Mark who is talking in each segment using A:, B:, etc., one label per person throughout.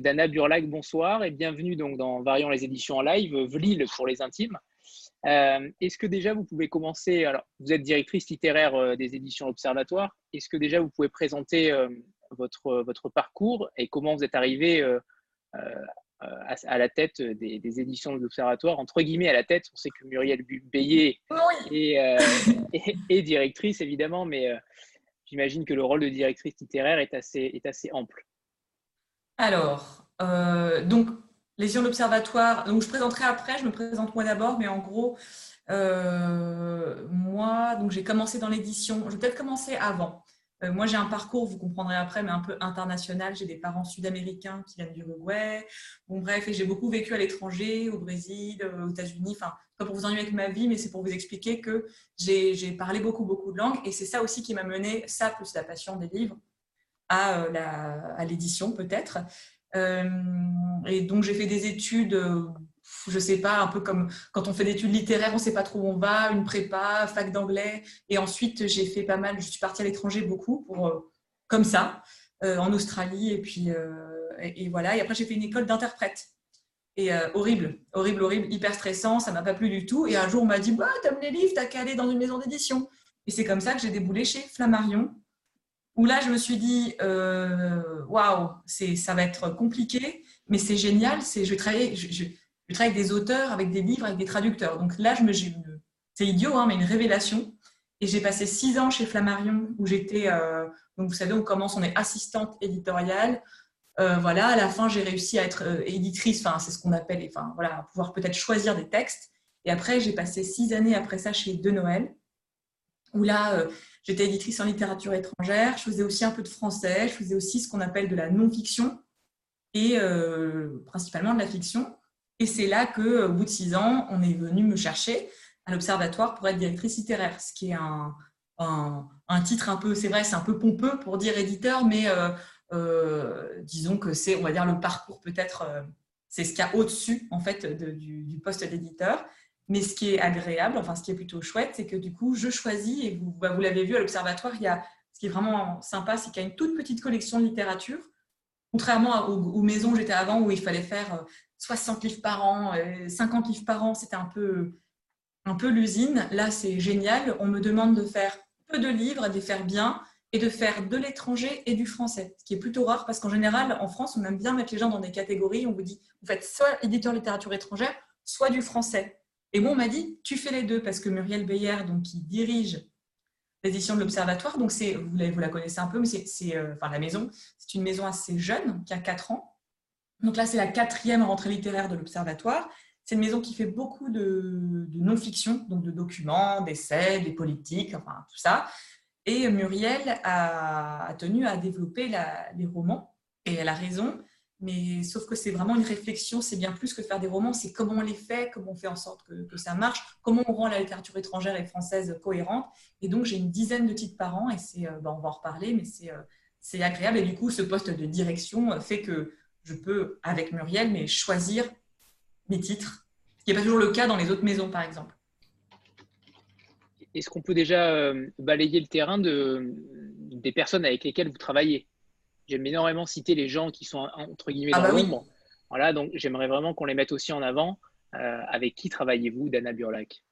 A: Dana Burlac, bonsoir et bienvenue donc dans Variant les éditions en live, VLIL pour les intimes. Est-ce que déjà vous pouvez commencer, alors vous êtes directrice littéraire des éditions Observatoire, est-ce que déjà vous pouvez présenter votre, votre parcours et comment vous êtes arrivé à, la tête des, éditions de l'Observatoire, entre guillemets à la tête, on sait que Muriel Bayet est, directrice évidemment, mais j'imagine que le rôle de directrice littéraire est assez, est assez ample.
B: Alors, euh, donc, lésion d'observatoire, donc je présenterai après, je me présente moi d'abord, mais en gros, euh, moi, donc j'ai commencé dans l'édition, je vais peut-être commencer avant. Euh, moi, j'ai un parcours, vous comprendrez après, mais un peu international. J'ai des parents sud-américains qui viennent du Uruguay. Bon, bref, et j'ai beaucoup vécu à l'étranger, au Brésil, aux États-Unis. Enfin, pas pour vous ennuyer avec ma vie, mais c'est pour vous expliquer que j'ai parlé beaucoup, beaucoup de langues. Et c'est ça aussi qui m'a mené, ça plus la passion des livres, euh, à l'édition peut-être. Euh, et donc j'ai fait des études, euh, je sais pas, un peu comme quand on fait des études littéraires, on sait pas trop où on va, une prépa, fac d'anglais. Et ensuite j'ai fait pas mal, je suis partie à l'étranger beaucoup pour comme ça, en Australie et puis et, voilà. Et après j'ai fait une école d'interprète. Et horrible, horrible, horrible, hyper stressant, ça m'a pas plu du tout. Et un jour, on m'a dit bah, T'aimes les livres, t'as qu'à aller dans une maison d'édition. Et c'est comme ça que j'ai déboulé chez Flammarion, où là, je me suis dit, euh, waouh, wow, ça va être compliqué, mais c'est génial. C'est, je, vais travailler, je, avec des auteurs, avec des livres, avec des traducteurs. Donc là, je me, c'est idiot, hein, mais une révélation. Et j'ai passé six ans chez Flammarion, où j'étais, euh, donc vous savez, on commence, on est assistante éditoriale. Euh, voilà, à la fin, j'ai réussi à être éditrice, enfin, c'est ce qu'on appelle, enfin, voilà, pouvoir peut-être choisir des textes. Et après, j'ai passé six années après ça chez De Noël, où là, J'étais éditrice en littérature étrangère, je faisais aussi un peu de français, je faisais aussi ce qu'on appelle de la non-fiction et euh, principalement de la fiction. Et c'est là que, au bout de six ans, on est venu me chercher à l'Observatoire pour être directrice littéraire, ce qui est un, un, titre un peu, c'est vrai, c'est un peu pompeux pour dire éditeur, mais euh, euh, disons que c'est, on va dire, le parcours peut-être, c'est ce qu'il y a au-dessus en fait du, poste d'éditeur. Mais ce qui est agréable, enfin ce qui est plutôt chouette, c'est que du coup, je choisis, et vous, bah, vous l'avez vu à l'Observatoire, il y a, ce qui est vraiment sympa, c'est qu'il y a une toute petite collection de littérature, contrairement aux, maisons où j'étais avant, où il fallait faire 60 euh, livres par an, 50 euh, livres par an, c'était un peu, un peu l'usine. Là, c'est génial, on me demande de faire peu de livres, de les faire bien, et de faire de l'étranger et du français, ce qui est plutôt rare parce qu'en général, en France, on aime bien mettre les gens dans des catégories. On vous dit, vous faites soit éditeur littérature étrangère, soit du français. Et moi, on m'a dit, tu fais les deux, parce que Muriel Beyer, donc, qui dirige l'édition de l'Observatoire, donc c'est, vous, la connaissez un peu, mais c'est, euh, enfin, la maison, c'est une maison assez jeune, qui a 4 ans. Donc là, c'est la quatrième rentrée littéraire de l'Observatoire. C'est une maison qui fait beaucoup de, non-fiction, donc de documents, d'essais, des politiques, enfin tout ça. Et Muriel a, tenu à développer les romans, et elle a raison. Mais sauf que c'est vraiment une réflexion, c'est bien plus que faire des romans, c'est comment on les fait, comment on fait en sorte que, ça marche, comment on rend la littérature étrangère et française cohérente. Et donc, j'ai une dizaine de titres par an et c'est, euh, bah, on va en reparler, mais c'est, euh, c'est agréable. Et du coup, ce poste de direction euh, fait que je peux, avec Muriel, mais choisir mes titres, ce qui n'est pas toujours le cas dans les autres maisons, par exemple.
A: Est-ce qu'on peut déjà balayer le terrain de, des personnes avec lesquelles vous travaillez? J'aime énormément citer les gens qui sont entre guillemets ah dans bah l'ombre. Voilà, donc j'aimerais vraiment qu'on les mette aussi en avant. Euh, avec qui travaillez-vous, Dana Burlac?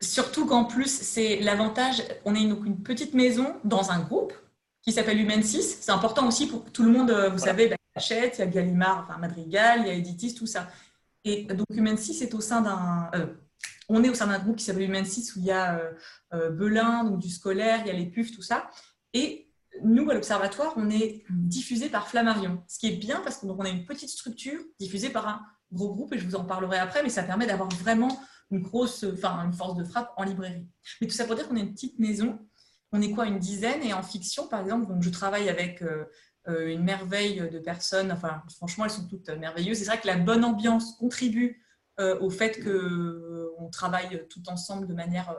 B: Surtout qu'en plus, c'est l'avantage, on est une, une, petite maison dans un groupe qui s'appelle Human 6. C'est important aussi pour tout le monde, euh, vous savez, bah, il y a Hachette, il y a Gallimard, enfin Madrigal, il y a Editis, tout ça. Et donc Human 6 est au sein d'un... Euh, on est au sein d'un groupe qui s'appelle Human 6 où il y a Belin, donc du scolaire, il y a les PUF, tout ça. Et nous, à l'Observatoire, on est diffusé par Flammarion, ce qui est bien parce qu'on a une petite structure diffusée par un gros groupe, et je vous en parlerai après, mais ça permet d'avoir vraiment une grosse, enfin, une force de frappe en librairie. Mais tout ça pour dire qu'on est une petite maison, on est quoi, une dizaine, et en fiction, par exemple, donc je travaille avec euh, euh, une merveille de personnes, enfin, franchement, elles sont toutes merveilleuses. C'est vrai que la bonne ambiance contribue euh, au fait qu'on travaille tout ensemble de manière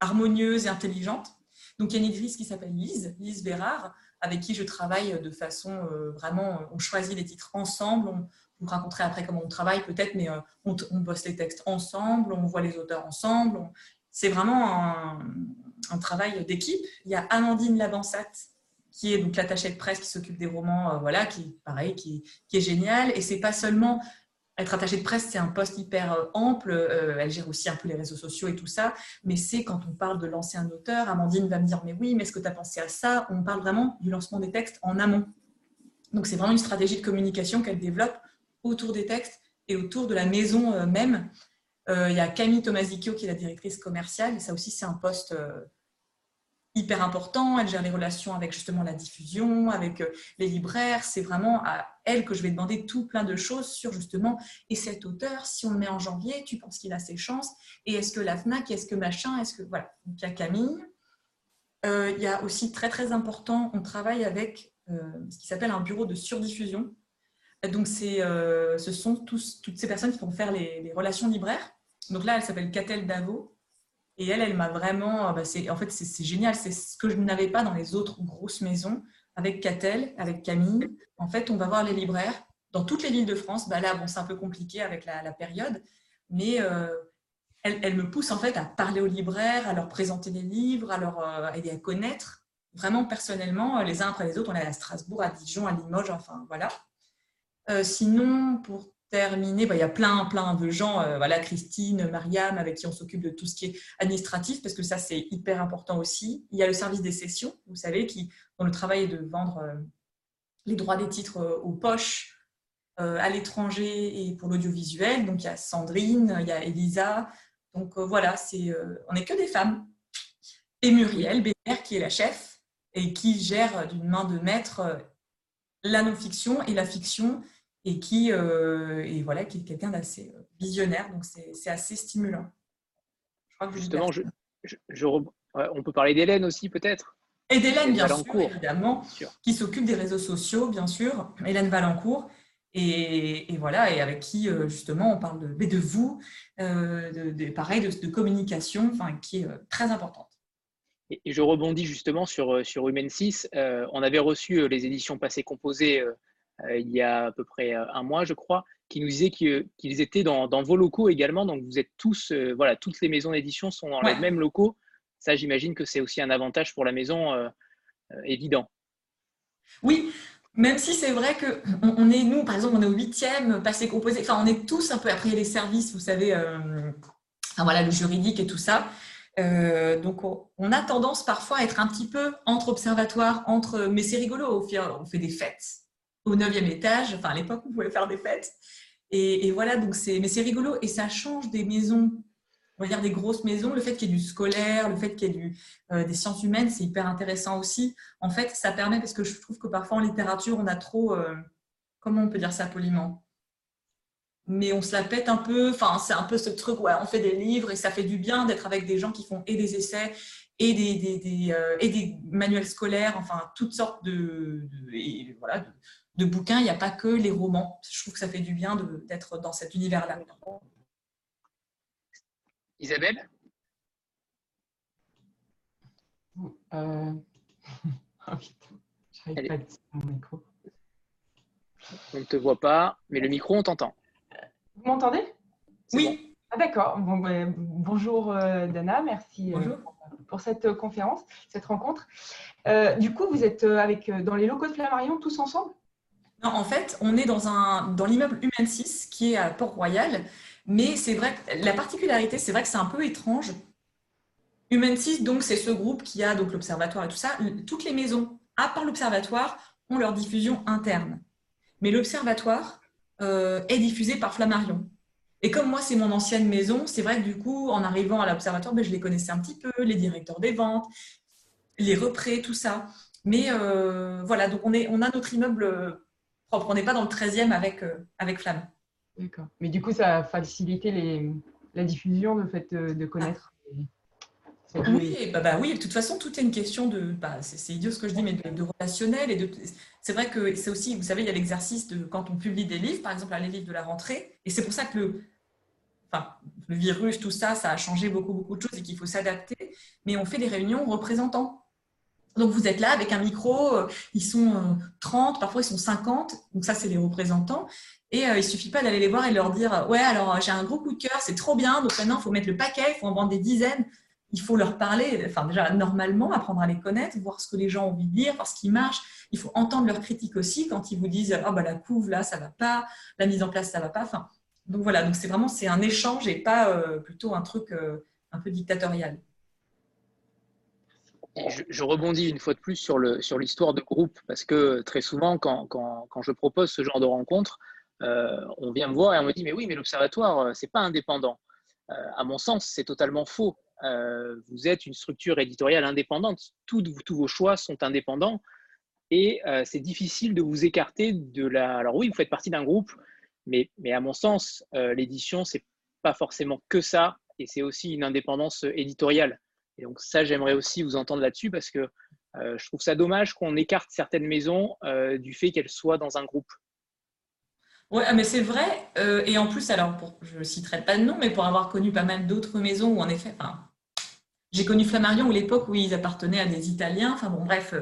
B: harmonieuse et intelligente. Donc, il y a une éditrice qui s'appelle Lise, Lise Bérard, avec qui je travaille de façon euh, vraiment, euh, on choisit les titres ensemble, on, vous raconterez après comment on travaille peut-être, mais euh, on, bosse les textes ensemble, on voit les auteurs ensemble. C'est vraiment un, travail d'équipe. Il y a Amandine Labansat qui est donc l'attaché de presse qui s'occupe des romans, voilà, qui pareil, qui, qui, est génial. Et c'est pas seulement être attaché de presse, c'est un poste hyper euh, ample. Euh, elle gère aussi un peu les réseaux sociaux et tout ça. Mais c'est quand on parle de lancer un auteur, Amandine va me dire mais oui, mais est-ce que tu as pensé à ça? On parle vraiment du lancement des textes en amont. Donc c'est vraiment une stratégie de communication qu'elle développe autour des textes et autour de la maison même. Il y a Camille Tomasicchio qui est la directrice commerciale. Et ça aussi, c'est un poste hyper important. Elle gère les relations avec justement la diffusion, avec euh, les libraires. C'est vraiment à elle que je vais demander tout plein de choses sur justement, et cet auteur, si on le met en janvier, tu penses qu'il a ses chances? Et est-ce que la FNAC, est-ce que machin Est-ce que voilà il y a Camille. Euh, il y a aussi très très important, on travaille avec euh, ce qui s'appelle un bureau de surdiffusion. Donc c'est, ce sont toutes ces personnes qui vont faire les, les relations libraires. Donc là, elle s'appelle Catel Davo. Et elle, elle m'a vraiment. Bah en fait, c'est génial. C'est ce que je n'avais pas dans les autres grosses maisons. Avec Catel, avec Camille. En fait, on va voir les libraires dans toutes les villes de France. Bah là, bon, c'est un peu compliqué avec la, période. Mais euh, elle, elle, me pousse en fait à parler aux libraires, à leur présenter des livres, à leur euh, aider à connaître vraiment personnellement les uns après les autres. On est à Strasbourg, à Dijon, à Limoges, enfin voilà. Euh, sinon, pour terminé. Bah, il y a plein, plein de gens, euh, voilà, Christine, Mariam, avec qui on s'occupe de tout ce qui est administratif, parce que ça, c'est hyper important aussi. Il y a le service des sessions, vous savez, qui, dont le travail est de vendre euh, les droits des titres euh, aux poches à l'étranger et pour l'audiovisuel. Donc, il y a Sandrine, il y a Elisa. Donc, voilà, c'est, on n'est que des femmes. Et Muriel Bénère, qui est la chef et qui gère d'une main de maître la non-fiction et la fiction et qui, euh, et voilà, qui est quelqu'un d'assez euh, visionnaire. Donc, c'est assez stimulant.
A: Je crois que Justement, je, je, on peut parler d'Hélène aussi, peut-être?
B: Et d'Hélène, bien sûr, évidemment, qui s'occupe des réseaux sociaux, bien sûr. Hélène Valencourt. Et, et, voilà, et avec qui euh, justement on parle de, de vous, de, de, pareil, de, communication, enfin, qui est très importante.
A: Et, je rebondis justement sur, sur Human 6. on avait reçu les éditions passées composées euh, il y a à peu près euh, un mois, je crois, qui nous disait qu'ils étaient dans, vos locaux également. Donc, vous êtes tous, euh, voilà, toutes les maisons d'édition sont dans les mêmes locaux. Ça, j'imagine que c'est aussi un avantage pour la maison évident.
B: Oui, même si c'est vrai que on est, nous, par exemple, on est au huitième, passé composé, enfin, on est tous un peu, après, les services, vous savez, voilà, le juridique et tout ça. donc, on, a tendance parfois à être un petit peu entre observatoires, entre, mais c'est rigolo, on fait des fêtes au neuvième étage. Enfin, à l'époque, on pouvait faire des fêtes. Et, voilà, donc c'est, mais c'est rigolo et ça change des maisons, on va dire des grosses maisons. Le fait qu'il y ait du scolaire, le fait qu'il y ait du, euh, des sciences humaines, c'est hyper intéressant aussi. En fait, ça permet parce que je trouve que parfois en littérature, on a trop, euh, comment on peut dire ça poliment? Mais on se la pète un peu. Enfin, c'est un peu ce truc, ouais, on fait des livres et ça fait du bien d'être avec des gens qui font et des essais et des, euh, manuels scolaires, enfin, toutes sortes de voilà, de bouquins, il n'y a pas que les romans. Je trouve que ça fait du bien d'être dans cet univers-là.
A: Isabelle?
C: Euh... pas mon micro.
A: On ne te voit pas, mais le micro, on t'entend.
C: Vous m'entendez?
B: Oui.
C: Ah, D'accord. Ben, bonjour euh, Dana, merci euh, pour cette conférence, cette rencontre. Euh, du coup, vous êtes avec, dans les locaux de Flammarion tous ensemble?
B: Non, en fait, on est dans, dans l'immeuble Human 6 qui est à Port-Royal. Mais c'est vrai que la particularité, c'est vrai que c'est un peu étrange. Human 6, donc, c'est ce groupe qui a donc l'observatoire et tout ça. Toutes les maisons, à part l'observatoire, ont leur diffusion interne. Mais l'observatoire euh, est diffusé par Flammarion. Et comme moi, c'est mon ancienne maison, c'est vrai que du coup, en arrivant à l'observatoire, ben, je les connaissais un petit peu, les directeurs des ventes, les représ, tout ça. Mais euh, voilà, donc on a notre immeuble propre. On n'est pas dans le 13e avec, euh, avec Flamme.
C: D'accord. Mais du coup, ça a facilité les, la diffusion, le fait de, connaître.
B: Oui, bah, bah, oui, de toute façon, tout est une question de. Bah, c'est idiot ce que je dis, mais de, relationnel. et de. C'est vrai que c'est aussi, vous savez, il y a l'exercice de quand on publie des livres, par exemple, les livres de la rentrée. Et c'est pour ça que le, enfin, le virus, tout ça, ça a changé beaucoup, beaucoup de choses et qu'il faut s'adapter. Mais on fait des réunions représentants. Donc vous êtes là avec un micro, euh, ils sont 30, euh, parfois ils sont 50, donc ça c'est les représentants. Et euh, il suffit pas d'aller les voir et leur dire ouais alors j'ai un gros coup de cœur, c'est trop bien, donc maintenant il faut mettre le paquet, il faut en vendre des dizaines. il faut leur parler, enfin déjà normalement, apprendre à les connaître, voir ce que les gens ont envie de lire, voir ce qui marche. Il faut entendre leurs critiques aussi quand ils vous disent oh, bah, la couve là, ça va pas, la mise en place, ça va pas. Enfin, donc voilà, donc c'est vraiment c'est un échange et pas plutôt un truc un peu dictatorial.
A: Je, rebondis une fois de plus sur l'histoire de groupe parce que très souvent, quand, je propose ce genre de rencontre, euh, on vient me voir et on me dit mais oui, mais l'observatoire, c'est pas indépendant. à mon sens, c'est totalement faux. vous êtes une structure éditoriale indépendante. tous vos choix sont indépendants et c'est difficile de vous écarter de la. Alors oui, vous faites partie d'un groupe, mais, à mon sens, euh, l'édition, c'est pas forcément que ça, et c'est aussi une indépendance éditoriale. Et donc ça, j'aimerais aussi vous entendre là-dessus parce que euh, je trouve ça dommage qu'on écarte certaines maisons euh, du fait qu'elles soient dans un groupe.
B: Oui, ah, mais c'est vrai. et en plus, alors, je ne citerai pas de nom, mais pour avoir connu pas mal d'autres maisons où, en effet, j'ai connu Flammarion à l'époque où ils appartenaient à des Italiens. Enfin bon, bref,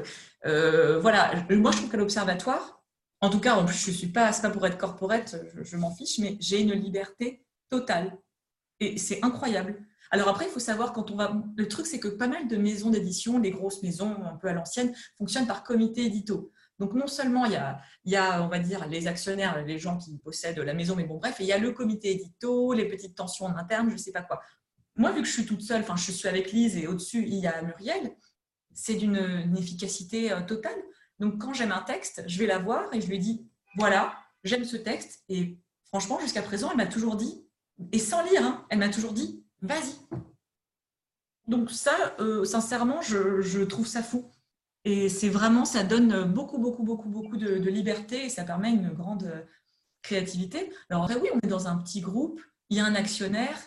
B: voilà. Moi, je trouve qu'à l'Observatoire, en tout cas, en plus, je suis pas, pas pour être corporate, je, m'en fiche, mais j'ai une liberté totale. Et c'est incroyable. Alors après, il faut savoir quand on va. Le truc, c'est que pas mal de maisons d'édition, les grosses maisons un peu à l'ancienne, fonctionnent par comité édito. Donc non seulement il y, a, il y a, on va dire, les actionnaires, les gens qui possèdent la maison, mais bon, bref, il y a le comité édito, les petites tensions en interne, je ne sais pas quoi. Moi, vu que je suis toute seule, enfin, je suis avec Lise et au-dessus, il y a Muriel, c'est d'une efficacité euh, totale. Donc, quand j'aime un texte, je vais la voir et je lui dis voilà, j'aime ce texte. Et franchement, jusqu'à présent, elle m'a toujours dit, et sans lire, hein, elle m'a toujours dit vas-y. Donc, ça, euh, sincèrement, je, trouve ça fou. Et c'est vraiment, ça donne beaucoup, beaucoup, beaucoup, beaucoup de, liberté et ça permet une grande euh, créativité. Alors, après, oui, on est dans un petit groupe, il y a un actionnaire,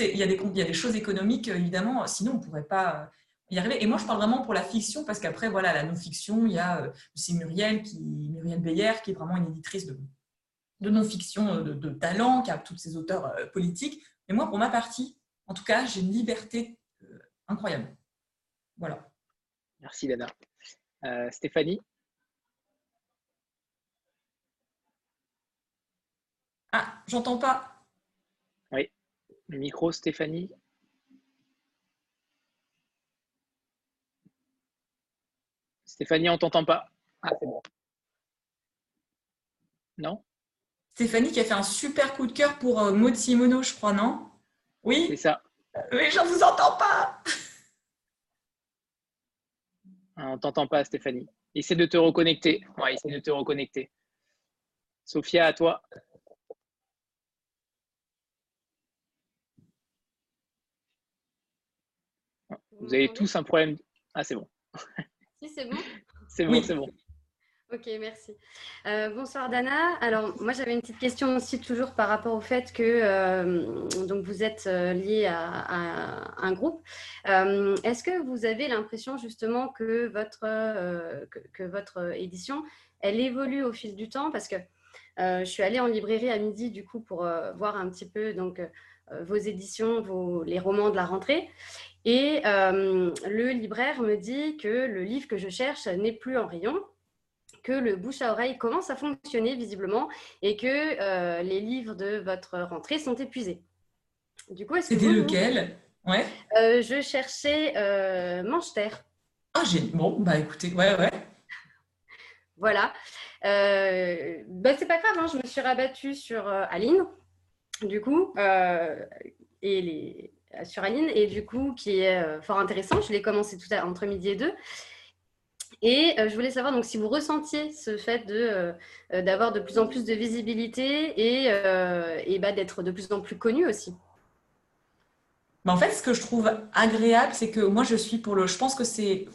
B: il y, a des, il y a des choses économiques, évidemment, sinon on ne pourrait pas y arriver. Et moi, je parle vraiment pour la fiction, parce qu'après, voilà, la non-fiction, il y a, euh, c'est Muriel, qui, Muriel Beyer, qui est vraiment une éditrice de, de non-fiction euh, de, talent, qui a tous ces auteurs euh, politiques. Mais moi, pour ma partie, en tout cas, j'ai une liberté incroyable. Voilà.
A: Merci, Dana. Stéphanie
B: Ah, j'entends pas.
A: Oui. Le micro, Stéphanie. Stéphanie, on t'entend pas. Ah, c'est bon. Non?
B: Stéphanie qui a fait un super coup de cœur pour euh, Maud Simono, je crois, non? Oui
A: C'est ça.
B: Mais je ne vous entends pas
A: ah, On t'entend pas, Stéphanie. Essaie de te reconnecter. Ouais, essaie de te reconnecter. Sophia, à toi. Vous avez tous un problème. Ah, c'est bon.
D: c'est bon
A: C'est bon, c'est bon.
D: Ok, merci. Euh, bonsoir Dana. Alors moi j'avais une petite question aussi toujours par rapport au fait que euh, donc vous êtes euh, lié à, un groupe. Est-ce que vous avez l'impression justement que votre que, votre édition elle évolue au fil du temps? Parce que je suis allée en librairie à midi du coup pour voir un petit peu donc vos éditions, vos, les romans de la rentrée. Et le libraire me dit que le livre que je cherche n'est plus en rayon, que le bouche à oreille commence à fonctionner visiblement et que euh, les livres de votre rentrée sont épuisés.
B: Du coup, est-ce que C'était lequel?
D: Ouais. Euh, je cherchais Manche Terre.
B: Ah, j'ai... Bon, bah écoutez, ouais, ouais.
D: voilà. bah, c'est pas grave, hein, je me suis rabattue sur Aline, du coup, et les, sur Aline et du coup qui est euh, fort intéressant. Je l'ai commencé tout à, entre midi et deux. Et euh, je voulais savoir donc si vous ressentiez ce fait de euh, d'avoir de plus en plus de visibilité et, et bah, d'être de plus en plus connu aussi.
B: En fait, ce que je trouve agréable, c'est que moi, je suis pour le. Je pense que c'est.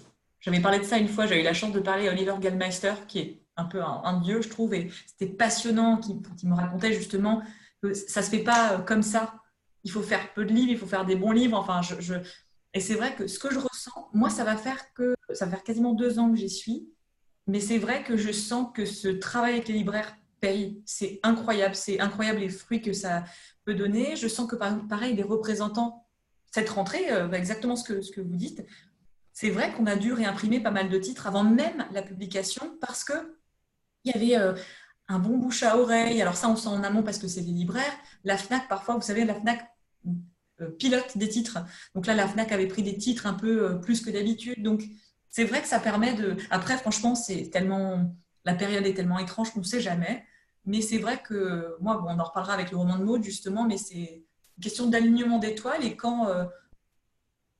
B: J'avais parlé de ça une fois. J'ai eu la chance de parler à Oliver Gallmeister, qui est un peu un, dieu, je trouve, et c'était passionnant, qui, qui, me racontait justement que ça se fait pas comme ça il faut faire peu de livres, il faut faire des bons livres. Enfin, je, Et c'est vrai que ce que je ressens, moi, ça va faire que ça va faire quasiment deux ans que j'y suis, mais c'est vrai que je sens que ce travail avec les libraires paye. C'est incroyable, c'est incroyable les fruits que ça peut donner. Je sens que pareil, les représentants, cette rentrée, euh, exactement ce que, ce que vous dites, c'est vrai qu'on a dû réimprimer pas mal de titres avant même la publication parce que il y avait euh, un bon bouche à oreille. Alors ça, on sent en amont parce que c'est des libraires. La FNAC, parfois, vous savez, la FNAC pilote des titres. Donc là, la FNAC avait pris des titres un peu plus que d'habitude. Donc c'est vrai que ça permet de... Après, franchement, c'est tellement... La période est tellement étrange qu'on ne sait jamais. Mais c'est vrai que moi, on en reparlera avec le roman de Maud justement, mais c'est une question d'alignement d'étoiles et quand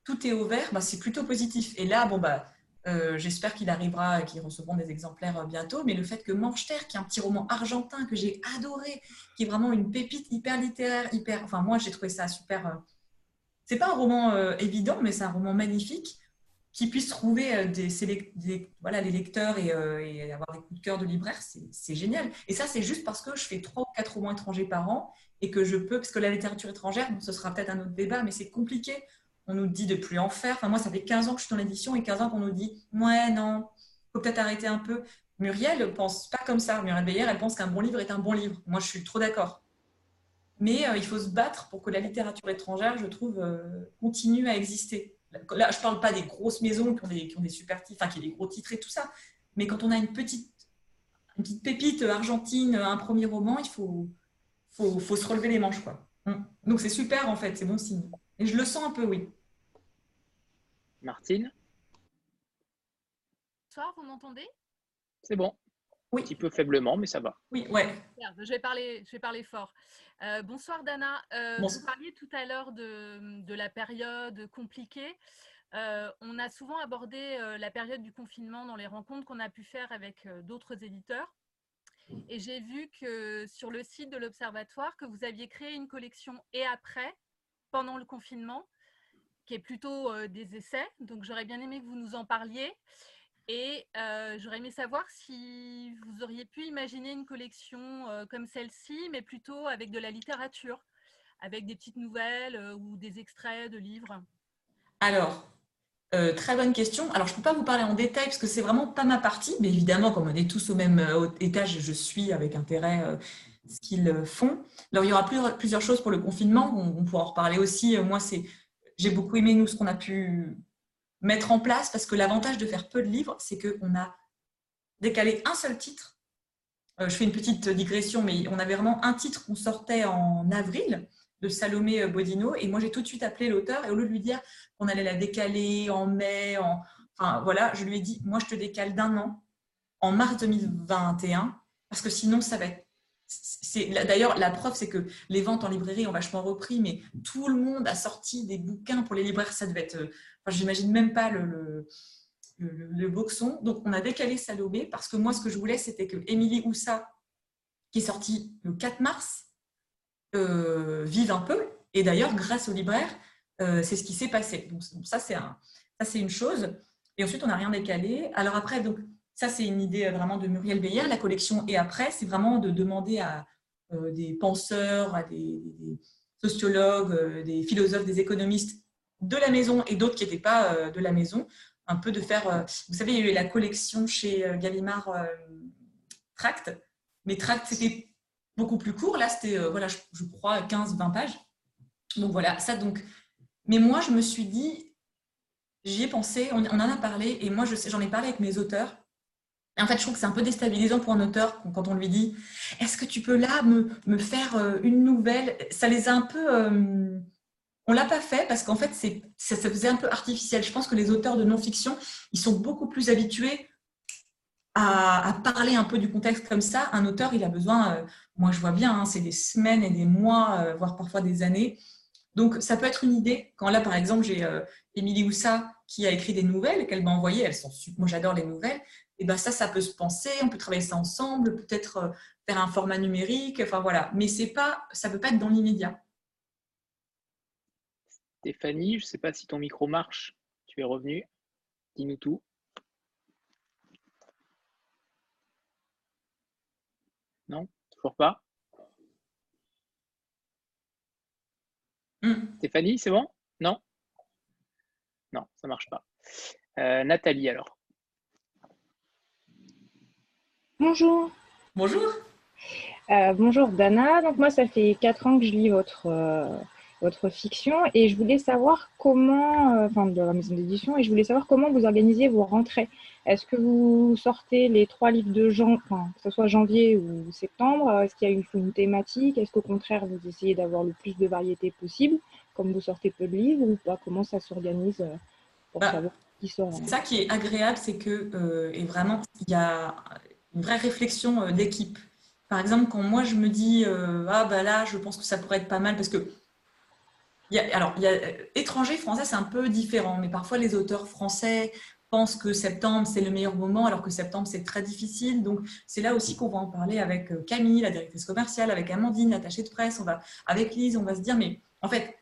B: tout est au vert, bah, c'est plutôt positif. Et là, bon, bah, euh, j'espère qu'il arrivera et qu'ils recevront des exemplaires euh, bientôt. Mais le fait que Manchester, qui est un petit roman argentin que j'ai adoré, qui est vraiment une pépite hyper littéraire, hyper. Enfin, moi, j'ai trouvé ça super. Euh, c'est pas un roman évident, mais c'est un roman magnifique qui puisse trouver des, voilà, les lecteurs et, avoir des coups de cœur de libraire, c'est génial. Et ça, c'est juste parce que je fais trois ou quatre romans étrangers par an et que je peux, parce que la littérature étrangère, ce sera peut-être un autre débat, mais c'est compliqué on nous dit de plus en faire. Enfin, moi, ça fait 15 ans que je suis dans l'édition et 15 ans qu'on nous dit Ouais, non, faut peut-être arrêter un peu. Muriel pense pas comme ça. Muriel Beyer, elle pense qu'un bon livre est un bon livre. Moi, je suis trop d'accord. Mais euh, il faut se battre pour que la littérature étrangère, je trouve, euh, continue à exister. Là, je ne parle pas des grosses maisons qui ont des, super titres, enfin, qui ont des gros titres et tout ça. Mais quand on a une petite, petite pépite argentine, un premier roman, il faut, faut, faut se relever les manches. Quoi. Donc, c'est super, en fait. C'est bon signe. Et je le sens un peu, oui.
A: Martine
E: Bonsoir, vous m'entendez?
A: C'est bon. Oui. Un petit peu faiblement, mais ça va.
B: Oui, ouais.
E: Je vais parler, je vais parler fort. Euh, bonsoir Dana. Euh, vous parliez tout à l'heure de, la période compliquée. Euh, on a souvent abordé la période du confinement dans les rencontres qu'on a pu faire avec d'autres éditeurs. Et j'ai vu que sur le site de l'Observatoire, que vous aviez créé une collection et après, pendant le confinement, qui est plutôt euh, des essais. Donc j'aurais bien aimé que vous nous en parliez. Et euh, j'aurais aimé savoir si vous auriez pu imaginer une collection euh, comme celle-ci, mais plutôt avec de la littérature, avec des petites nouvelles ou des extraits de livres.
B: Alors, très bonne question. Alors, je ne peux pas vous parler en détail parce que c'est vraiment pas ma partie, mais évidemment, comme on est tous au même étage, je suis avec intérêt ce qu'ils font. Alors, il y aura plusieurs, choses pour le confinement. On, on pourra en reparler aussi. Moi, c'est j'ai beaucoup aimé, nous, ce qu'on a pu mettre en place, parce que l'avantage de faire peu de livres, c'est qu'on a décalé un seul titre. Euh, je fais une petite digression, mais on avait vraiment un titre qu'on sortait en avril de Salomé Bodino, et moi j'ai tout de suite appelé l'auteur, et au lieu de lui dire qu'on allait la décaler en mai, en... enfin voilà, je lui ai dit, moi je te décale d'un an, en mars 2021, parce que sinon ça va être D'ailleurs, la preuve, c'est que les ventes en librairie ont vachement repris, mais tout le monde a sorti des bouquins pour les libraires. Ça devait être. Euh, enfin, j'imagine même pas le, le, boxon. Donc, on a décalé Salomé parce que moi, ce que je voulais, c'était que Émilie Houssa, qui est sortie le 4 mars, euh, vive un peu. Et d'ailleurs, grâce aux libraires, euh, c'est ce qui s'est passé. Donc, ça, c'est un, ça, c'est une chose. Et ensuite, on n'a rien décalé. Alors après, donc, ça, c'est une idée euh, vraiment de Muriel Beyer. La collection et après, c'est vraiment de demander à euh, des penseurs, à des, sociologues, euh, des philosophes, des économistes de la maison et d'autres qui n'étaient pas de la maison, un peu de faire. Vous savez, il y a eu la collection chez Gallimard Tract, mais Tract, c'était beaucoup plus court. Là, c'était, voilà, je, crois, 15-20 pages. Donc voilà, ça donc. Mais moi, je me suis dit, j'y ai pensé, on, en a parlé, et moi, j'en ai parlé avec mes auteurs en fait, je trouve que c'est un peu déstabilisant pour un auteur quand on lui dit Est-ce que tu peux là me, faire euh, une nouvelle? Ça les a un peu. Euh, on l'a pas fait parce qu'en fait, ça, faisait un peu artificiel. Je pense que les auteurs de non-fiction, ils sont beaucoup plus habitués à, parler un peu du contexte comme ça. Un auteur, il a besoin, euh, moi je vois bien, hein, c'est des semaines et des mois, voire parfois des années. Donc, ça peut être une idée. Quand là, par exemple, j'ai Émilie Houssa qui a écrit des nouvelles qu'elle m'a envoyées. Elles sont Moi, j'adore les nouvelles et ben ça, ça peut se penser, on peut travailler ça ensemble, peut-être euh, faire un format numérique, enfin voilà. Mais c'est pas, ça ne peut pas être dans l'immédiat.
A: Stéphanie, je ne sais pas si ton micro marche. Tu es revenu. Dis-nous tout. Non, toujours pas? Hmm. Stéphanie, c'est bon? Non? Non, ça ne marche pas. Euh, Nathalie, alors.
F: Bonjour.
B: Bonjour.
F: Euh, bonjour Dana. Donc moi, ça fait quatre ans que je lis votre, euh, votre fiction et je voulais savoir comment, euh, enfin de la maison d'édition, et je voulais savoir comment vous organisez vos rentrées. Est-ce que vous sortez les trois livres de janvier, enfin, que ce soit janvier ou septembre Est-ce qu'il y a une, une thématique? Est-ce qu'au contraire, vous essayez d'avoir le plus de variété possible comme vous sortez peu de livres ou pas? Comment ça s'organise pour
B: bah, savoir qui sort C'est ça qui est agréable, c'est que et vraiment il y a une vraie réflexion d'équipe. Par exemple, quand moi je me dis ah bah là je pense que ça pourrait être pas mal parce que alors, il y a, étranger, français, c'est un peu différent, mais parfois les auteurs français pensent que septembre, c'est le meilleur moment, alors que septembre, c'est très difficile. Donc, c'est là aussi qu'on va en parler avec euh, Camille, la directrice commerciale, avec Amandine, l'attachée de presse, on va, avec Lise, on va se dire, mais en fait,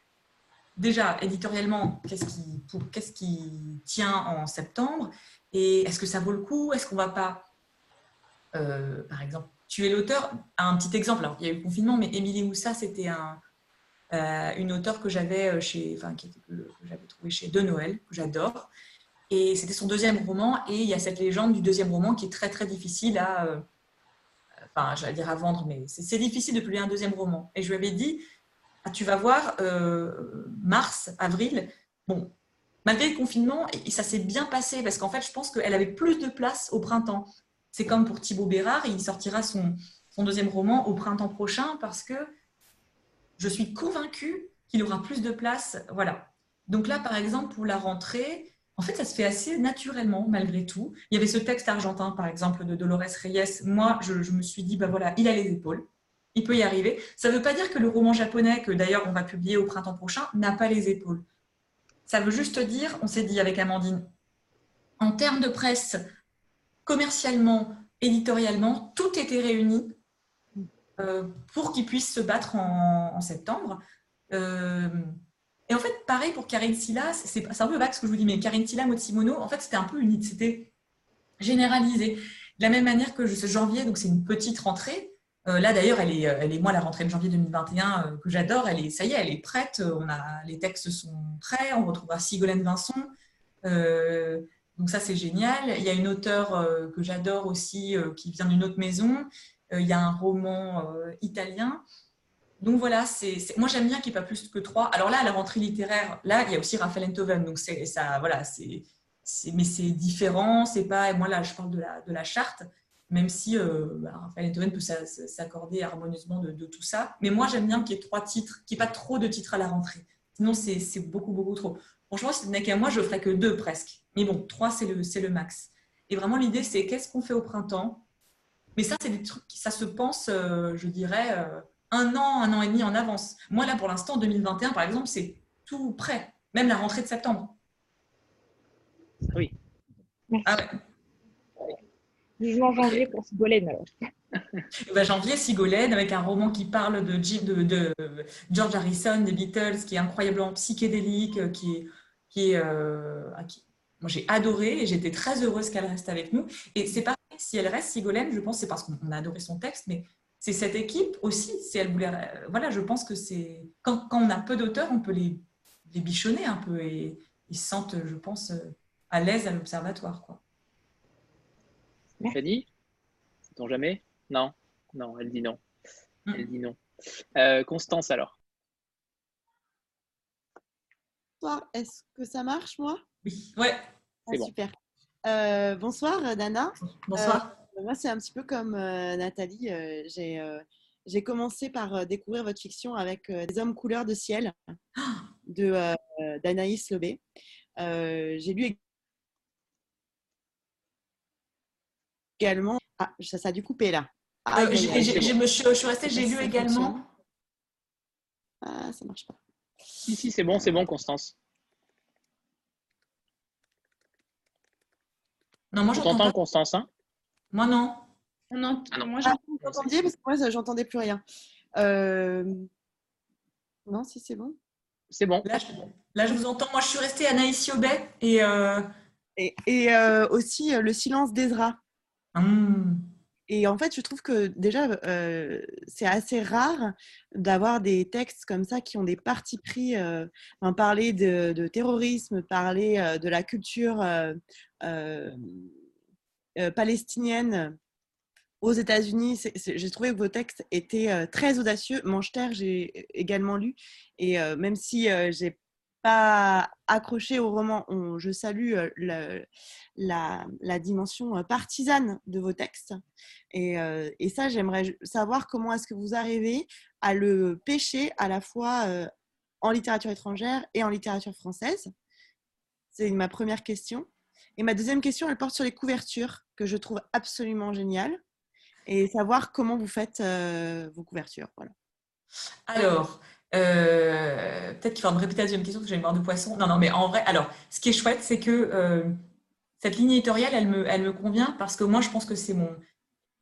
B: déjà, éditorialement, qu'est-ce qui, qu'est-ce qui tient en septembre? Et est-ce que ça vaut le coup? Est-ce qu'on va pas, euh, par exemple, tuer l'auteur Un petit exemple, alors, il y a eu le confinement, mais Émilie Moussa, c'était euh, une auteure que j'avais euh, chez, trouvé chez De Noël, que j'adore. Et c'était son deuxième roman. Et il y a cette légende du deuxième roman qui est très très difficile à, enfin, j'allais dire à vendre, mais c'est difficile de publier un deuxième roman. Et je lui avais dit, ah, tu vas voir, mars, avril, bon, malgré le confinement, ça s'est bien passé parce qu'en fait, je pense qu'elle avait plus de place au printemps. C'est comme pour Thibaut Bérard, il sortira son, deuxième roman au printemps prochain parce que je suis convaincue qu'il aura plus de place. Voilà. Donc là, par exemple, pour la rentrée, en fait, ça se fait assez naturellement, malgré tout. Il y avait ce texte argentin, par exemple, de Dolores Reyes. Moi, je, me suis dit, bah voilà, il a les épaules. Il peut y arriver. Ça ne veut pas dire que le roman japonais, que d'ailleurs on va publier au printemps prochain, n'a pas les épaules. Ça veut juste dire, on s'est dit avec Amandine, en termes de presse, commercialement, éditorialement, tout était réuni euh, pour qu'ils puissent se battre en, septembre. Euh, et en fait, pareil pour Karine Silla, c'est un peu vague ce que je vous dis, mais Karine Silla, Motsimono, en fait, c'était un peu unique, c'était généralisé. De la même manière que ce janvier, donc c'est une petite rentrée. Euh, là, d'ailleurs, elle est, elle est, moi, la rentrée de janvier 2021 que j'adore, elle est, ça y est, elle est prête. On a, les textes sont prêts. On retrouvera Sigolène Vincent. Donc ça, c'est génial. Il y a une auteure que j'adore aussi, qui vient d'une autre maison, euh, il y a un roman euh, italien. Donc voilà, c'est, moi j'aime bien qu'il n'y ait pas plus que trois. Alors là, à la rentrée littéraire, là, il y a aussi Raphaël Enthoven. Donc ça, voilà, c'est, mais c'est différent. C'est pas, moi là, je parle de la, de la charte, même si euh, bah, Raphaël Enthoven peut s'accorder harmonieusement de, tout ça. Mais moi, j'aime bien qu'il y ait trois titres, qu'il n'y ait pas trop de titres à la rentrée. Sinon, c'est beaucoup, beaucoup trop. Franchement, si ce n'est qu'à moi, je ne ferais que deux presque. Mais bon, trois, c'est le, le max. Et vraiment, l'idée, c'est qu'est-ce qu'on fait au printemps? Mais ça, c'est des trucs, ça se pense, euh, je dirais, euh, un an, un an et demi en avance. Moi, là, pour l'instant, 2021, par exemple, c'est tout prêt, même la rentrée de septembre.
A: Oui.
F: Ah ouais. Vivement janvier pour Sigolène alors.
B: Ben, janvier, Sigolène, avec un roman qui parle de, de, de, George Harrison, des Beatles, qui est incroyablement psychédélique, qui est, qui est, euh, moi j'ai adoré et j'étais très heureuse qu'elle reste avec nous. Et c'est pareil, si elle reste, Sigolène, je pense c'est parce qu'on a adoré son texte, mais c'est cette équipe aussi. Si elle voulait, euh, voilà, je pense que c'est quand, quand, on a peu d'auteurs, on peut les, les, bichonner un peu et ils se sentent, je pense, euh, à l'aise à l'observatoire. Quoi.
A: Fanny, sait jamais? Non, non, elle dit non. Mm. Elle dit non. Euh, Constance alors.
G: Est-ce que ça marche, moi?
B: Oui, ouais.
G: Ah, super. Euh, bonsoir, Dana.
B: Bonsoir.
G: Euh, moi, c'est un petit peu comme euh, Nathalie. j'ai commencé par découvrir votre fiction avec Des hommes couleur de ciel de d'Anaïs Lobé. j'ai lu également. Ah, ça, ça a dû couper là.
B: Ah, je, me suis, je suis restée, j'ai lu également.
G: Ah, ça marche pas.
A: Ici, c'est bon, c'est bon, Constance.
B: Non, moi,
A: j'entends Constance. Hein?
B: Moi, non.
G: Non, ah, moi, j'entends parce que moi, j'entendais plus rien. Euh, non, si c'est bon.
A: C'est bon.
B: Là je, vous entends. Moi, je suis restée Anaïs Yobet et. Euh,
G: et, et euh, aussi Le silence d'Ezra.
B: Hum.
G: Et en fait, je trouve que déjà, c'est assez rare d'avoir des textes comme ça qui ont des partis pris, parler de, terrorisme, parler de la culture palestinienne aux États-Unis. J'ai trouvé que vos textes étaient très audacieux. Mancheterre, j'ai également lu. Et même si j'ai pas accroché au roman. je salue euh, la, dimension euh, partisane de vos textes. Euh, et, ça, j'aimerais savoir comment est-ce que vous arrivez à le pêcher à la fois en littérature étrangère et en littérature française C'est ma première question. Et ma deuxième question, elle porte sur les couvertures, que je trouve absolument géniales, et savoir comment vous faites vos couvertures.
B: Alors, euh, peut-être qu'il faudra me répéter la deuxième question parce que j'ai une barre de poisson. Non, non, mais en vrai, alors, ce qui est chouette, c'est que euh, cette ligne éditoriale, elle me, elle me convient parce que moi, je pense que c'est mon.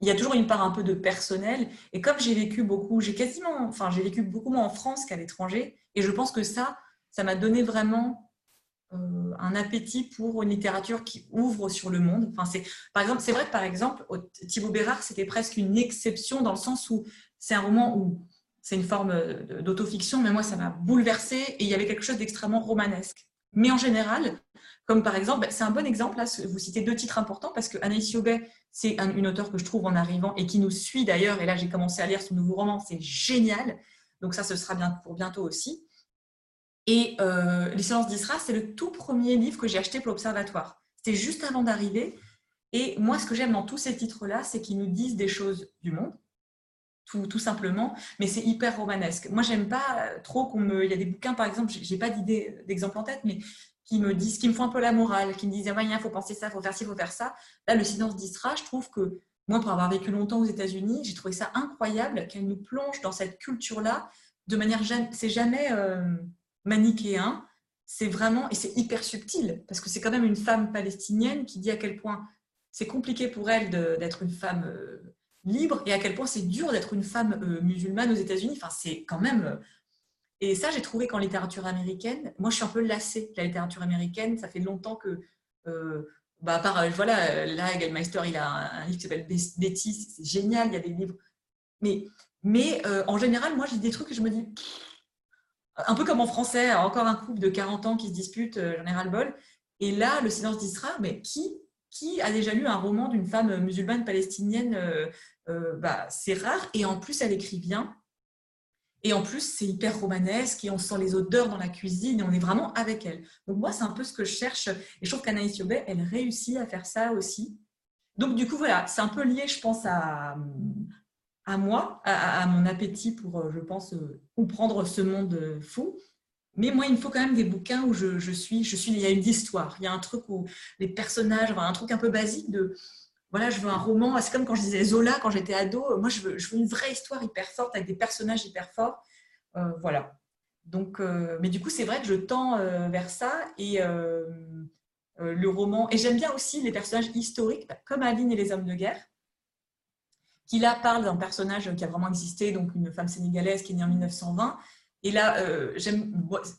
B: Il y a toujours une part un peu de personnel. Et comme j'ai vécu beaucoup, j'ai quasiment, enfin, j'ai vécu beaucoup moins en France qu'à l'étranger. Et je pense que ça, ça m'a donné vraiment euh, un appétit pour une littérature qui ouvre sur le monde. Enfin, c'est, par exemple, c'est vrai que par exemple, Thibaut Bérard, c'était presque une exception dans le sens où c'est un roman où c'est une forme euh, d'autofiction, mais moi, ça m'a bouleversée et il y avait quelque chose d'extrêmement romanesque. Mais en général, comme par exemple, bah, c'est un bon exemple, là, vous citez deux titres importants parce que Anaïs Yobet, c'est une auteure que je trouve en arrivant et qui nous suit d'ailleurs, et là j'ai commencé à lire son nouveau roman, c'est génial, donc ça ce sera bien pour bientôt aussi. Et euh, Les silences d'Isra, c'est le tout premier livre que j'ai acheté pour l'Observatoire. C'était juste avant d'arriver. Et moi, ce que j'aime dans tous ces titres-là, c'est qu'ils nous disent des choses du monde, tout, simplement, mais c'est hyper romanesque. Moi, j'aime pas trop qu'on me. Il y a des bouquins, par exemple, j'ai pas d'idée d'exemple en tête, mais qui me disent, qui me font un peu la morale, qui me disent, ah, il faut penser ça, faut faire ci, faut faire ça. Là, le silence d'Isra, je trouve que, moi, pour avoir vécu longtemps aux États-Unis, j'ai trouvé ça incroyable qu'elle nous plonge dans cette culture-là de manière. C'est jamais euh, manichéen, c'est vraiment. Et c'est hyper subtil, parce que c'est quand même une femme palestinienne qui dit à quel point c'est compliqué pour elle d'être une femme. Euh, libre et à quel point c'est dur d'être une femme euh, musulmane aux États-Unis. Enfin, c'est quand même. Euh, et ça, j'ai trouvé qu'en littérature américaine, moi, je suis un peu lassée de la littérature américaine. Ça fait longtemps que. Euh, bah, part, voilà, là, Gelmeister, il a un, livre qui s'appelle Betty, c'est génial, il y a des livres. Mais, mais en général, moi, j'ai des trucs que je me dis. Un peu comme en français, encore un couple de 40 ans qui se dispute, j'en ai ras-le-bol. Et là, le silence d'Isra, mais qui qui a déjà lu un roman d'une femme musulmane palestinienne euh, bah, c'est rare. Et en plus, elle écrit bien. Et en plus, c'est hyper romanesque et on sent les odeurs dans la cuisine et on est vraiment avec elle. Donc moi, c'est un peu ce que je cherche. Et je trouve qu'Anaïs Yobet, elle réussit à faire ça aussi. Donc du coup, voilà, c'est un peu lié, je pense, à, à moi, à, mon appétit pour, euh, je pense, euh, comprendre ce monde fou. Mais moi, il me faut quand même des bouquins où je, suis, je suis, il y a une histoire, il y a un truc où les personnages, un truc un peu basique de voilà, je veux un roman. C'est comme quand je disais Zola quand j'étais ado. Moi, je veux, une vraie histoire hyper forte avec des personnages hyper forts. Euh, voilà. Donc, euh, mais du coup, c'est vrai que je tends euh, vers ça et le roman. Et j'aime bien aussi les personnages historiques, comme Aline et les hommes de guerre, qui là parlent d'un personnage qui a vraiment existé, donc une femme sénégalaise qui est née en 1920. Et là, j'aime,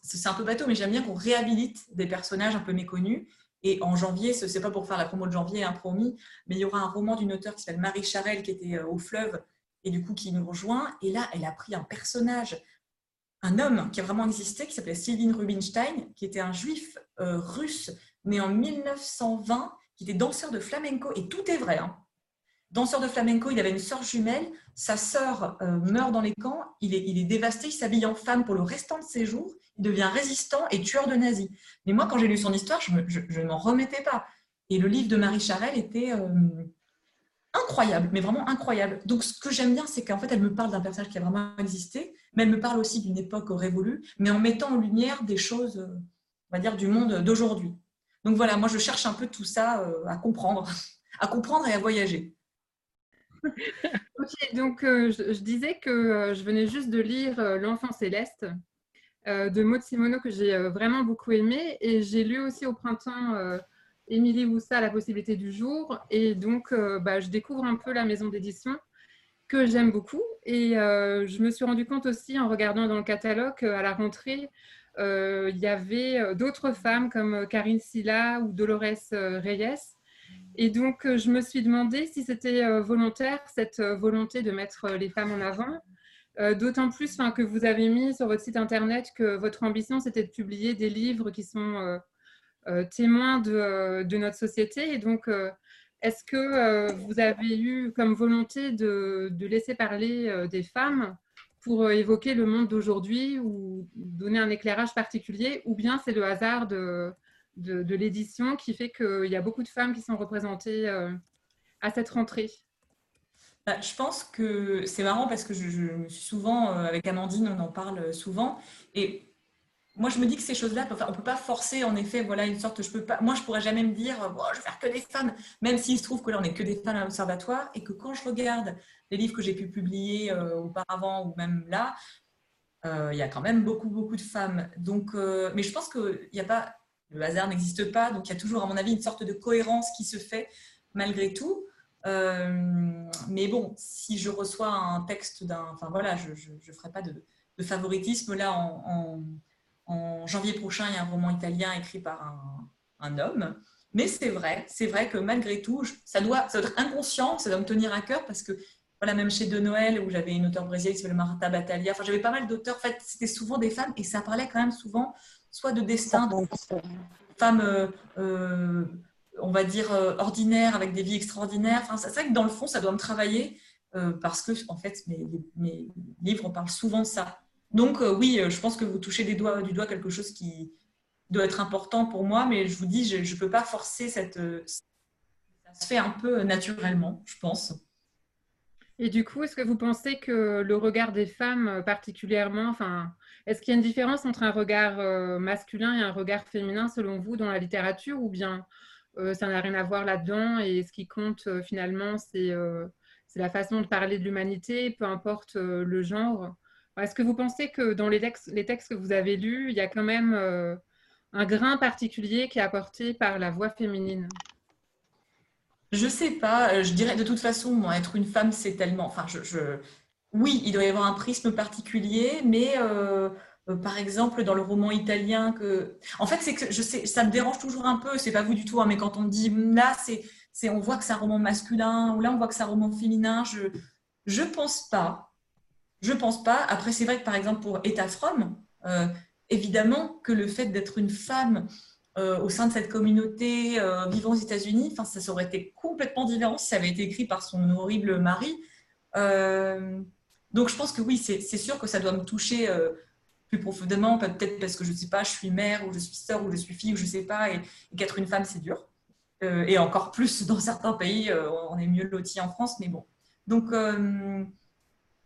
B: c'est un peu bateau, mais j'aime bien qu'on réhabilite des personnages un peu méconnus et en janvier, ce n'est pas pour faire la promo de janvier, un hein, promis, mais il y aura un roman d'une auteure qui s'appelle Marie Charelle qui était euh, au fleuve et du coup qui nous rejoint. Et là, elle a pris un personnage, un homme qui a vraiment existé, qui s'appelait Sylvine Rubinstein, qui était un juif euh, russe né en 1920, qui était danseur de flamenco. Et tout est vrai. Hein. Danseur de flamenco, il avait une sœur jumelle. Sa sœur euh, meurt dans les camps. Il est, il est dévasté. Il s'habille en femme pour le restant de ses jours il devient résistant et tueur de nazis. Mais moi, quand j'ai lu son histoire, je, ne m'en remettais pas. Et le livre de Marie Charelle était euh, incroyable, mais vraiment incroyable. Donc, ce que j'aime bien, c'est qu'en fait, elle me parle d'un personnage qui a vraiment existé, mais elle me parle aussi d'une époque révolue, mais en mettant en lumière des choses, euh, on va dire, du monde d'aujourd'hui. Donc voilà, moi, je cherche un peu tout ça à comprendre, à comprendre et à voyager.
H: ok, donc je, disais que je venais juste de lire L'enfant céleste euh, de Maud Simoneau que j'ai euh, vraiment beaucoup aimé. Et j'ai lu aussi au printemps euh, Émilie Woussa, La possibilité du jour. Et donc, bah, je découvre un peu la maison d'édition que j'aime beaucoup. Et je me suis rendu compte aussi en regardant dans le catalogue à la rentrée, il y avait d'autres femmes comme Karine Silla ou Dolores Reyes. Et donc, je me suis demandé si c'était volontaire, cette volonté de mettre les femmes en avant, euh, d'autant plus que vous avez mis sur votre site internet que votre ambition, c'était de publier des livres qui sont euh, euh, témoins de, notre société. Et donc, est-ce que vous avez eu comme volonté de, laisser parler des femmes pour évoquer le monde d'aujourd'hui ou donner un éclairage particulier Ou bien c'est le hasard de, de l'édition qui fait qu'il y a beaucoup de femmes qui sont représentées à cette rentrée
B: bah, je pense que c'est marrant parce que je, suis souvent, euh, avec Amandine, on en parle souvent. Et moi, je me dis que ces choses-là, on ne peut pas forcer, en effet, voilà, une sorte, je peux pas, moi, je pourrais jamais me dire, je vais faire que des femmes, même s'il se trouve que là, on n'est que des femmes à l'observatoire, et que quand je regarde les livres que j'ai pu publier euh, auparavant, ou même là, euh, il y a quand même beaucoup, beaucoup de femmes. Donc, euh, mais je pense que y a pas, le hasard n'existe pas, donc il y a toujours, à mon avis, une sorte de cohérence qui se fait, malgré tout. mais bon, si je reçois un texte d'un, enfin voilà, je ne ferai pas de, favoritisme là en janvier prochain, il y a un roman italien écrit par un, homme. Mais c'est vrai, c'est vrai que malgré tout, ça doit, être inconscient, ça doit me tenir à cœur parce que, voilà, même chez De Noël, où j'avais une auteure brésilienne qui s'appelle Marta Battaglia, enfin, j'avais pas mal d'auteurs, en fait, c'était souvent des femmes et ça parlait quand même souvent soit de destin, de femmes, euh, euh, on va dire, euh, ordinaires, avec des vies extraordinaires. C'est vrai que dans le fond, ça doit me travailler parce que, en fait, mes, mes livres parlent souvent de ça. Donc oui, je pense que vous touchez des doigts, du doigt quelque chose qui doit être important pour moi, mais je vous dis, je ne peux pas forcer cette... Ça se fait un peu naturellement, je pense.
H: Et du coup, est-ce que vous pensez que le regard des femmes particulièrement, enfin, est-ce qu'il y a une différence entre un regard masculin et un regard féminin selon vous dans la littérature ou bien ça n'a rien à voir là-dedans et ce qui compte finalement, c'est la façon de parler de l'humanité, peu importe le genre? Est-ce que vous pensez que dans les textes, les textes que vous avez lus, il y a quand même euh, un grain particulier qui est apporté par la voix féminine?
B: Je sais pas. Euh, je dirais de toute façon, moi, être une femme, c'est tellement. Enfin, je, oui, il doit y avoir un prisme particulier, mais euh, par exemple, dans le roman italien, que. En fait, c'est que je sais, ça me dérange toujours un peu. C'est pas vous du tout, hein, mais quand on dit là, c'est, c'est, on voit que c'est un roman masculin, ou là, on voit que c'est un roman féminin. Je, je pense pas je pense pas. Après, c'est vrai que par exemple pour Eta From, euh, évidemment que le fait d'être une femme euh, au sein de cette communauté euh, vivant aux États-Unis, enfin, ça aurait été complètement différent si ça avait été écrit par son horrible mari. donc, je pense que oui, c'est sûr que ça doit me toucher plus profondément, peut-être parce que je ne sais pas, je suis mère ou je suis sœur ou je suis fille ou je ne sais pas, et, qu'être une femme, c'est dur. et encore plus dans certains pays, on est mieux loti en France, mais bon. Donc,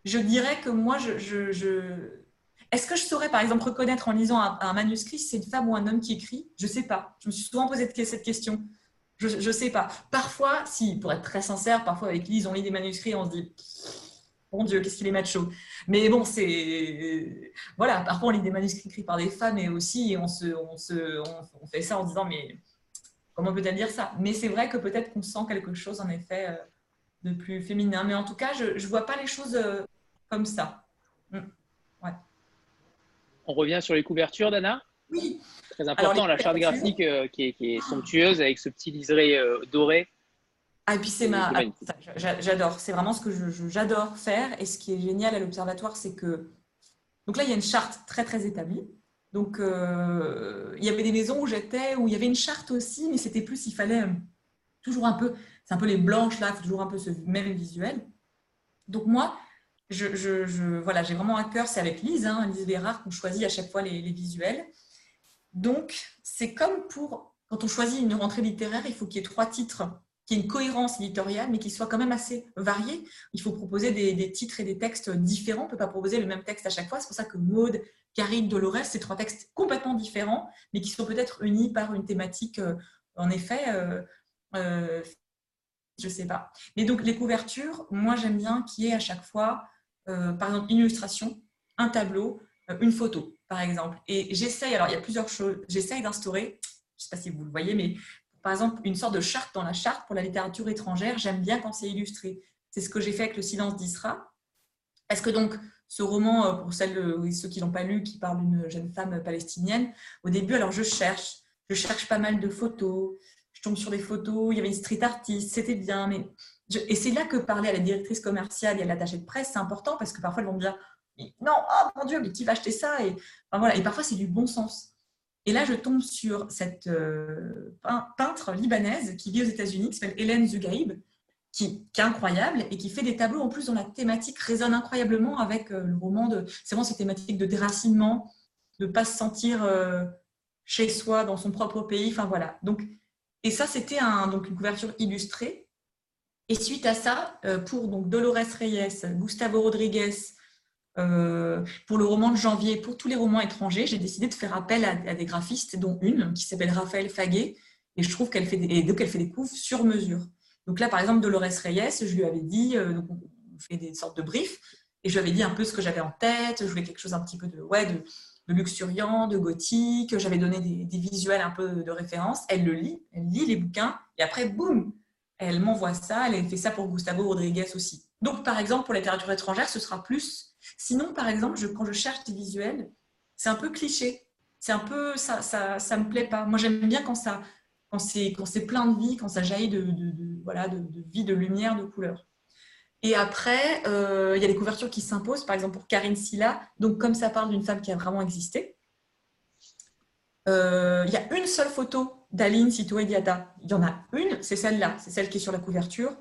B: je dirais que moi, je, est-ce que je saurais, par exemple, reconnaître en lisant un, manuscrit si c'est une femme ou un homme qui écrit? Je ne sais pas. Je me suis souvent posé cette question. Je ne sais pas. Parfois, si, pour être très sincère, parfois avec Lise, on lit des manuscrits et on se dit Mon Dieu, qu'est-ce qu'il est macho. Mais bon, c'est. Voilà, parfois on lit des manuscrits écrits par des femmes et aussi on, se, fait ça en disant Mais comment peut-elle dire ça? Mais c'est vrai que peut-être qu'on sent quelque chose, en effet. Euh, de plus féminin. Mais en tout cas, je ne vois pas les choses euh, comme ça.
A: On revient sur les couvertures, Dana?
B: Oui.
A: Très important, la charte graphique euh, qui, est, somptueuse avec ce petit liseré euh, doré.
B: Ah, et puis c'est ma. Ah, j'adore. C'est vraiment ce que j'adore faire. Et ce qui est génial à l'Observatoire, c'est que. Donc là, il y a une charte très, très établie. Donc, il y avait des maisons où j'étais, où il y avait une charte aussi, mais c'était plus, il fallait toujours un peu c'est un peu les blanches là, toujours un peu ce même visuel. Donc moi, voilà, j'ai vraiment un cœur, c'est avec Lise, hein, Lise Bérard, qu'on choisit à chaque fois les, visuels. Donc c'est comme pour, quand on choisit une rentrée littéraire, il faut qu'il y ait trois titres, qu'il y ait une cohérence éditoriale, mais qui soit quand même assez variés. Il faut proposer des, titres et des textes différents, on ne peut pas proposer le même texte à chaque fois. C'est pour ça que Maude, Karine, Dolores, c'est trois textes complètement différents, mais qui sont peut-être unis par une thématique, euh, en effet, euh, euh, je sais pas. Mais donc les couvertures, moi j'aime bien qu'il y ait à chaque fois, euh, par exemple, une illustration, un tableau, euh, une photo, par exemple. Et j'essaye, alors il y a plusieurs choses, j'essaye d'instaurer, je ne sais pas si vous le voyez, mais par exemple, une sorte de charte dans la charte pour la littérature étrangère, j'aime bien quand c'est illustré. C'est ce que j'ai fait avec Le silence d'Isra. Est-ce que donc ce roman, euh, pour celles, ceux qui l'ont pas lu, qui parle d'une jeune femme palestinienne, au début, alors je cherche, je cherche pas mal de photos, je tombe sur des photos, il y avait une street artiste, c'était bien. Mais Et c'est là que parler à la directrice commerciale et à l'attaché de presse, c'est important parce que parfois elles vont me dire Non, oh mon Dieu, mais qui va acheter ça? Et, voilà. et parfois c'est du bon sens. Et là, je tombe sur cette euh, peintre libanaise qui vit aux États-Unis, qui s'appelle Hélène Zugaib, qui, est incroyable et qui fait des tableaux en plus dont la thématique résonne incroyablement avec euh, le roman de. C'est vraiment cette thématique de déracinement, de ne pas se sentir euh, chez soi, dans son propre pays. Enfin voilà. Donc, et ça, c'était une couverture illustrée. Et suite à ça, euh, pour donc Dolores Reyes, Gustavo Rodriguez, Euh, pour le roman de janvier, pour tous les romans étrangers, j'ai décidé de faire appel à, des graphistes, dont une qui s'appelle Raphaël Faguet, et je trouve qu'elle fait, des, et donc elle fait des couves sur mesure. Donc là, par exemple, Dolores Reyes, je lui avais dit, euh, on fait des sortes de briefs, et je lui avais dit un peu ce que j'avais en tête, je voulais quelque chose un petit peu de, ouais, de, luxuriant, de gothique, j'avais donné des, visuels un peu de référence. Elle le lit, elle lit les bouquins, et après, boum, elle m'envoie ça, elle fait ça pour Gustavo Rodriguez aussi. Donc, par exemple, pour la littérature étrangère, ce sera plus. Sinon, par exemple, quand je cherche des visuels, c'est un peu cliché. C'est un peu, ça, ça, ça me plaît pas. Moi, j'aime bien quand ça, quand c'est, plein de vie, quand ça jaillit de, de, voilà, de, vie, de lumière, de couleur. Et après, euh, il y a des couvertures qui s'imposent, par exemple pour Karine Silla. Donc, comme ça parle d'une femme qui a vraiment existé, euh, il y a une seule photo d'Aline Sito Diata. Il y en a une, c'est celle-là, c'est celle qui est sur la couverture.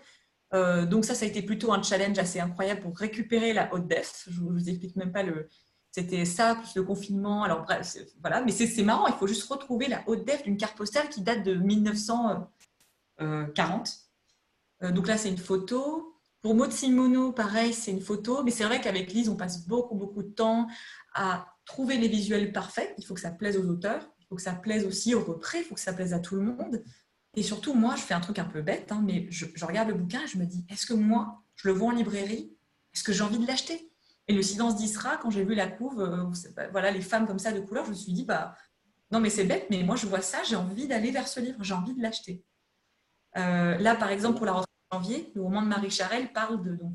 B: Euh, donc ça, ça a été plutôt un challenge assez incroyable pour récupérer la haute def. Je ne vous explique même pas le... C'était ça, plus le confinement. Alors bref, voilà. Mais c'est marrant, il faut juste retrouver la haute def d'une carte postale qui date de 1940. Euh, donc là, c'est une photo. Pour Maud Simono, pareil, c'est une photo. Mais c'est vrai qu'avec Lise, on passe beaucoup, beaucoup de temps à trouver les visuels parfaits. Il faut que ça plaise aux auteurs faut que ça plaise aussi au repris, il faut que ça plaise à tout le monde. Et surtout, moi, je fais un truc un peu bête, hein, mais je, regarde le bouquin et je me dis, est-ce que moi, je le vois en librairie? Est-ce que j'ai envie de l'acheter? Et le silence d'Isra, quand j'ai vu la couve, euh, voilà, les femmes comme ça de couleur, je me suis dit, bah, non, mais c'est bête, mais moi, je vois ça, j'ai envie d'aller vers ce livre, j'ai envie de l'acheter. Euh, là, par exemple, pour la rentrée de janvier, le roman de Marie Charelle parle de donc,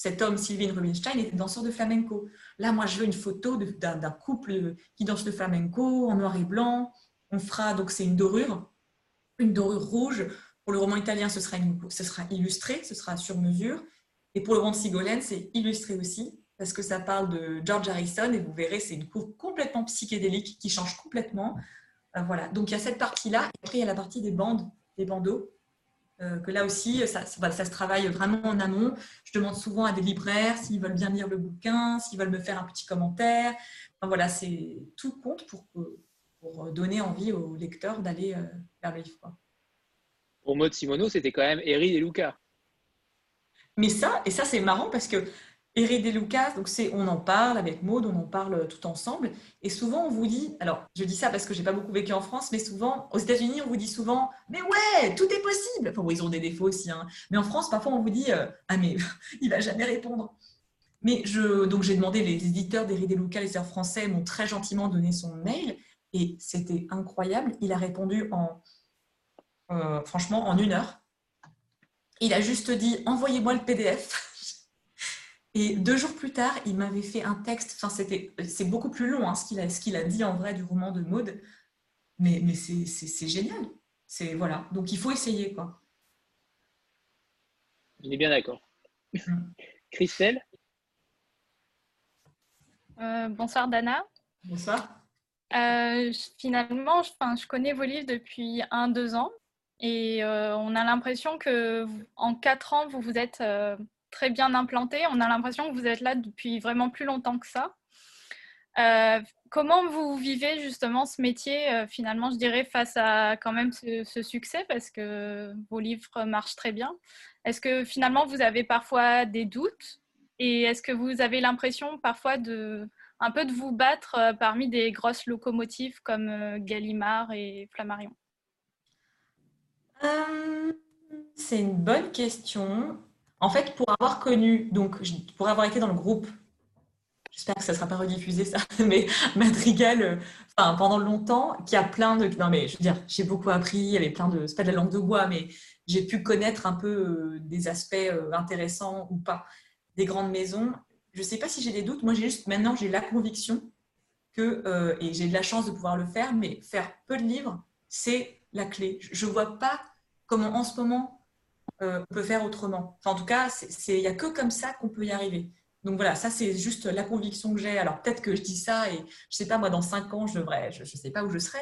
B: cet homme, Sylvain Rubinstein, était danseur de flamenco. Là, moi, je veux une photo d'un couple qui danse le flamenco en noir et blanc. On fera, donc c'est une dorure, une dorure rouge. Pour le roman italien, ce sera, illustré, ce sera sur mesure. Et pour le roman de Sigolène, c'est illustré aussi, parce que ça parle de George Harrison, et vous verrez, c'est une couve complètement psychédélique qui change complètement. Euh, voilà, donc il y a cette partie-là, et après il y a la partie des bandes, des bandeaux, que là aussi, ça, ça, se travaille vraiment en amont. Je demande souvent à des libraires s'ils veulent bien lire le bouquin, s'ils veulent me faire un petit commentaire. voilà, c'est tout compte pour, pour donner envie aux lecteurs d'aller euh, vers le livre.
A: Pour Maud Simono, c'était quand même Eri et Luca.
B: Mais ça, et ça c'est marrant parce que Et Lucas, donc c'est, on en parle avec Maud, on en parle tout ensemble. Et souvent, on vous dit, alors je dis ça parce que j'ai pas beaucoup vécu en France, mais souvent, aux États-Unis, on vous dit souvent, mais ouais, tout est possible. Enfin, bon, ils ont des défauts aussi, hein. mais en France, parfois, on vous dit, euh, ah, mais il va jamais répondre. Mais je, donc j'ai demandé, les éditeurs et Lucas, les éditeurs français, m'ont très gentiment donné son mail et c'était incroyable. Il a répondu en, euh, franchement, en une heure. Il a juste dit, envoyez-moi le PDF. Et deux jours plus tard, il m'avait fait un texte. Enfin, c'était, c'est beaucoup plus long hein, ce, qu'il a, ce qu'il a dit en vrai du roman de Maud. Mais, mais c'est, c'est, génial. C'est, voilà. Donc il faut essayer. Quoi.
A: On est bien d'accord. Mm. Christelle?
I: Euh, Bonsoir Dana.
B: Bonsoir.
I: Euh, finalement, je, je connais vos livres depuis un, deux ans. Et euh, on a l'impression que en quatre ans, vous vous êtes très bien implanté. On a l'impression que vous êtes là depuis vraiment plus longtemps que ça. Euh, comment vous vivez justement ce métier, euh, finalement, je dirais, face à quand même ce, succès, parce que vos livres marchent très bien Est-ce que finalement, vous avez parfois des doutes? Et est-ce que vous avez l'impression parfois de un peu de vous battre euh, parmi des grosses locomotives comme Gallimard et Flammarion?
B: C'est une bonne question. En fait, pour avoir connu, donc pour avoir été dans le groupe, j'espère que ça ne sera pas rediffusé ça, mais Madrigal, euh, pendant longtemps, qui a plein de. Non, mais je veux dire, j'ai beaucoup appris, il y avait plein de. C'est pas de la langue de bois, mais j'ai pu connaître un peu euh, des aspects euh, intéressants ou pas des grandes maisons. Je ne sais pas si j'ai des doutes. Moi, j'ai juste maintenant, j'ai la conviction que, et j'ai de la chance de pouvoir le faire, mais faire peu de livres, c'est la clé. Je ne vois pas comment en ce moment euh, on peut faire autrement. Enfin, en tout cas, il n'y a que comme ça qu'on peut y arriver. Donc voilà, ça c'est juste la conviction que j'ai. Alors peut-être que je dis ça et je ne sais pas, moi dans cinq ans, je je ne sais pas où je serai.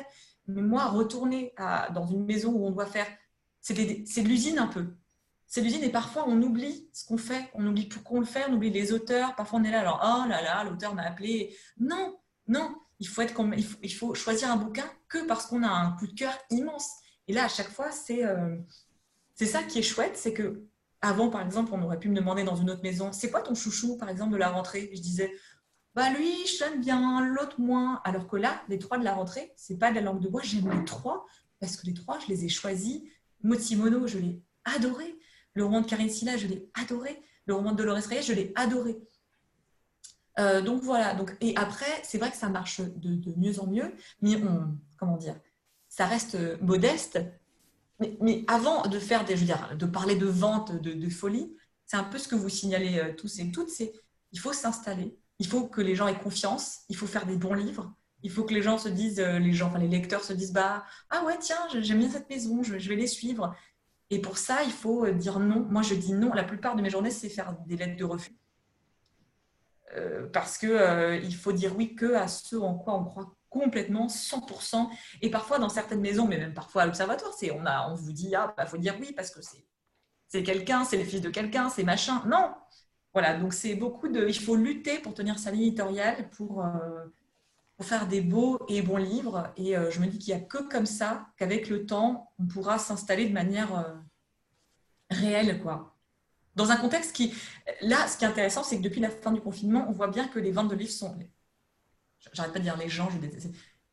B: Mais moi, retourner dans une maison où on doit faire, c'est de l'usine un peu. C'est l'usine et parfois on oublie ce qu'on fait, on oublie pourquoi on le fait, on oublie les auteurs. Parfois on est là, alors oh là là, l'auteur m'a appelé. Non, non, il faut choisir un bouquin que parce qu'on a un coup de cœur immense. Et là, à chaque fois, c'est euh, c'est ça qui est chouette, c'est que avant, par exemple, on aurait pu me demander dans une autre maison, c'est quoi ton chouchou, par exemple, de la rentrée? Je disais, bah lui, je bien, l'autre moins. Alors que là, les trois de la rentrée, c'est pas de la langue de bois, j'aime les trois parce que les trois, je les ai choisis. Motimono, je l'ai adoré. Le roman de Karine Silla, je l'ai adoré. Le roman de Dolores Reyes, je l'ai adoré. Euh, donc voilà. Donc, et après, c'est vrai que ça marche de, mieux en mieux, mais comment dire, ça reste modeste. Mais, avant de faire des, je veux dire, de parler de vente, de, folie, c'est un peu ce que vous signalez euh, tous et toutes, c'est il faut s'installer, il faut que les gens aient confiance, il faut faire des bons livres, il faut que les gens se disent, euh, les gens, enfin les lecteurs se disent, bah ah ouais tiens, j'aime bien cette maison, je, vais les suivre. Et pour ça, il faut dire non. Moi, je dis non. La plupart de mes journées, c'est faire des lettres de refus. Euh, parce euh, il faut dire oui que à ce en quoi on croit complètement, 100%. Et parfois, dans certaines maisons, mais même parfois à l'observatoire, c'est on, a, on vous dit, ah, bah, faut dire oui parce que c'est, c'est quelqu'un, c'est le fils de quelqu'un, c'est machin. Non Voilà, donc c'est beaucoup de. Il faut lutter pour tenir sa ligne éditoriale, pour, euh, faire des beaux et bons livres. Et je me dis qu'il n'y a que comme ça qu'avec le temps, on pourra s'installer de manière réelle, quoi dans un contexte qui, là, ce qui est intéressant, c'est que depuis la fin du confinement, on voit bien que les ventes de livres sont, j'arrête pas de dire les gens,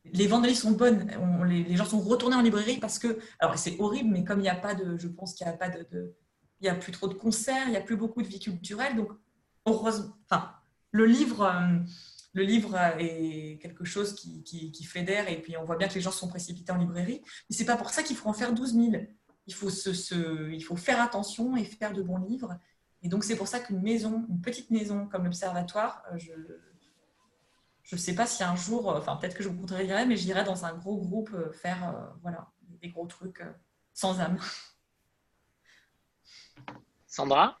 B: les ventes de livres sont bonnes. les, gens sont retournés en librairie parce que, alors c'est horrible, mais comme il n'y a pas de, je pense qu'il n'y a pas de, il y a plus trop de concerts, il n'y a plus beaucoup de vie culturelle, donc heureusement, enfin, le livre, euh, le livre est quelque chose qui, qui, fédère et puis on voit bien que les gens sont précipités en librairie, mais c'est pas pour ça qu'il faut en faire 12 000 il faut, se, il faut faire attention et faire de bons livres. Et donc, c'est pour ça qu'une maison, une petite maison comme l'Observatoire, euh, je ne sais pas si un jour, euh, enfin, peut-être que je vous contredirai, mais j'irai dans un gros groupe euh, faire voilà, des gros trucs sans âme.
A: Sandra?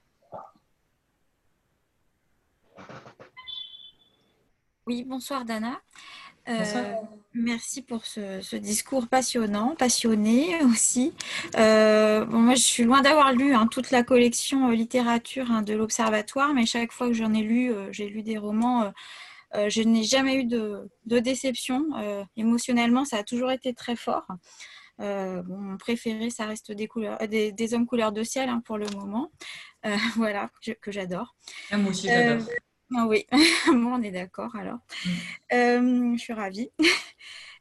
J: Oui, bonsoir Dana. Euh, merci pour ce, discours passionnant, passionné aussi. Euh, bon, moi, je suis loin d'avoir lu hein, toute la collection euh, littérature hein, de l'Observatoire, mais chaque fois que j'en ai lu, j'ai lu des romans. Je n'ai jamais eu de, déception. émotionnellement, ça a toujours été très fort. mon préféré, ça reste des, couleurs, des, hommes couleur de ciel hein, pour le moment. voilà, que j'adore.
B: Ah, moi aussi, j'adore.
J: Ah oui, bon, on est d'accord alors. Mm. Euh, je suis ravie.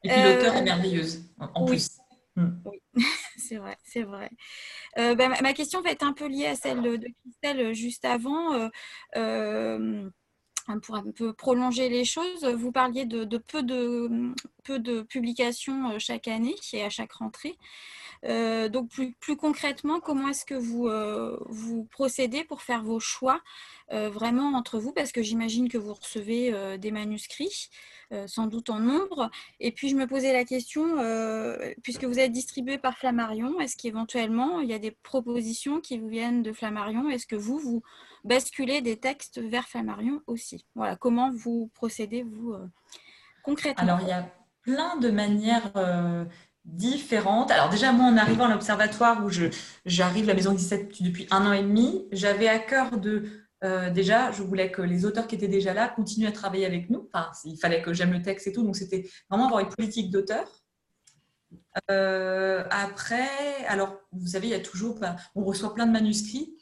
B: Et puis l'auteur est euh, merveilleuse en plus.
J: Mm. Oui, c'est vrai, c'est vrai. Euh, bah, ma question va être un peu liée à celle de Christelle juste avant. Pour un peu prolonger les choses, vous parliez de, peu, de peu de publications chaque année et à chaque rentrée. donc plus, plus, concrètement, comment est-ce que vous, vous procédez pour faire vos choix euh, vraiment entre vous? Parce que j'imagine que vous recevez euh, des manuscrits, euh, sans doute en nombre. Et puis je me posais la question, puisque vous êtes distribué par Flammarion, est-ce qu'éventuellement il y a des propositions qui vous viennent de Flammarion? Est-ce que vous, vous basculez des textes vers Flammarion aussi Voilà, comment vous procédez, vous, concrètement?
B: Alors il y a plein de manières différentes. Alors déjà, moi, en arrivant à l'observatoire où j'arrive à la Maison 17 depuis un an et demi, j'avais à cœur de euh, déjà, je voulais que les auteurs qui étaient déjà là continuent à travailler avec nous. Il fallait que j'aime le texte et tout, donc c'était vraiment avoir une politique d'auteur. Euh, après, alors, vous savez, il y a toujours, on reçoit plein de manuscrits.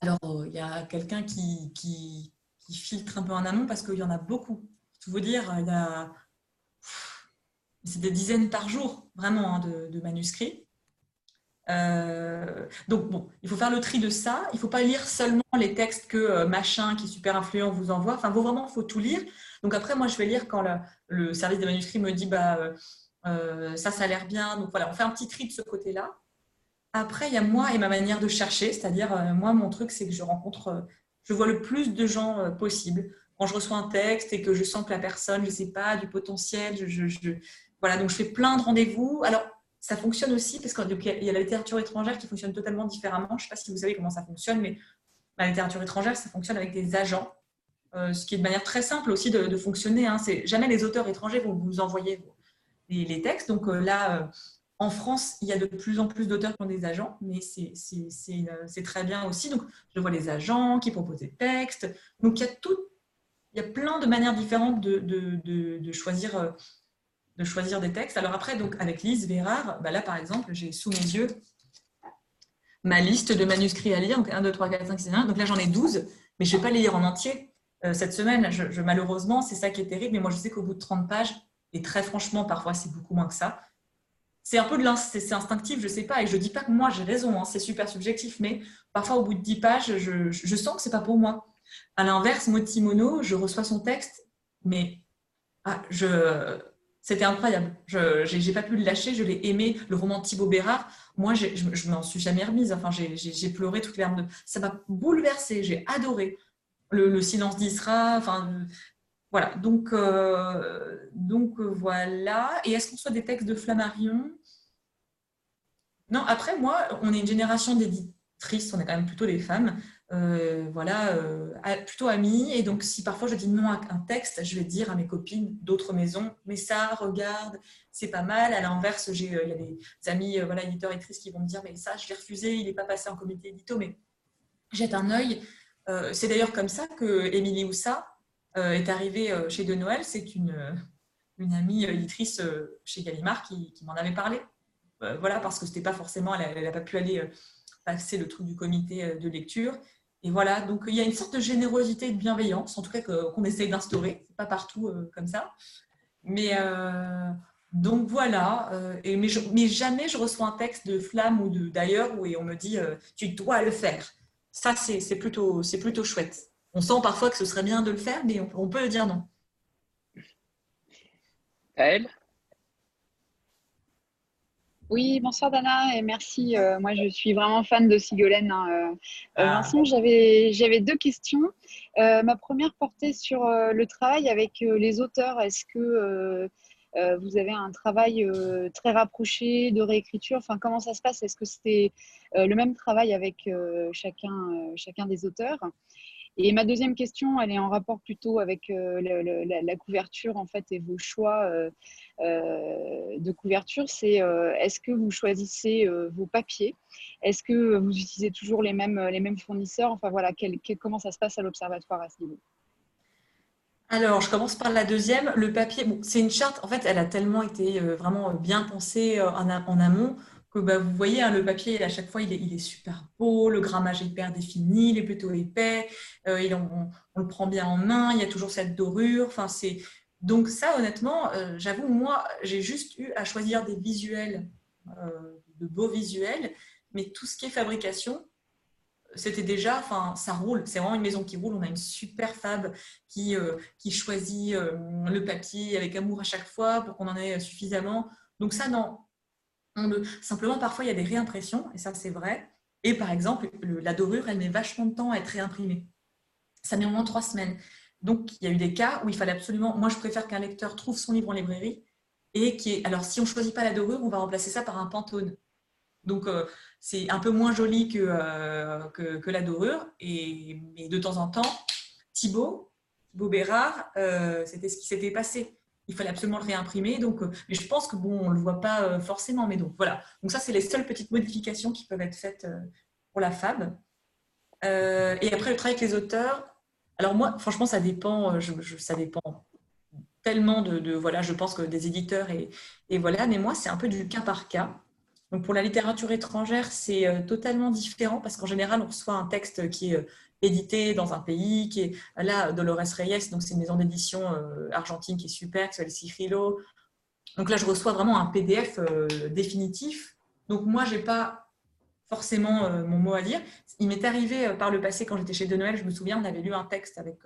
B: Alors, il y a quelqu'un qui, filtre un peu en amont parce qu'il y en a beaucoup. Tout vous dire, il y a, c'est des dizaines par jour, vraiment, hein, de manuscrits. Euh, donc bon, il faut faire le tri de ça. Il ne faut pas lire seulement les textes que euh, machin qui est super influent vous envoie. Enfin, vraiment, il faut tout lire. Donc après, moi, je vais lire quand le, service des manuscrits me dit bah euh, ça, ça a l'air bien. Donc voilà, on fait un petit tri de ce côté-là. Après, il y a moi et ma manière de chercher, c'est-à-dire moi, mon truc, c'est que je rencontre, je vois le plus de gens possible. Quand je reçois un texte et que je sens que la personne, je ne sais pas, du potentiel, je, voilà, donc je fais plein de rendez-vous. Alors ça fonctionne aussi parce qu'il y a la littérature étrangère qui fonctionne totalement différemment. Je ne sais pas si vous savez comment ça fonctionne, mais la littérature étrangère, ça fonctionne avec des agents, euh, ce qui est de manière très simple aussi de, fonctionner. Hein. C'est jamais les auteurs étrangers vont vous envoyer les, textes. Donc euh, là, euh, en France, il y a de plus en plus d'auteurs qui ont des agents, mais c'est très bien aussi. Donc je vois les agents qui proposent des textes. Donc il y a plein de manières différentes de, de, choisir de choisir des textes. Alors après, donc avec Lise Vérard, bah là par exemple, j'ai sous mes yeux ma liste de manuscrits à lire, donc 1, 2, 3, 4, 5, 6, 1. Donc là j'en ai 12, mais je ne vais pas les lire en entier. cette semaine. Malheureusement, c'est ça qui est terrible. Mais moi, je sais qu'au bout de 30 pages, et très franchement, parfois, c'est beaucoup moins que ça. C'est un peu de c'est instinctif, je sais pas. Et je dis pas que moi, j'ai raison, hein, c'est super subjectif. Mais parfois, au bout de 10 pages, je, sens que c'est pas pour moi. À l'inverse, Motimono, je reçois son texte, mais ah, je c'était incroyable. Je n'ai pas pu le lâcher, je l'ai aimé. Le roman Thibaut Bérard, moi, je, je m'en suis jamais remise. Enfin, j'ai pleuré toutes les larmes de. Ça m'a bouleversée, j'ai adoré. Le, silence d'Isra, enfin, voilà. Donc, euh, donc voilà. Et est-ce qu'on soit des textes de Flammarion? Non, après, moi, on est une génération d'éditrices, on est quand même plutôt des femmes. Euh, voilà, euh, plutôt amis. Et donc, si parfois je dis non à un texte, je vais dire à mes copines d'autres maisons, mais ça, regarde, c'est pas mal. À l'inverse, euh, il y a des amis, voilà, éditeurs, éditrices qui vont me dire, mais ça, je l'ai refusé, il n'est pas passé en comité édito, mais jette un œil. c'est d'ailleurs comme ça que Émilie Oussa est arrivée chez De Noël. C'est une, une amie éditrice chez Gallimard qui, m'en avait parlé. voilà, parce que c'était pas forcément, elle n'a pas pu aller passer le truc du comité de lecture. Et voilà, donc il y a une sorte de générosité et de bienveillance, en tout cas qu'on essaye d'instaurer, pas partout euh, comme ça. Mais euh, donc voilà, euh, et, mais, jamais je reçois un texte de Flamme ou d'ailleurs où on me dit tu dois le faire. Ça, c'est plutôt, plutôt chouette. On sent parfois que ce serait bien de le faire, mais on, on peut dire non.
A: Elle
F: oui, bonsoir Dana et merci. Euh, moi, je suis vraiment fan de Sigolène. Hein, euh, euh, ah. Vincent, j'avais deux questions. ma première portait sur le travail avec les auteurs. Est-ce que vous avez un travail très rapproché de réécriture? Enfin, comment ça se passe? Est-ce que c'était le même travail avec chacun, chacun des auteurs? Et ma deuxième question, elle est en rapport plutôt avec euh, la, couverture en fait et vos choix euh, euh, de couverture. C'est est-ce que vous choisissez vos papiers? Est-ce que vous utilisez toujours les mêmes, les mêmes fournisseurs? Enfin voilà, comment ça se passe à l'observatoire à ce niveau?
B: Alors, je commence par la deuxième. Le papier, bon, c'est une charte. En fait, elle a tellement été vraiment bien pensée en, en bah, vous voyez, hein, le papier, à chaque fois, il est, super beau, le grammage est hyper défini, il est plutôt épais, euh, on, le prend bien en main, il y a toujours cette dorure. Enfin. Donc ça, honnêtement, euh, j'avoue, moi, j'ai juste eu à choisir des visuels, euh, de beaux visuels, mais tout ce qui est fabrication, c'était déjà, enfin, ça roule. C'est vraiment une maison qui roule. On a une super fab qui, qui choisit le papier avec amour à chaque fois pour qu'on en ait suffisamment. Donc ça, non, Simplement, parfois, il y a des réimpressions, et ça, c'est vrai. Et par exemple, la dorure, elle met vachement de temps à être réimprimée. Ça met au moins trois semaines. Donc, il y a eu des cas où il fallait absolument. Moi, je préfère qu'un lecteur trouve son livre en librairie et qui est. Alors, si on ne choisit pas la dorure, on va remplacer ça par un pantone. Donc, euh, c'est un peu moins joli que, euh, que, la dorure. Et, mais de temps en temps, Thibaut, Thibaut Bérard, euh, c'était ce qui s'était passé il fallait absolument le réimprimer. Donc, euh, mais je pense que bon, on le voit pas euh, forcément. Mais donc voilà. Donc ça, c'est les seules petites modifications qui peuvent être faites euh, pour la fab. et après, le travail avec les auteurs. Alors moi, franchement, ça dépend. Ça dépend tellement de, voilà. Je pense que des éditeurs et voilà. Mais moi, c'est un peu du cas par cas. Donc pour la littérature étrangère, c'est totalement différent parce qu'en général, on reçoit un texte qui est édité dans un pays qui est là Dolores Reyes donc c'est une maison d'édition euh, argentine qui est super qui s'appelle Sigilo. Donc là je reçois vraiment un PDF euh, définitif. Donc moi j'ai pas forcément euh, mon mot à dire. Il m'est arrivé par le passé quand j'étais chez De Noël je me souviens on avait lu un texte avec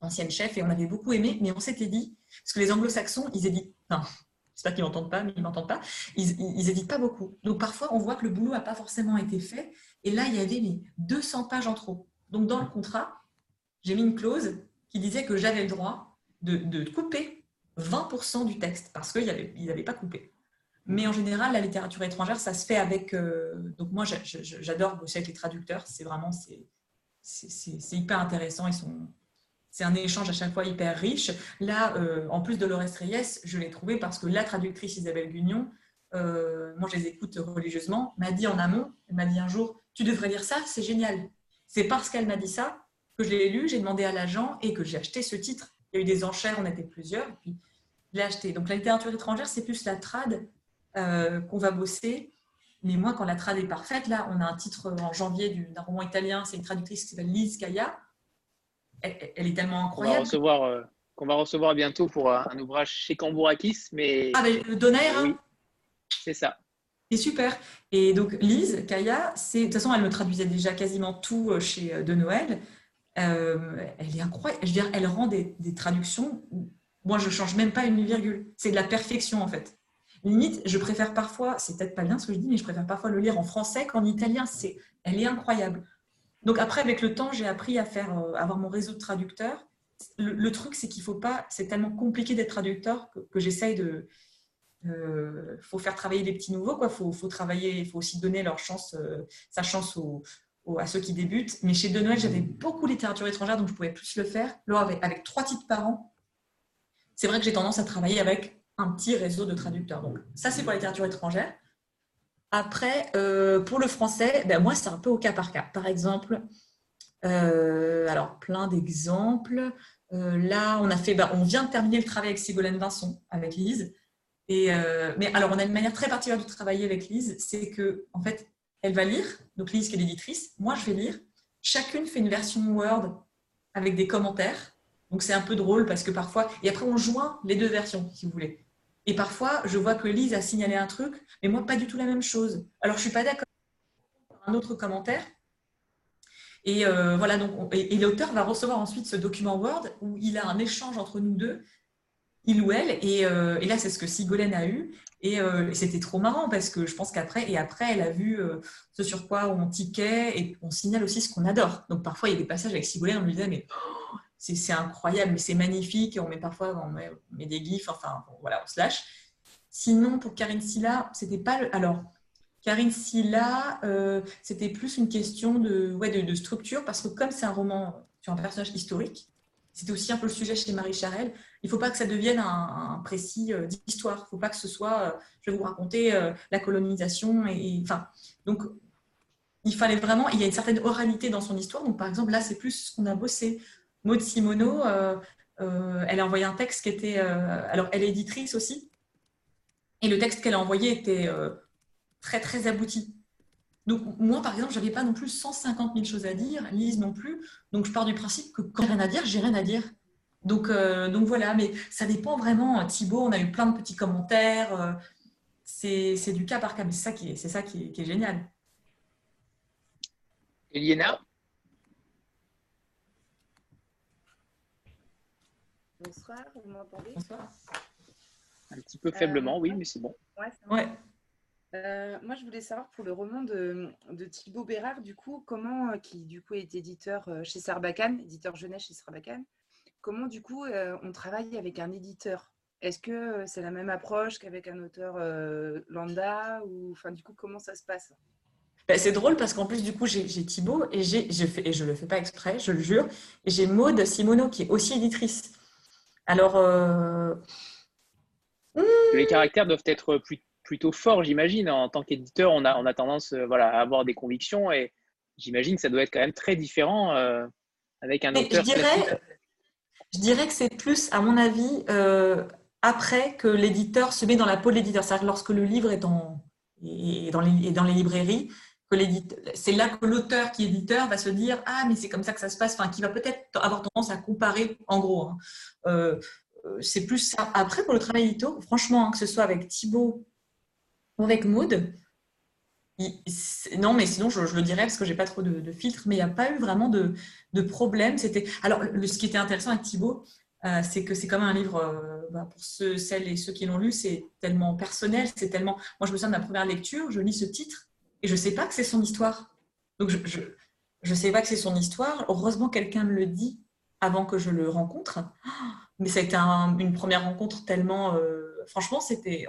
B: ancienne chef et on avait beaucoup aimé mais on s'était dit parce que les anglo-saxons ils éditent non pas qu'ils m'entendent pas mais ils m'entendent pas ils, ils éditent pas beaucoup donc parfois on voit que le boulot a pas forcément été fait et là, il y avait 200 pages en trop. Donc, dans le contrat, j'ai mis une clause qui disait que j'avais le droit de, couper 20% du texte parce qu'ils n'avaient pas coupé. Mais en général, la littérature étrangère, ça se fait avec. Euh, donc, moi, j'adore bosser avec les traducteurs. C'est vraiment c'est hyper intéressant. Ils sont, c'est un échange à chaque fois hyper riche. Là, euh, en plus de Lores Reyes, je l'ai trouvé parce que la traductrice Isabelle Gugnon, euh, moi je les écoute religieusement, m'a dit en amont, elle m'a dit un jour, tu devrais lire ça, c'est génial. C'est parce qu'elle m'a dit ça que je l'ai lu, j'ai demandé à l'agent et que j'ai acheté ce titre. Il y a eu des enchères, on était plusieurs, puis je l'ai acheté. Donc la littérature étrangère, c'est plus la trad euh, qu'on va bosser. Mais moi, quand la trad est parfaite, là, on a un titre en janvier d'un roman italien, c'est une traductrice qui s'appelle Lise Kaya. Elle, est tellement incroyable.
A: On va recevoir, qu'on va recevoir bientôt pour un, ouvrage chez Cambourakis. Mais...
B: Ah, mais le Donaire
A: Oui, c'est ça.
B: C'est super. Et donc, Lise, Kaya, de toute façon, elle me traduisait déjà quasiment tout chez De Noël. elle est incroyable. Je veux dire, elle rend des, des traductions. Moi, je ne change même pas une virgule. C'est de la perfection, en fait. Limite, je préfère parfois, c'est peut-être pas bien ce que je dis, mais je préfère parfois le lire en français qu'en italien. C'est, elle est incroyable. Donc après, avec le temps, j'ai appris à faire, euh, avoir mon réseau de traducteurs. Le, truc, c'est qu'il faut pas, c'est tellement compliqué d'être traducteur que, j'essaye de, euh, faut faire travailler les petits nouveaux, quoi. Faut, faut travailler, il faut aussi donner leur chance, euh, sa chance à ceux qui débutent. Mais chez De Noël, j'avais beaucoup de littérature étrangère, donc je pouvais plus le faire. Là, avec, avec trois titres par an, c'est vrai que j'ai tendance à travailler avec un petit réseau de traducteurs. Donc, ça, c'est pour la littérature étrangère. Après, euh, pour le français, ben, moi, c'est un peu au cas par cas. Par exemple, euh, alors, plein d'exemples. Euh, là, on a fait, ben, on vient de terminer le travail avec Sigolène Vincent, avec Lise. Et, mais alors, on a une manière très particulière de travailler avec Lise, c'est que, en fait, elle va lire, donc Lise qui est l'éditrice, moi je vais lire. Chacune fait une version Word avec des commentaires. Donc c'est un peu drôle parce que parfois, et après on joint les deux versions, si vous voulez. Et parfois, je vois que Lise a signalé un truc, mais moi, pas du tout la même chose. Alors, je ne suis pas d'accord un autre commentaire. Et euh, voilà, donc, et, l'auteur va recevoir ensuite ce document Word où il a un échange entre nous deux, il ou elle. Et, euh, là, c'est ce que Sigolène a eu. Euh, et, c'était trop marrant parce que je pense qu'après, et après, elle a vu ce sur quoi on tiquait et on signale aussi ce qu'on adore. Donc parfois, il y a des passages avec Sigolène, on lui disait, mais c'est incroyable, mais c'est magnifique. On met parfois on met, des gifs, enfin voilà, on se lâche. Sinon, pour Karine Silla, c'était pas le. Alors, Karine Silla, euh, c'était plus une question de, ouais, de, structure, parce que comme c'est un roman sur un personnage historique, c'était aussi un peu le sujet chez Marie Charelle. Il ne faut pas que ça devienne un, précis euh, d'histoire. Il ne faut pas que ce soit, euh, je vais vous raconter la colonisation. Et, enfin, donc, il fallait vraiment, il y a une certaine oralité dans son histoire. Donc, par exemple, là, c'est plus ce qu'on a bossé. Maud Simoneau, euh, euh, elle a envoyé un texte qui était. Euh, alors, elle est éditrice aussi. Et le texte qu'elle a envoyé était très, très abouti. Donc, moi, par exemple, je n'avais pas non plus 150 000 choses à dire, Lise non plus. Donc, je pars du principe que quand j'ai rien à dire, j'ai rien à dire. Donc, donc voilà, mais ça dépend vraiment. Thibaut, on a eu plein de petits commentaires. c'est du cas par cas, mais c'est ça qui est, ça qui est, qui est génial.
A: Eliena
K: Bonsoir, vous m'entendez? Bonsoir.
A: Un petit peu faiblement, oui, mais c'est bon.
B: Ouais,
K: euh, moi, je voulais savoir pour le roman de, de Thibaut Bérard, du coup, comment, euh, qui du coup est éditeur euh, chez Sarbacane, éditeur jeunesse chez Sarbacane, comment du coup on travaille avec un éditeur? Est-ce que c'est la même approche qu'avec un auteur lambda ou enfin du coup comment ça se passe?
B: Ben, c'est drôle parce qu'en plus, du coup, j'ai Thibaut et, je fais, et je ne le fais pas exprès, je le jure. Et j'ai Maude Simoneau qui est aussi éditrice. Alors. Euh,
A: Les caractères doivent être plutôt forts, j'imagine. En tant qu'éditeur, on a, on a tendance euh, voilà, à avoir des convictions et j'imagine que ça doit être quand même très différent euh, avec un auteur.
B: Je dirais, je dirais que c'est plus, à mon avis, après que l'éditeur se met dans la peau de l'éditeur. C'est-à-dire lorsque le livre est, dans, dans les, est dans les librairies, c'est là que l'auteur qui est éditeur va se dire ah mais c'est comme ça que ça se passe, enfin qui va peut-être avoir tendance à comparer en gros. Hein. Euh, euh, c'est plus ça. Après pour le travail édito, franchement hein, que ce soit avec Thibaut ou avec Maud, non mais sinon je, le dirais parce que j'ai pas trop de, filtres, mais il n'y a pas eu vraiment de, de problème. C'était alors ce qui était intéressant avec Thibaut, euh, c'est que c'est comme un livre, bah, pour ceux, celles et ceux qui l'ont lu, c'est tellement personnel, c'est tellement. Moi, je me souviens de ma première lecture, je lis ce titre et je ne sais pas que c'est son histoire. Donc, je ne sais pas que c'est son histoire. Heureusement, quelqu'un me le dit avant que je le rencontre. Mais ça a été une première rencontre tellement. Euh, franchement, c'était.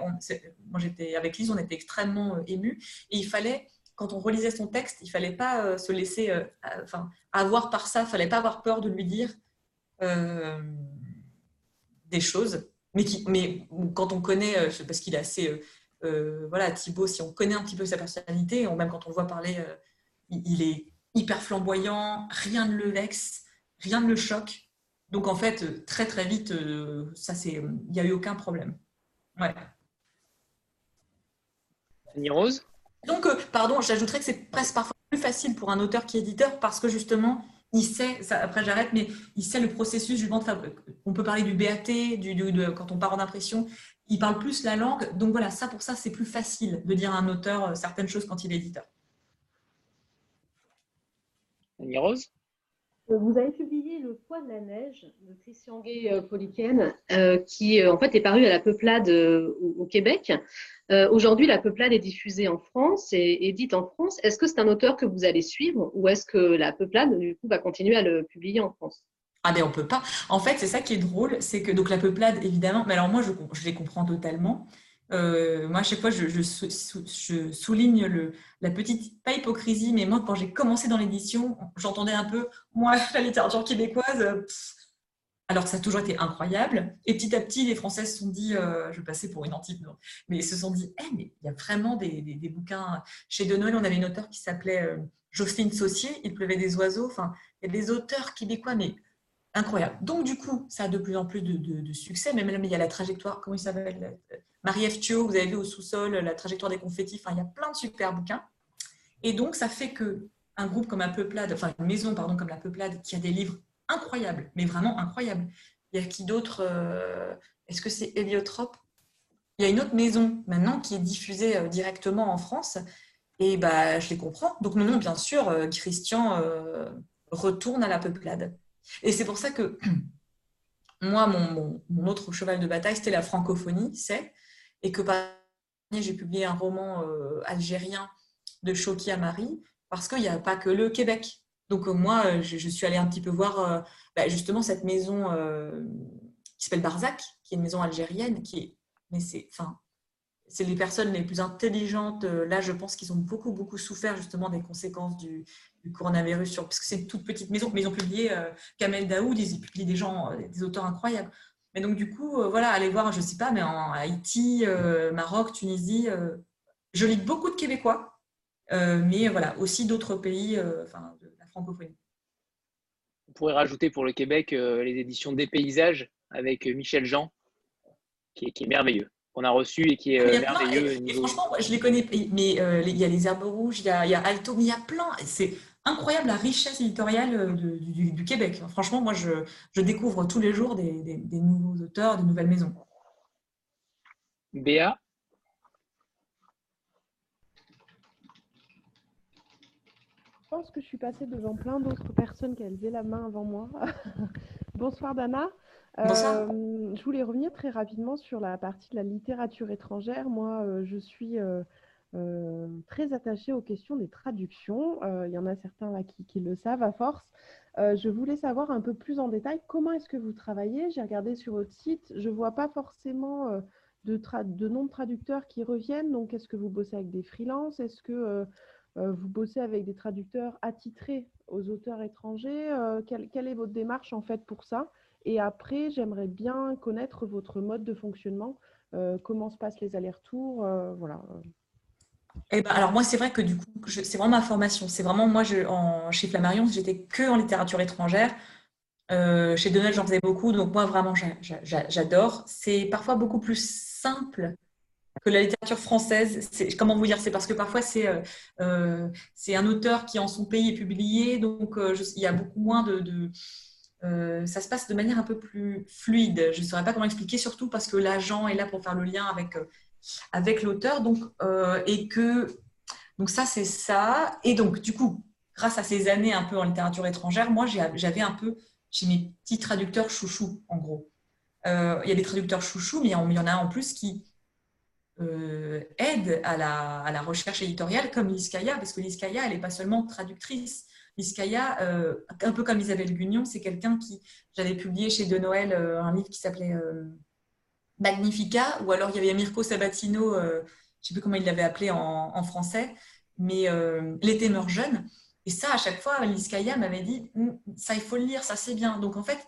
B: Moi, j'étais avec Lise, on était extrêmement euh, émus. Et il fallait, quand on relisait son texte, il fallait pas euh, se laisser. enfin, avoir par ça, il fallait pas avoir peur de lui dire des choses. Mais, mais quand on connaît, parce qu'il est assez euh, voilà, Thibaut, si on connaît un petit peu sa personnalité, ou même quand on le voit parler, euh, il, est hyper flamboyant, rien ne le vexe, rien ne le choque. Donc en fait, très très vite, euh, ça c'est, il n'y a eu aucun problème. Ouais.
A: Annie Rose?
B: Donc, pardon, j'ajouterais que c'est presque parfois plus facile pour un auteur qui est éditeur parce que justement, il sait, ça, après j'arrête, mais il sait le processus justement de On peut parler du BAT, du, de, quand on part en impression, il parle plus la langue. Donc voilà, ça pour ça, c'est plus facile de dire à un auteur euh, certaines choses quand il est éditeur.
A: Annie Rose?
L: Euh, vous avez publié Le poids de la neige de Christian Gay-Poliken, euh, qui en fait est paru à la Peuplade au, Québec. Aujourd'hui, la Peuplade est diffusée en France et édite en France. Est-ce que c'est un auteur que vous allez suivre ou est-ce que la Peuplade, du coup, va continuer à le publier en France?
B: Ah mais on peut pas. En fait, c'est ça qui est drôle, c'est que donc la peuplade, évidemment, mais alors moi je, les comprends totalement. Euh, moi, à chaque fois, je, je, souligne le, la petite, pas hypocrisie, mais moi, quand j'ai commencé dans l'édition, j'entendais un peu, moi, la littérature québécoise, alors que ça a toujours été incroyable. Et petit à petit, les Français se sont dit, euh, je passer pour une antique, mais ils se sont dit, eh, mais il y a vraiment des, des, bouquins. Chez De Noël, on avait une auteure qui s'appelait euh, Jocelyne Saucier, Il pleuvait des oiseaux. Enfin, il y a des auteurs québécois, mais incroyable. Donc, du coup, ça a de plus en plus de, succès. Mais même il y a la trajectoire, comment il s'appelle Marie-Ève Thio, vous avez vu au sous-sol, la trajectoire des confettis. Enfin, il y a plein de super bouquins. Et donc, ça fait que un groupe comme la Peuplade, enfin une maison, pardon, comme la Peuplade, qui a des livres incroyables, mais vraiment incroyables. Il y a qui d'autre euh, Est-ce que c'est Héliotrope? Il y a une autre maison maintenant qui est diffusée euh, directement en France. Et bah, je les comprends. Donc, non, non, bien sûr, euh, Christian retourne à la Peuplade. Et c'est pour ça que moi, mon, autre cheval de bataille, c'était la francophonie, c'est, et que par j'ai publié un roman euh, algérien de Choki Amari, parce qu'il n'y a pas que le Québec. Donc euh, moi, euh, je, suis allée un petit peu voir bah, justement cette maison qui s'appelle Barzac, qui est une maison algérienne, qui est, mais c'est, c'est les personnes les plus intelligentes. Là, je pense qu'ils ont beaucoup, beaucoup souffert justement des conséquences du, coronavirus, sur, parce que c'est une toute petite maison, mais ils ont publié euh, Kamel Daoud, ils publient des gens, euh, des auteurs incroyables. Mais donc, du coup, euh, voilà, allez voir, je ne sais pas, mais en Haïti, Maroc, Tunisie, je lis beaucoup de Québécois, mais voilà, aussi d'autres pays, enfin, de la francophonie.
A: On pourrait rajouter pour le Québec les éditions Des Paysages avec Michel Jean, qui est, merveilleux qu'on a reçu et qui est merveilleux.
B: franchement, je les connais, mais il y a les Herbes Rouges, il y a, il y a Alto, mais il y a plein. C'est incroyable la richesse éditoriale euh, du, Québec. Franchement, moi, je, découvre tous les jours des, nouveaux auteurs, des nouvelles maisons.
A: Béa?
M: Je pense que je suis passée devant plein d'autres personnes qui avaient levé la main avant moi. Bonsoir Dana. Euh, je voulais revenir très rapidement sur la partie de la littérature étrangère. Moi, euh, je suis euh, très attachée aux questions des traductions. Il y en a certains là qui, le savent à force. Je voulais savoir un peu plus en détail comment est-ce que vous travaillez. J'ai regardé sur votre site, je ne vois pas forcément de, de noms de traducteurs qui reviennent. Donc, est-ce que vous bossez avec des freelances? Est-ce que vous bossez avec des traducteurs attitrés aux auteurs étrangers? Quelle, quelle, est votre démarche en fait pour ça? Et après, j'aimerais bien connaître votre mode de fonctionnement. comment se passent les allers-retours Voilà.
B: Eh ben, alors moi, c'est vrai que du coup, c'est vraiment ma formation. C'est vraiment moi, en, chez Flammarion, j'étais que en littérature étrangère. Euh, chez Donald, j'en faisais beaucoup, donc moi, vraiment, j'adore. C'est parfois beaucoup plus simple que la littérature française. Comment vous dire C'est parce que parfois, c'est euh, euh, un auteur qui, en son pays, est publié, donc il y a beaucoup moins de... ça se passe de manière un peu plus fluide. Je ne saurais pas comment expliquer, surtout parce que l'agent est là pour faire le lien avec avec l'auteur. Donc, euh, et que, donc ça, c'est ça. Et donc, du coup, grâce à ces années un peu en littérature étrangère, moi, j'avais un peu chez mes petits traducteurs chouchous, en gros. Euh, il y a des traducteurs chouchous, mais il y en a en plus qui euh, aident à la, à la, recherche éditoriale, comme Liskaya, parce que Liskaya, elle n'est pas seulement traductrice. Liskaya, un peu comme Isabelle Gugnon, c'est quelqu'un qui, j'avais publié chez De Noël un livre qui s'appelait Magnifica, ou alors il y avait Mirko Sabatino, euh, je ne sais plus comment il l'avait appelé en, français, mais euh, L'été meurt jeune. Et ça, à chaque fois, Alice Kaya m'avait dit, hum, ça, il faut le lire, ça, c'est bien. Donc, en fait,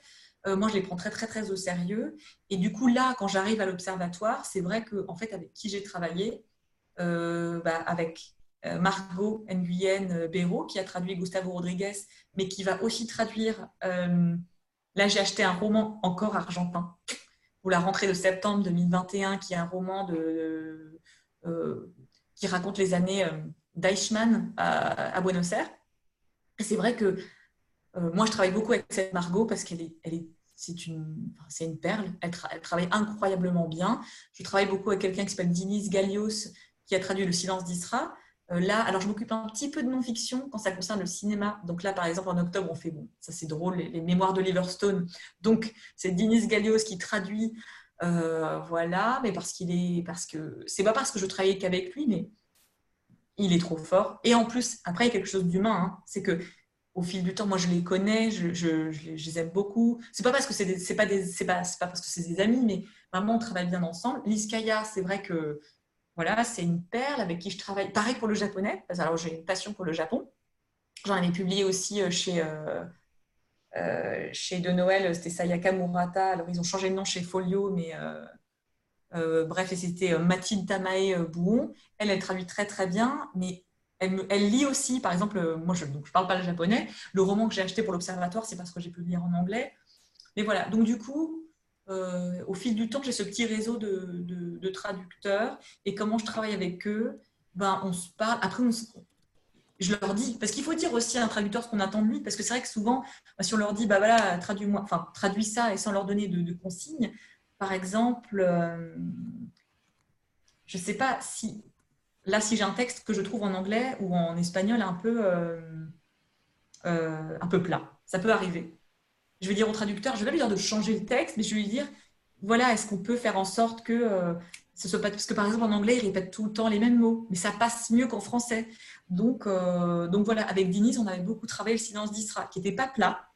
B: euh, moi, je les prends très, très, très au sérieux. Et du coup, là, quand j'arrive à l'observatoire, c'est vrai que, en fait, avec qui j'ai travaillé, bah, avec Margot Nguyen Béraud, qui a traduit Gustavo Rodriguez, mais qui va aussi traduire. là, j'ai acheté un roman encore argentin ou La rentrée de septembre 2021, qui est un roman euh, qui raconte les années euh, d'Eichmann à, Buenos Aires. C'est vrai que moi, je travaille beaucoup avec cette Margot parce qu'elle est, c'est une, c'est une perle. Elle, travaille incroyablement bien. Je travaille beaucoup avec quelqu'un qui s'appelle Denise Gallios, qui a traduit Le silence d'Isra. Euh, là, alors je m'occupe un petit peu de non-fiction quand ça concerne le cinéma. Donc là, par exemple, en octobre, on fait, bon, ça c'est drôle, les, mémoires d'Oliver Stone. Donc c'est Denise Gallios qui traduit, euh, voilà, mais parce qu'il est, parce que c'est pas parce que je travaille qu'avec lui, mais il est trop fort. Et en plus, après, il y a quelque chose d'humain, hein. c'est que au fil du temps, moi je les connais, je, les aime beaucoup. C'est pas parce que c'est pas des, pas, pas parce que c'est des amis, mais vraiment on travaille bien ensemble. Liskaya, c'est vrai que voilà, c'est une perle avec qui je travaille. Pareil pour le japonais, parce que j'ai une passion pour le Japon. J'en avais publié aussi euh, chez, euh, euh, chez De Noël, c'était Sayaka Murata. Alors, ils ont changé de nom chez Folio, mais bref, et c'était Mathilde Tamae Bouon. Elle, elle traduit très très bien, mais elle, elle lit aussi, par exemple, moi je ne parle pas le japonais. Le roman que j'ai acheté pour l'Observatoire, c'est parce que j'ai pu lire en anglais. Mais voilà, donc du coup, euh, au fil du temps, j'ai ce petit réseau de, traducteurs et comment je travaille avec eux, ben, on se parle. Après, je leur dis, parce qu'il faut dire aussi à un traducteur ce qu'on attend de lui, parce que c'est vrai que souvent, ben, si on leur dit, bah voilà, traduis-moi, enfin, traduis ça et sans leur donner de, consignes, par exemple, euh, je ne sais pas si, là, si j'ai un texte que je trouve en anglais ou en espagnol un peu, euh, un peu plat, ça peut arriver je vais dire au traducteur, je vais pas lui dire de changer le texte, mais je vais lui dire, voilà, est-ce qu'on peut faire en sorte que euh, ce soit pas... Parce que par exemple, en anglais, il répète tout le temps les mêmes mots, mais ça passe mieux qu'en français. Donc, euh, donc voilà, avec Diniz, on avait beaucoup travaillé le silence d'Isra, qui n'était pas plat,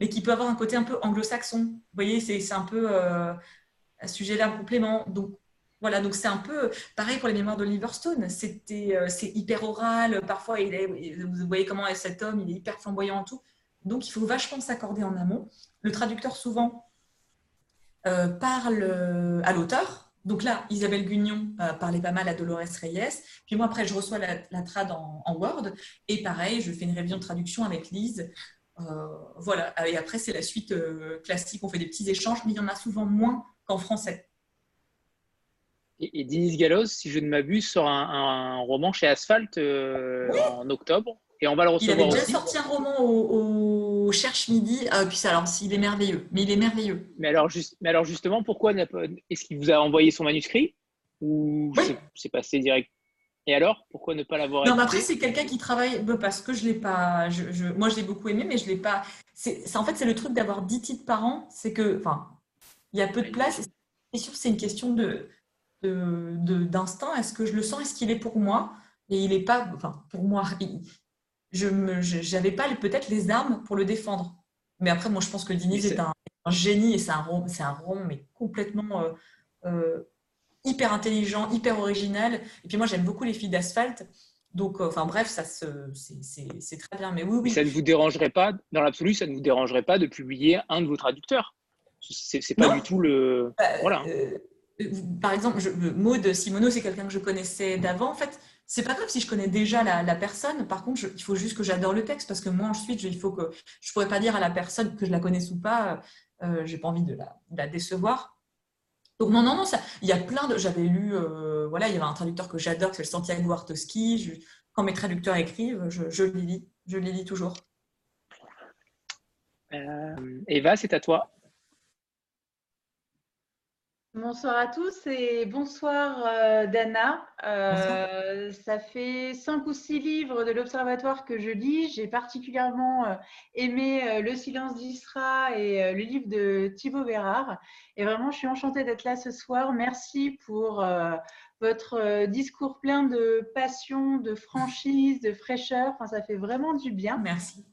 B: mais qui peut avoir un côté un peu anglo-saxon. Vous voyez, c'est un peu euh, un sujet d'un complément. Donc voilà, donc c'est un peu pareil pour les mémoires d'Oliver Stone. C'était, c'est hyper oral. Parfois, vous voyez comment est cet homme, il est hyper flamboyant en tout. Donc, il faut vachement s'accorder en amont. Le traducteur, souvent, euh, parle euh, à l'auteur. Donc là, Isabelle Gugnon euh, parlait pas mal à Dolores Reyes. Puis moi, après, je reçois la, trad en, Word. Et pareil, je fais une révision de traduction avec Lise. voilà. Et après, c'est la suite classique. On fait des petits échanges, mais il y en a souvent moins qu'en français.
A: Et, Denise Galloz, si je ne m'abuse, sort un, roman chez Asphalt en octobre et on va le recevoir.
B: Il avait déjà sorti un roman au, Cherche Midi. Ah, puis ça, alors, il est merveilleux. Mais il est merveilleux.
A: Mais alors, juste, mais alors justement, pourquoi est-ce qu'il vous a envoyé son manuscrit ou c'est passé direct? Et alors, pourquoi ne pas l'avoir
B: Non, mais après, c'est quelqu'un qui travaille bah, parce que je l'ai pas. Je, moi, je l'ai beaucoup aimé, mais je l'ai pas. C'est en fait, c'est le truc d'avoir 10 titres par an. C'est que, enfin, il y a peu de place. C'est sûr, c'est une question de d'instinct. Est-ce que je le sens? Est-ce qu'il est pour moi? Et il n'est pas. Enfin, pour moi, je n'avais pas peut-être les armes pour le défendre. Mais après, moi, je pense que Diniz est... un, génie et c'est un roman, c'est un roman mais complètement euh, euh, hyper intelligent, hyper original. Et puis moi, j'aime beaucoup les filles d'asphalte. Donc, euh, enfin bref, ça c'est très bien. Mais oui, oui.
A: ça ne vous dérangerait pas, dans l'absolu, ça ne vous dérangerait pas de publier un de vos traducteurs? C'est pas du tout le. Bah, voilà.
B: par exemple, je, Maud Simono, c'est quelqu'un que je connaissais d'avant. En fait, c'est pas grave si je connais déjà la, personne. Par contre, il faut juste que j'adore le texte parce que moi ensuite, il faut que je pourrais pas dire à la personne que je la connaisse ou pas. Euh, j'ai pas envie de la, décevoir. Donc non, non, non, il y a plein de. J'avais lu, euh, voilà, il y avait un traducteur que j'adore, c'est le Santiago Artoski. quand mes traducteurs écrivent, je, les lis, je les lis toujours.
A: Euh, Eva, c'est à toi.
N: Bonsoir à tous et bonsoir euh, Dana. Euh, ça fait cinq ou six livres de l'Observatoire que je lis. J'ai particulièrement euh, aimé Le silence d'Isra et le livre de Thibaut Bérard. Et vraiment, je suis enchantée d'être là ce soir. Merci pour votre discours plein de passion, de franchise, de fraîcheur. Enfin, ça fait vraiment du bien.
B: Merci.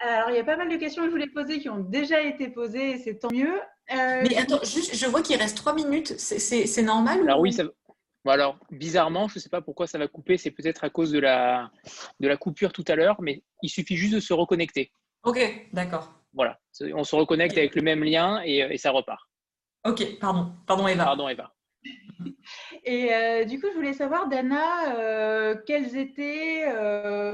N: Alors, il y a pas mal de questions que je voulais poser qui ont déjà été posées et c'est tant mieux.
B: Euh, Mais attends, juste, je vois qu'il reste trois minutes. C'est normal
A: Alors oui, ça... alors, bizarrement, je ne sais pas pourquoi ça va couper. C'est peut-être à cause de la, de la coupure tout à l'heure, mais il suffit juste de se reconnecter.
B: Ok, d'accord.
A: Voilà, on se reconnecte avec le même lien et, et, ça repart.
B: Ok, pardon. Pardon, Eva.
A: Pardon, Eva.
N: Et euh, du coup, je voulais savoir, Dana, euh, quelles étaient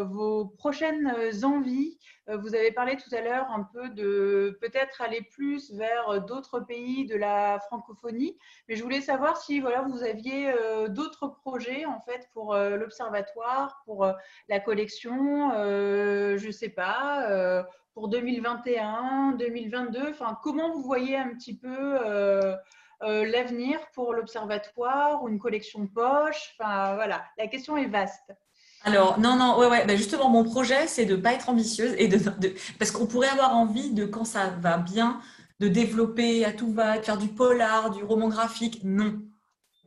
N: vos prochaines envies vous avez parlé tout à l'heure un peu de peut-être aller plus vers d'autres pays de la francophonie, mais je voulais savoir si voilà, vous aviez d'autres projets en fait pour l'observatoire, pour la collection, je ne sais pas, pour 2021, 2022, enfin, comment vous voyez un petit peu euh, l'avenir pour l'observatoire ou une collection poche Enfin, voilà, la question est vaste.
B: Alors, non, non, ouais, ouais. Ben justement, mon projet, c'est de ne pas être ambitieuse et de, parce qu'on pourrait avoir envie de, quand ça va bien, de développer à tout va, de faire du polar, du roman graphique. Non.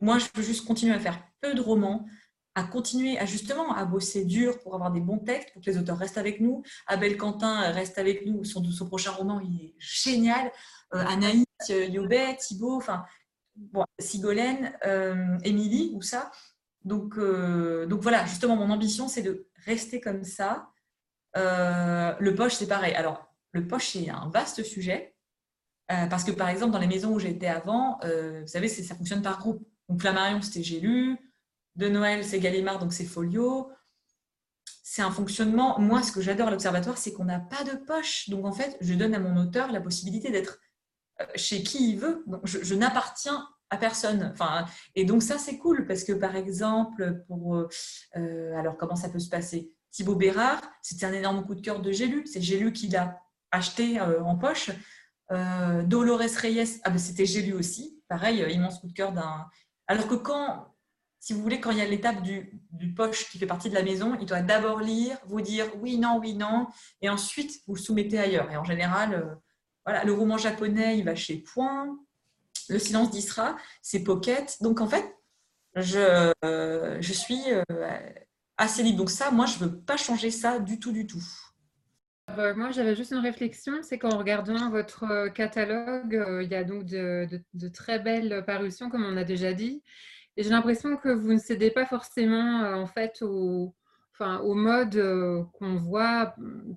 B: Moi, je veux juste continuer à faire peu de romans, à continuer à justement à bosser dur pour avoir des bons textes, pour que les auteurs restent avec nous. Abel Quentin reste avec nous, son, son prochain roman, il est génial. Euh, Anaïs, Yobet, Thibault, enfin, Sigolène, euh, Émilie, ou ça. Donc, euh, donc voilà, justement, mon ambition, c'est de rester comme ça. le poche, c'est pareil. Alors, le poche, c'est un vaste sujet. parce que, par exemple, dans les maisons où j'étais avant, vous savez, ça fonctionne par groupe. Donc, Flammarion, c'était J'ai lu de Noël, c'est Gallimard, donc c'est Folio. C'est un fonctionnement. Moi, ce que j'adore à l'Observatoire, c'est qu'on n'a pas de poche. Donc, en fait, je donne à mon auteur la possibilité d'être euh, chez qui il veut. Donc, je, n'appartiens à personne. Enfin, et donc, ça, c'est cool parce que, par exemple, pour. Euh, alors, comment ça peut se passer? Thibaut Bérard, c'était un énorme coup de cœur de Gélu. C'est Gélu qui l'a acheté euh, en poche. Dolores Reyes, ah ben, c'était Gélu aussi. Pareil, immense coup de cœur d'un. Alors que quand si vous voulez, quand il y a l'étape du, poche qui fait partie de la maison, il doit d'abord lire, vous dire oui, non, oui, non, et ensuite vous le soumettez ailleurs. Et en général, euh, voilà, le roman japonais, il va chez Point, le silence d'Isra, c'est Pocket. Donc en fait, je, euh, je suis euh, assez libre. Donc ça, moi, je ne veux pas changer ça du tout, du tout.
H: moi, j'avais juste une réflexion, c'est qu'en regardant votre catalogue, il y a donc de, très belles parutions, comme on a déjà dit. Et j'ai l'impression que vous ne cédez pas forcément euh, en fait au, enfin, au mode euh, qu'on voit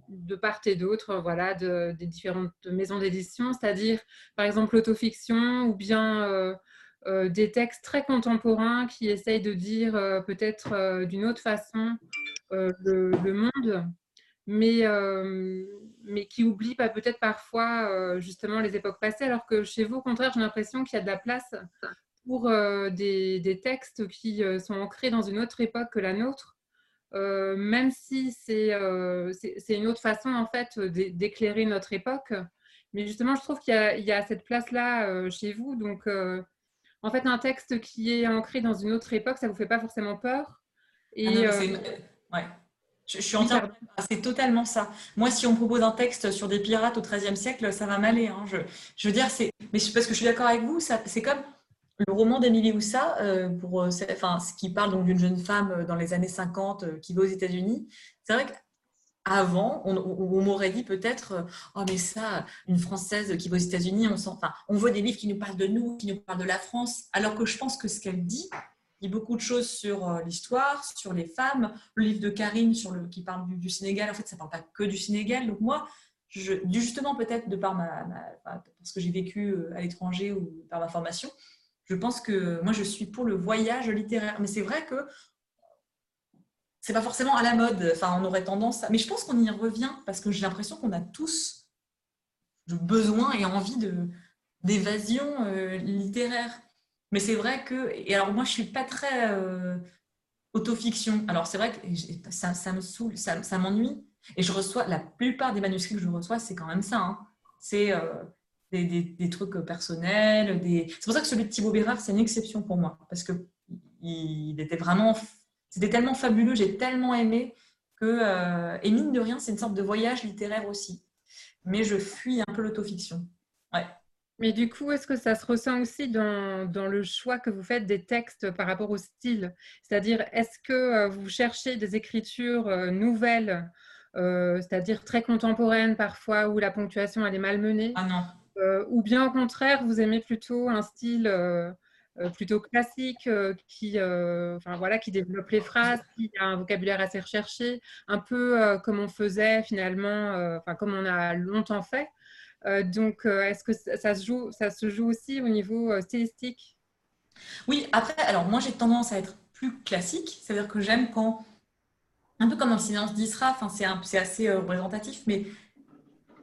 H: de part et d'autre voilà, de, des différentes maisons d'édition, c'est-à-dire par exemple l'autofiction ou bien euh, des textes très contemporains qui essayent de dire peut-être d'une autre façon le, monde, mais, mais qui oublient peut-être parfois justement les époques passées, alors que chez vous, au contraire, j'ai l'impression qu'il y a de la place pour euh, des, textes qui euh, sont ancrés dans une autre époque que la nôtre, euh, même si c'est une autre façon en fait d'éclairer notre époque. Mais justement, je trouve qu'il y, y, a cette place-là chez vous. Donc, en fait, un texte qui est ancré dans une autre époque, ça ne vous fait pas forcément peur.
B: Et, ah ouais. Je, suis entièrement. C'est totalement ça. Moi, si on propose un texte sur des pirates au XIIIe siècle, ça va m'aller. Hein. Je, je, veux dire, c'est. Mais parce que je suis d'accord avec vous, c'est comme le roman d'Emilie Houssa, euh, pour, euh, enfin, ce qui parle d'une jeune femme euh, dans les années 50 qui va aux États-Unis, c'est vrai qu'avant, on, m'aurait dit peut-être Oh, mais ça, une Française qui va aux États-Unis, on, enfin, on voit des livres qui nous parlent de nous, qui nous parlent de la France, alors que je pense que ce qu'elle dit, dit beaucoup de choses sur l'histoire, sur les femmes. Le livre de Karine sur qui parle du, Sénégal, en fait, ça ne parle pas que du Sénégal. Donc, moi, justement, peut-être de par ma, parce que j'ai vécu à l'étranger ou par ma formation, je pense que moi, je suis pour le voyage littéraire. Mais c'est vrai que c'est pas forcément à la mode. Enfin, on aurait tendance à... Mais je pense qu'on y revient parce que j'ai l'impression qu'on a tous besoin et envie de d'évasion euh, littéraire. Mais c'est vrai que... Et alors, moi, je suis pas très euh, autofiction. Alors, c'est vrai que ça, me saoule, ça, ça m'ennuie. Et je reçois... La plupart des manuscrits que je reçois, c'est quand même ça. Hein. C'est... Euh, des, trucs personnels. Des... C'est pour ça que celui de Thibaut Bérard, c'est une exception pour moi, parce que il était vraiment, c'était tellement fabuleux, j'ai tellement aimé que, euh, et mine de rien, c'est une sorte de voyage littéraire aussi. Mais je fuis un peu l'autofiction. Ouais.
H: Mais du coup, est-ce que ça se ressent aussi dans, dans, le choix que vous faites des textes par rapport au style? C'est-à-dire, est-ce que euh, vous cherchez des écritures euh, nouvelles, c'est-à-dire très contemporaines parfois, où la ponctuation elle est malmenée?
B: Ah non,
H: euh, ou bien au contraire, vous aimez plutôt un style euh, euh, plutôt classique qui, enfin, voilà, qui développe les phrases, qui a un vocabulaire assez recherché, un peu comme on faisait finalement, enfin comme on a longtemps fait. donc, est-ce que ça se, joue, ça se joue aussi au niveau stylistique?
B: Oui, après, alors moi j'ai tendance à être plus classique, c'est-à-dire que j'aime quand un peu comme dans le silence d'Isra, enfin, c'est assez représentatif, mais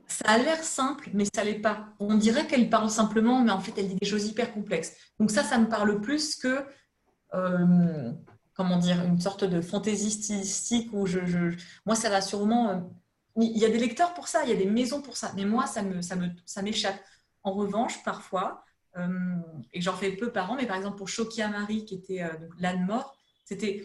B: ça a l'air simple, mais ça l'est pas. On dirait qu'elle parle simplement, mais en fait, elle dit des choses hyper complexes. Donc ça, ça me parle plus que, euh, comment dire, une sorte de fantaisie stylistique où je, moi, ça va sûrement... Euh, il y a des lecteurs pour ça, il y a des maisons pour ça, mais moi, ça me, ça me, ça m'échappe. En revanche, parfois, euh, et j'en fais peu par an, mais par exemple pour Chokia Marie, qui était l'âne mort, c'était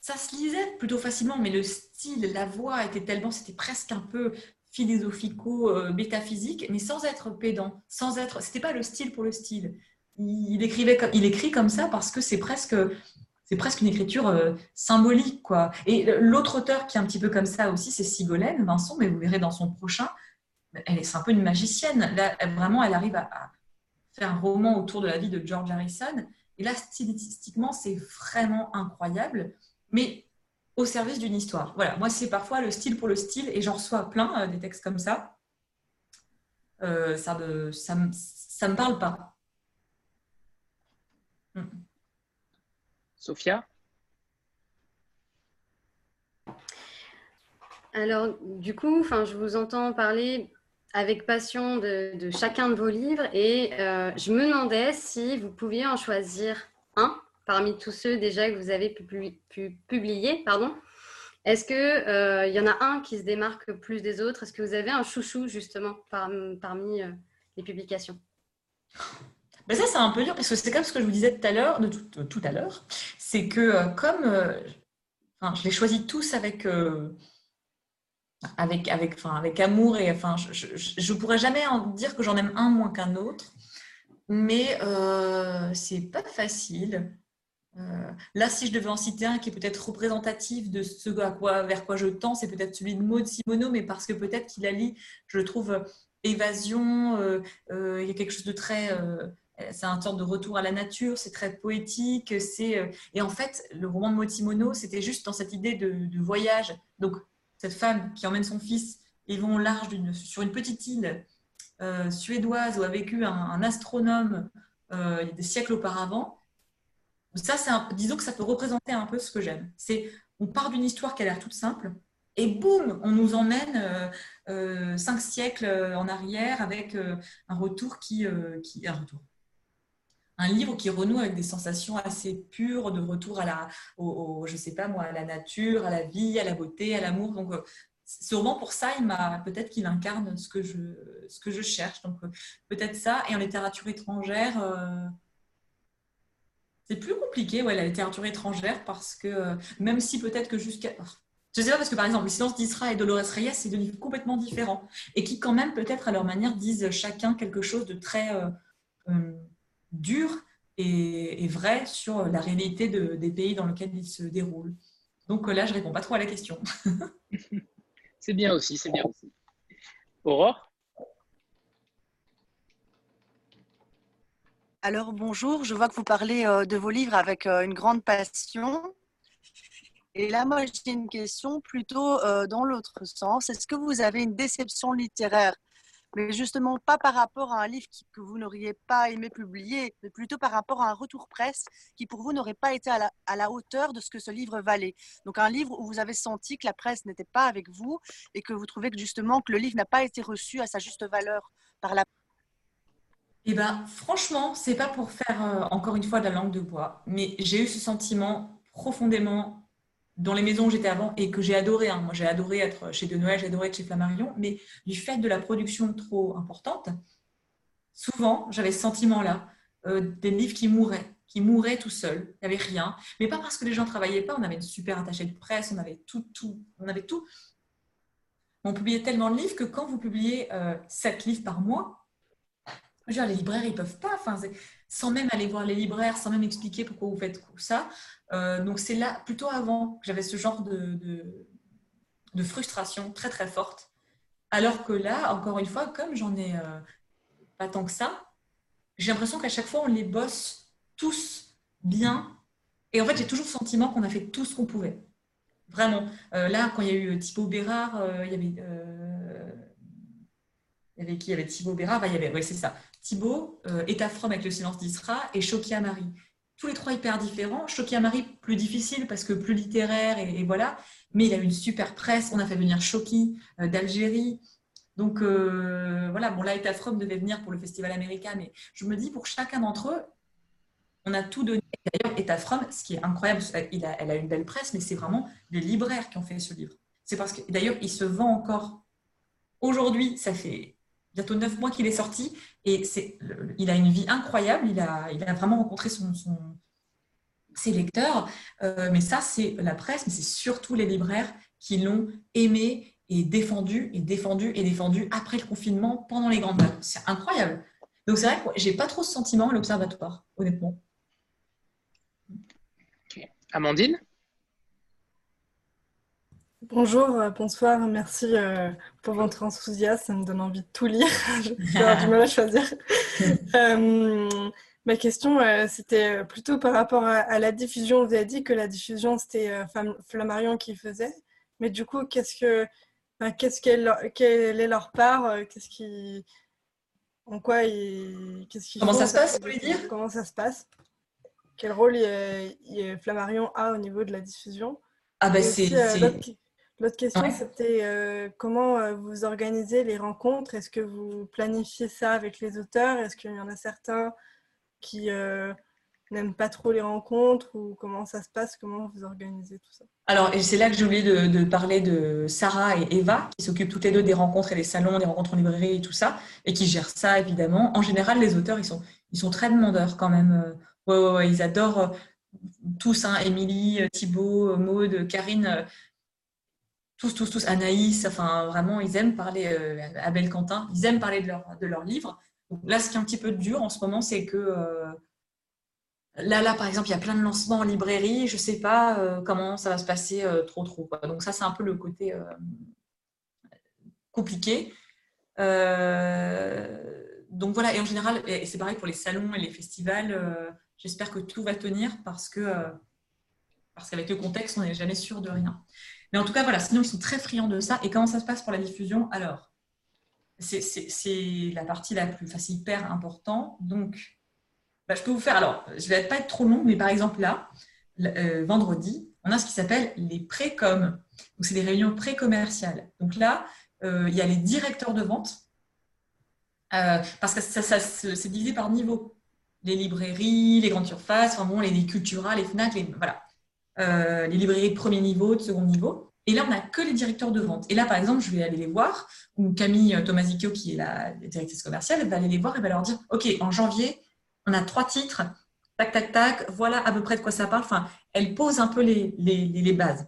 B: ça se lisait plutôt facilement, mais le style, la voix était tellement, c'était presque un peu philosophico-métaphysique, mais sans être pédant, sans être. C'était pas le style pour le style. Il, écrivait il écrit comme ça parce que c'est presque, c'est presque une écriture euh, symbolique, quoi. Et l'autre auteur qui est un petit peu comme ça aussi, c'est Sigolène, Vincent, mais vous verrez dans son prochain, elle est, un peu une magicienne. Là, vraiment, elle arrive à, à, faire un roman autour de la vie de George Harrison. Et là, stylistiquement, c'est vraiment incroyable. Mais au service d'une histoire. Voilà, moi c'est parfois le style pour le style et j'en reçois plein euh, des textes comme ça. Euh, ça me ça me, ça me parle pas.
A: Hmm. Sophia?
D: Alors, du coup, enfin, je vous entends parler avec passion de, chacun de vos livres et euh, je me demandais si vous pouviez en choisir un parmi tous ceux déjà que vous avez pu, publier. Pardon. Est-ce qu'il euh, y en a un qui se démarque plus des autres? Est-ce que vous avez un chouchou justement parmi euh, les publications?
B: Ben ça, c'est un peu dur parce que c'est comme ce que je vous disais tout à l'heure, l'heure, c'est que euh, comme je les choisis tous avec, amour je ne pourrais jamais dire que j'en aime un moins qu'un autre, mais c'est pas facile. Euh, là, si je devais en citer un qui est peut-être représentatif de ce vers quoi je tends, c'est peut-être celui de Maud Simoneau, mais parce que peut-être qu'il allie, je trouve, euh, évasion, euh, il y a quelque chose de très... c'est un temps de retour à la nature, c'est très poétique. c'est Et en fait, le roman de Maud c'était juste dans cette idée de, voyage. Donc, cette femme qui emmène son fils, ils vont au large sur une petite île suédoise où a vécu un, un astronome il y a des siècles auparavant ça, disons que ça peut représenter un peu ce que j'aime. C'est on part d'une histoire qui a l'air toute simple et boum, on nous emmène euh, euh, cinq siècles en arrière avec euh, un retour qui, qui un retour. Un livre qui renoue avec des sensations assez pures de retour à la, je sais pas moi, à la nature, à la vie, à la beauté, à l'amour. Donc, sûrement pour ça, il m'a peut-être qu'il incarne ce que je, ce que je cherche. Donc, peut-être ça. Et en littérature étrangère, c'est plus compliqué, ouais, la littérature étrangère, parce que euh, même si peut-être que jusqu'à. Je sais pas, parce que par exemple, Le silence d'Isra et Dolores Reyes, c'est deux livres complètement différents et qui, quand même, peut-être à leur manière, disent chacun quelque chose de très euh, euh, dur et, vrai sur la réalité des pays dans lesquels ils se déroulent. Donc là, je réponds pas trop à la question.
A: c'est bien aussi, c'est bien aussi. Aurore?
O: Alors bonjour, je vois que vous parlez euh, de vos livres avec euh, une grande passion. Et là, moi, j'ai une question plutôt euh, dans l'autre sens. Est-ce que vous avez une déception littéraire? Mais justement, pas par rapport à un livre que vous n'auriez pas aimé publier, mais plutôt par rapport à un retour presse qui, pour vous, n'aurait pas été à la, hauteur de ce que ce livre valait. Donc, un livre où vous avez senti que la presse n'était pas avec vous et que vous trouvez que justement que le livre n'a pas été reçu à sa juste valeur par la
B: eh ben, franchement, c'est pas pour faire euh, encore une fois de la langue de bois, mais j'ai eu ce sentiment profondément dans les maisons où j'étais avant et que j'ai adoré. Hein. Moi, j'ai adoré être chez De Noël, j'ai adoré être chez Flammarion, mais du fait de la production trop importante, souvent, j'avais ce sentiment-là, euh, des livres qui mouraient, qui mouraient tout seuls, il n'y avait rien. Mais pas parce que les gens ne travaillaient pas, on avait une super attachée de presse, on avait tout, tout, on avait tout. On publiait tellement de livres que quand vous publiez euh, 7 livres par mois, les libraires, ils peuvent pas, sans même aller voir les libraires, sans même expliquer pourquoi vous faites ça. Euh, donc c'est là, plutôt avant, que j'avais ce genre de, de, frustration très très forte. Alors que là, encore une fois, comme j'en ai euh, pas tant que ça, j'ai l'impression qu'à chaque fois, on les bosse tous bien. Et en fait, j'ai toujours le sentiment qu'on a fait tout ce qu'on pouvait. Vraiment. Euh, là, quand il y a eu Thibaut Bérard, il y avait. Avait qui? Il y avait Thibaut Bérard, il y avait, ouais, c'est ça. Thibaut, euh, from avec le silence d'Isra et Chokia Marie. tous les trois hyper différents. À Marie, plus difficile parce que plus littéraire et, voilà. Mais il a une super presse. On a fait venir Choki euh, d'Algérie. Donc voilà, bon là, Etafrom devait venir pour le festival américain, mais je me dis pour chacun d'entre eux, on a tout donné. D'ailleurs, Etafrom, ce qui est incroyable, il a, elle a une belle presse, mais c'est vraiment les libraires qui ont fait ce livre. C'est parce que d'ailleurs, il se vend encore aujourd'hui. Ça fait bientôt neuf mois qu'il est sorti et il a une vie incroyable. Il a, il a vraiment rencontré son, ses lecteurs. Euh, mais ça, c'est la presse, mais c'est surtout les libraires qui l'ont aimé et défendu et défendu et défendu après le confinement, pendant les grandes vagues. C'est incroyable. Donc c'est vrai que j'ai pas trop ce sentiment à l'observatoire, honnêtement.
A: Amandine?
P: Bonjour, euh, bonsoir, merci euh, pour votre enthousiasme, ça me donne envie de tout lire, j'ai du mal à choisir. Euh, ma question, c'était plutôt par rapport à, la diffusion. Vous avez dit que la diffusion, c'était Flammarion qui faisait, mais du coup, qu'est-ce que, qu'est-ce qu'elle, quelle est leur part Qu'est-ce qui, en quoi ils, qu'est-ce
B: Comment ça se passe, vous voulez dire?
P: Comment ça se passe? Quel rôle Flammarion a au niveau de la diffusion?
B: Ah bah c'est,
P: L'autre question, c'était euh, comment euh, vous organisez les rencontres? Est-ce que vous planifiez ça avec les auteurs? Est-ce qu'il y en a certains qui euh, n'aiment pas trop les rencontres? Ou comment ça se passe? Comment vous organisez tout ça?
B: Alors, c'est là que j'ai oublié de, parler de Sarah et Eva, qui s'occupent toutes les deux des rencontres et des salons, des rencontres en librairie et tout ça, et qui gèrent ça, évidemment. En général, les auteurs, ils sont, ils sont très demandeurs quand même. Ouais, ouais, ouais, ils adorent tous, hein, Émilie, Thibault, Maude, Karine tous, tous, tous, Anaïs, enfin vraiment, ils aiment parler, euh, Abel Quentin, ils aiment parler de leur, de leur livre. là, ce qui est un petit peu dur en ce moment, c'est que euh, là, là, par exemple, il y a plein de lancements en librairie, je ne sais pas euh, comment ça va se passer trop, trop. Donc ça, c'est un peu le côté compliqué. donc voilà, et en général, et c'est pareil pour les salons et les festivals, j'espère que tout va tenir parce que parce qu'avec le contexte, on n'est jamais sûr de rien. Mais en tout cas, voilà, sinon, ils sont très friands de ça. Et comment ça se passe pour la diffusion Alors, c'est la partie la plus facile, hyper important. Donc, bah, je peux vous faire, alors, je ne vais pas être trop long, mais par exemple, là, euh, vendredi, on a ce qui s'appelle les pré-com. Donc, c'est des réunions pré-commerciales. Donc là, euh, il y a les directeurs de vente, euh, parce que ça, c'est divisé par niveau. Les librairies, les grandes surfaces, enfin bon, les, les les FNAC, les, voilà. Euh, les librairies de premier niveau, de second niveau. Et là, on n'a que les directeurs de vente. Et là, par exemple, je vais aller les voir, ou Camille Tomasicchio, qui est la directrice commerciale, va aller les voir et va leur dire, OK, en janvier, on a trois titres, tac, tac, tac, voilà à peu près de quoi ça parle. Enfin, elle pose un peu les, les, les bases.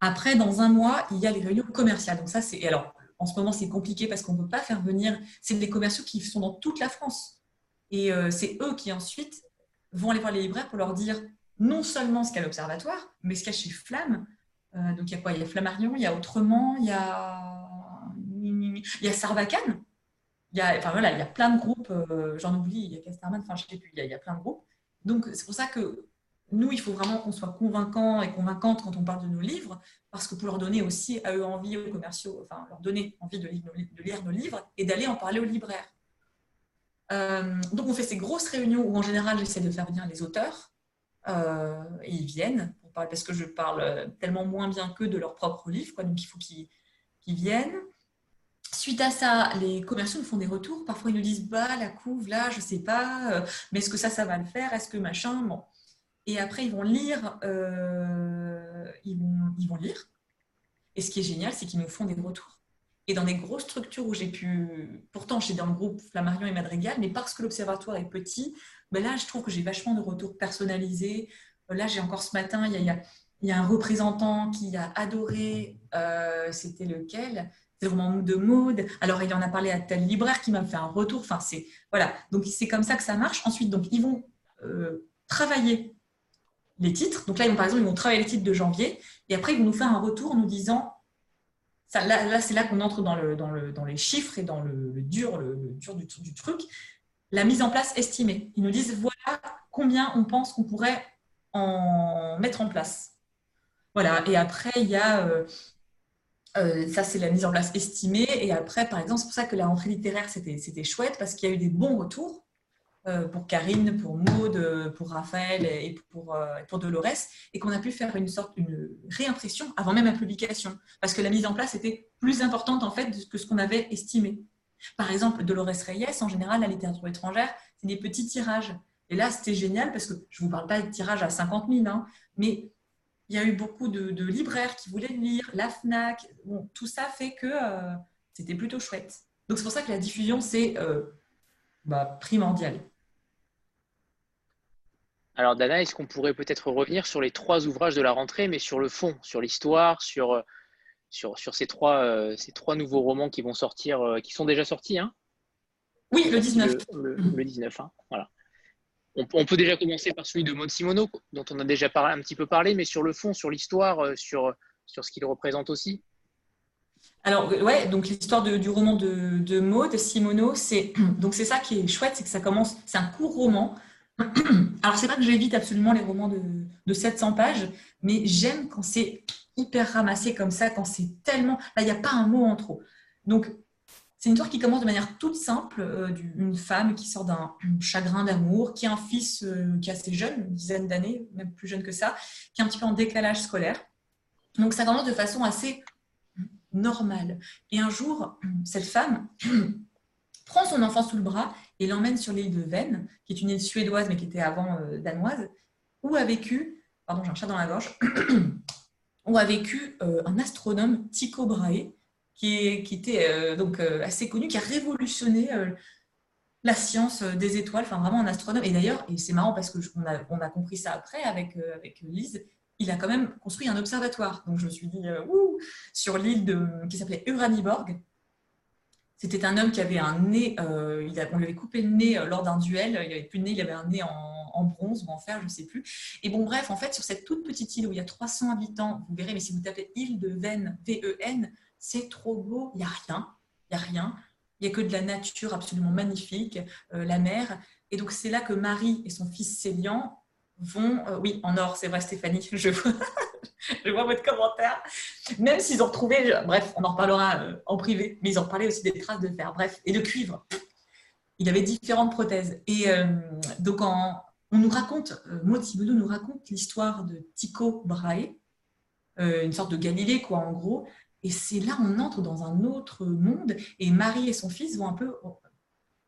B: Après, dans un mois, il y a les réunions commerciales. Donc ça, c'est... Alors, en ce moment, c'est compliqué parce qu'on ne peut pas faire venir... C'est des commerciaux qui sont dans toute la France. Et euh, c'est eux qui, ensuite, vont aller voir les libraires pour leur dire non seulement ce qu'il y a à l'Observatoire, mais ce qu'il y a chez Flamme. Euh, donc il y a quoi? Il y a Flammarion, il y a Autrement, il y a, il y a Sarbacane. Il y a, enfin voilà, il y a plein de groupes, euh, j'en oublie, il y a Casterman, enfin je sais plus, il y, a, plein de groupes. Donc c'est pour ça que nous, il faut vraiment qu'on soit convaincants et convaincantes quand on parle de nos livres, parce que pour leur donner aussi à eux envie, aux commerciaux, enfin leur donner envie de, lire nos livres et d'aller en parler aux libraires. Euh, donc on fait ces grosses réunions où en général j'essaie de faire venir les auteurs, euh, et ils viennent, parce que je parle tellement moins bien qu'eux de leur propre livre, donc il faut qu'ils viennent. Suite à ça, les commerciaux nous font des retours. Parfois, ils nous disent bah, la couve, là, je ne sais pas, euh, mais est-ce que ça, ça va le faire? Est-ce que machin? Bon. Et après, ils vont lire. Euh, ils vont lire. Et ce qui est génial, c'est qu'ils nous font des retours. Et dans des grosses structures où j'ai pu. Pourtant, j'étais dans le groupe Flammarion et Madrigal, mais parce que l'observatoire est petit, ben là, je trouve que j'ai vachement de retours personnalisés. Euh, là, j'ai encore ce matin, il y a, y a, un représentant qui a adoré, euh, c'était lequel? C'est roman de mode. Alors, il en a parlé à tel libraire qui m'a fait un retour. Enfin, c'est voilà. Donc, c'est comme ça que ça marche. Ensuite, donc, ils vont euh, travailler les titres. Donc là, ils vont, par exemple, ils vont travailler les titres de janvier. Et après, ils vont nous faire un retour en nous disant ça, là, c'est là qu'on entre dans, le, dans, le, dans, les chiffres et dans le, dur, le, dur du, du, truc la mise en place estimée. Ils nous disent voilà combien on pense qu'on pourrait en mettre en place. Voilà, et après, il y a, euh, euh, ça c'est la mise en place estimée, et après, par exemple, c'est pour ça que la rentrée littéraire, c'était chouette, parce qu'il y a eu des bons retours. pour Karine, pour Maude, pour Raphaël et pour, pour Dolores, et qu'on a pu faire une sorte une réimpression avant même la publication, parce que la mise en place était plus importante en fait que ce qu'on avait estimé. Par exemple, Dolores Reyes, en général, la littérature étrangère, c'est des petits tirages. Et là, c'était génial parce que je ne vous parle pas de tirages à 50 000, hein, mais il y a eu beaucoup de, libraires qui voulaient lire, la FNAC. Bon, tout ça fait que euh, c'était plutôt chouette. Donc, c'est pour ça que la diffusion, c'est euh, bah, primordial.
A: Alors, Dana, est-ce qu'on pourrait peut-être revenir sur les trois ouvrages de la rentrée, mais sur le fond, sur l'histoire, sur, euh, sur, sur ces, trois, ces trois nouveaux romans qui vont sortir, qui sont déjà sortis hein
B: Oui, le 19.
A: Le, 19, hein, voilà on, peut déjà commencer par celui de Maud Simono, dont on a déjà parlé, un petit peu parlé, mais sur le fond, sur l'histoire, euh, sur, sur ce qu'il représente aussi.
B: Alors, ouais, donc l'histoire du roman de, de Maud Simono, c'est donc c'est ça qui est chouette, c'est que ça commence, c'est un court roman. Alors, c'est pas que j'évite absolument les romans de, de 700 pages, mais j'aime quand c'est hyper ramassé comme ça, quand c'est tellement. Là, il n'y a pas un mot en trop. Donc, c'est une histoire qui commence de manière toute simple, euh, d'une femme qui sort d'un chagrin d'amour, qui a un fils euh, qui est assez jeune, une dizaine d'années, même plus jeune que ça, qui est un petit peu en décalage scolaire. Donc ça commence de façon assez normale. Et un jour, cette femme prend son enfant sous le bras et l'emmène sur l'île de Vennes, qui est une île suédoise mais qui était avant euh, danoise, où a vécu, pardon j'ai un chat dans la gorge, a vécu un astronome, Tycho Brahe, qui, était euh, donc euh, assez connu, qui a révolutionné euh, la science des étoiles, enfin vraiment un astronome. Et d'ailleurs, et c'est marrant parce qu'on a, on a compris ça après avec, avec Lise, il a quand même construit un observatoire. Donc je me suis dit, ouh, sur l'île qui s'appelait Uraniborg. C'était un homme qui avait un nez, on lui avait coupé le nez lors d'un duel, il avait plus de nez, il avait un nez en, en bronze ou en fer, je ne sais plus. Et bon, bref, en fait, sur cette toute petite île où il y a 300 habitants, vous verrez, mais si vous tapez île de Venn, V-E-N, c'est trop beau, il n'y a rien, il n'y a rien, il n'y a que de la nature absolument magnifique, euh, la mer. Et donc c'est là que Marie et son fils Célian vont, euh, oui, en or, c'est vrai Stéphanie, je vois, votre commentaire, même s'ils ont retrouvé, bref, on en reparlera euh, en privé, mais ils ont reparlé aussi des traces de fer, bref, et de cuivre. Il avait différentes prothèses. Et donc on nous raconte, Maud nous raconte l'histoire de Tycho Brahe, une sorte de Galilée, quoi, en gros, et c'est là on entre dans un autre monde. Et Marie et son fils vont un peu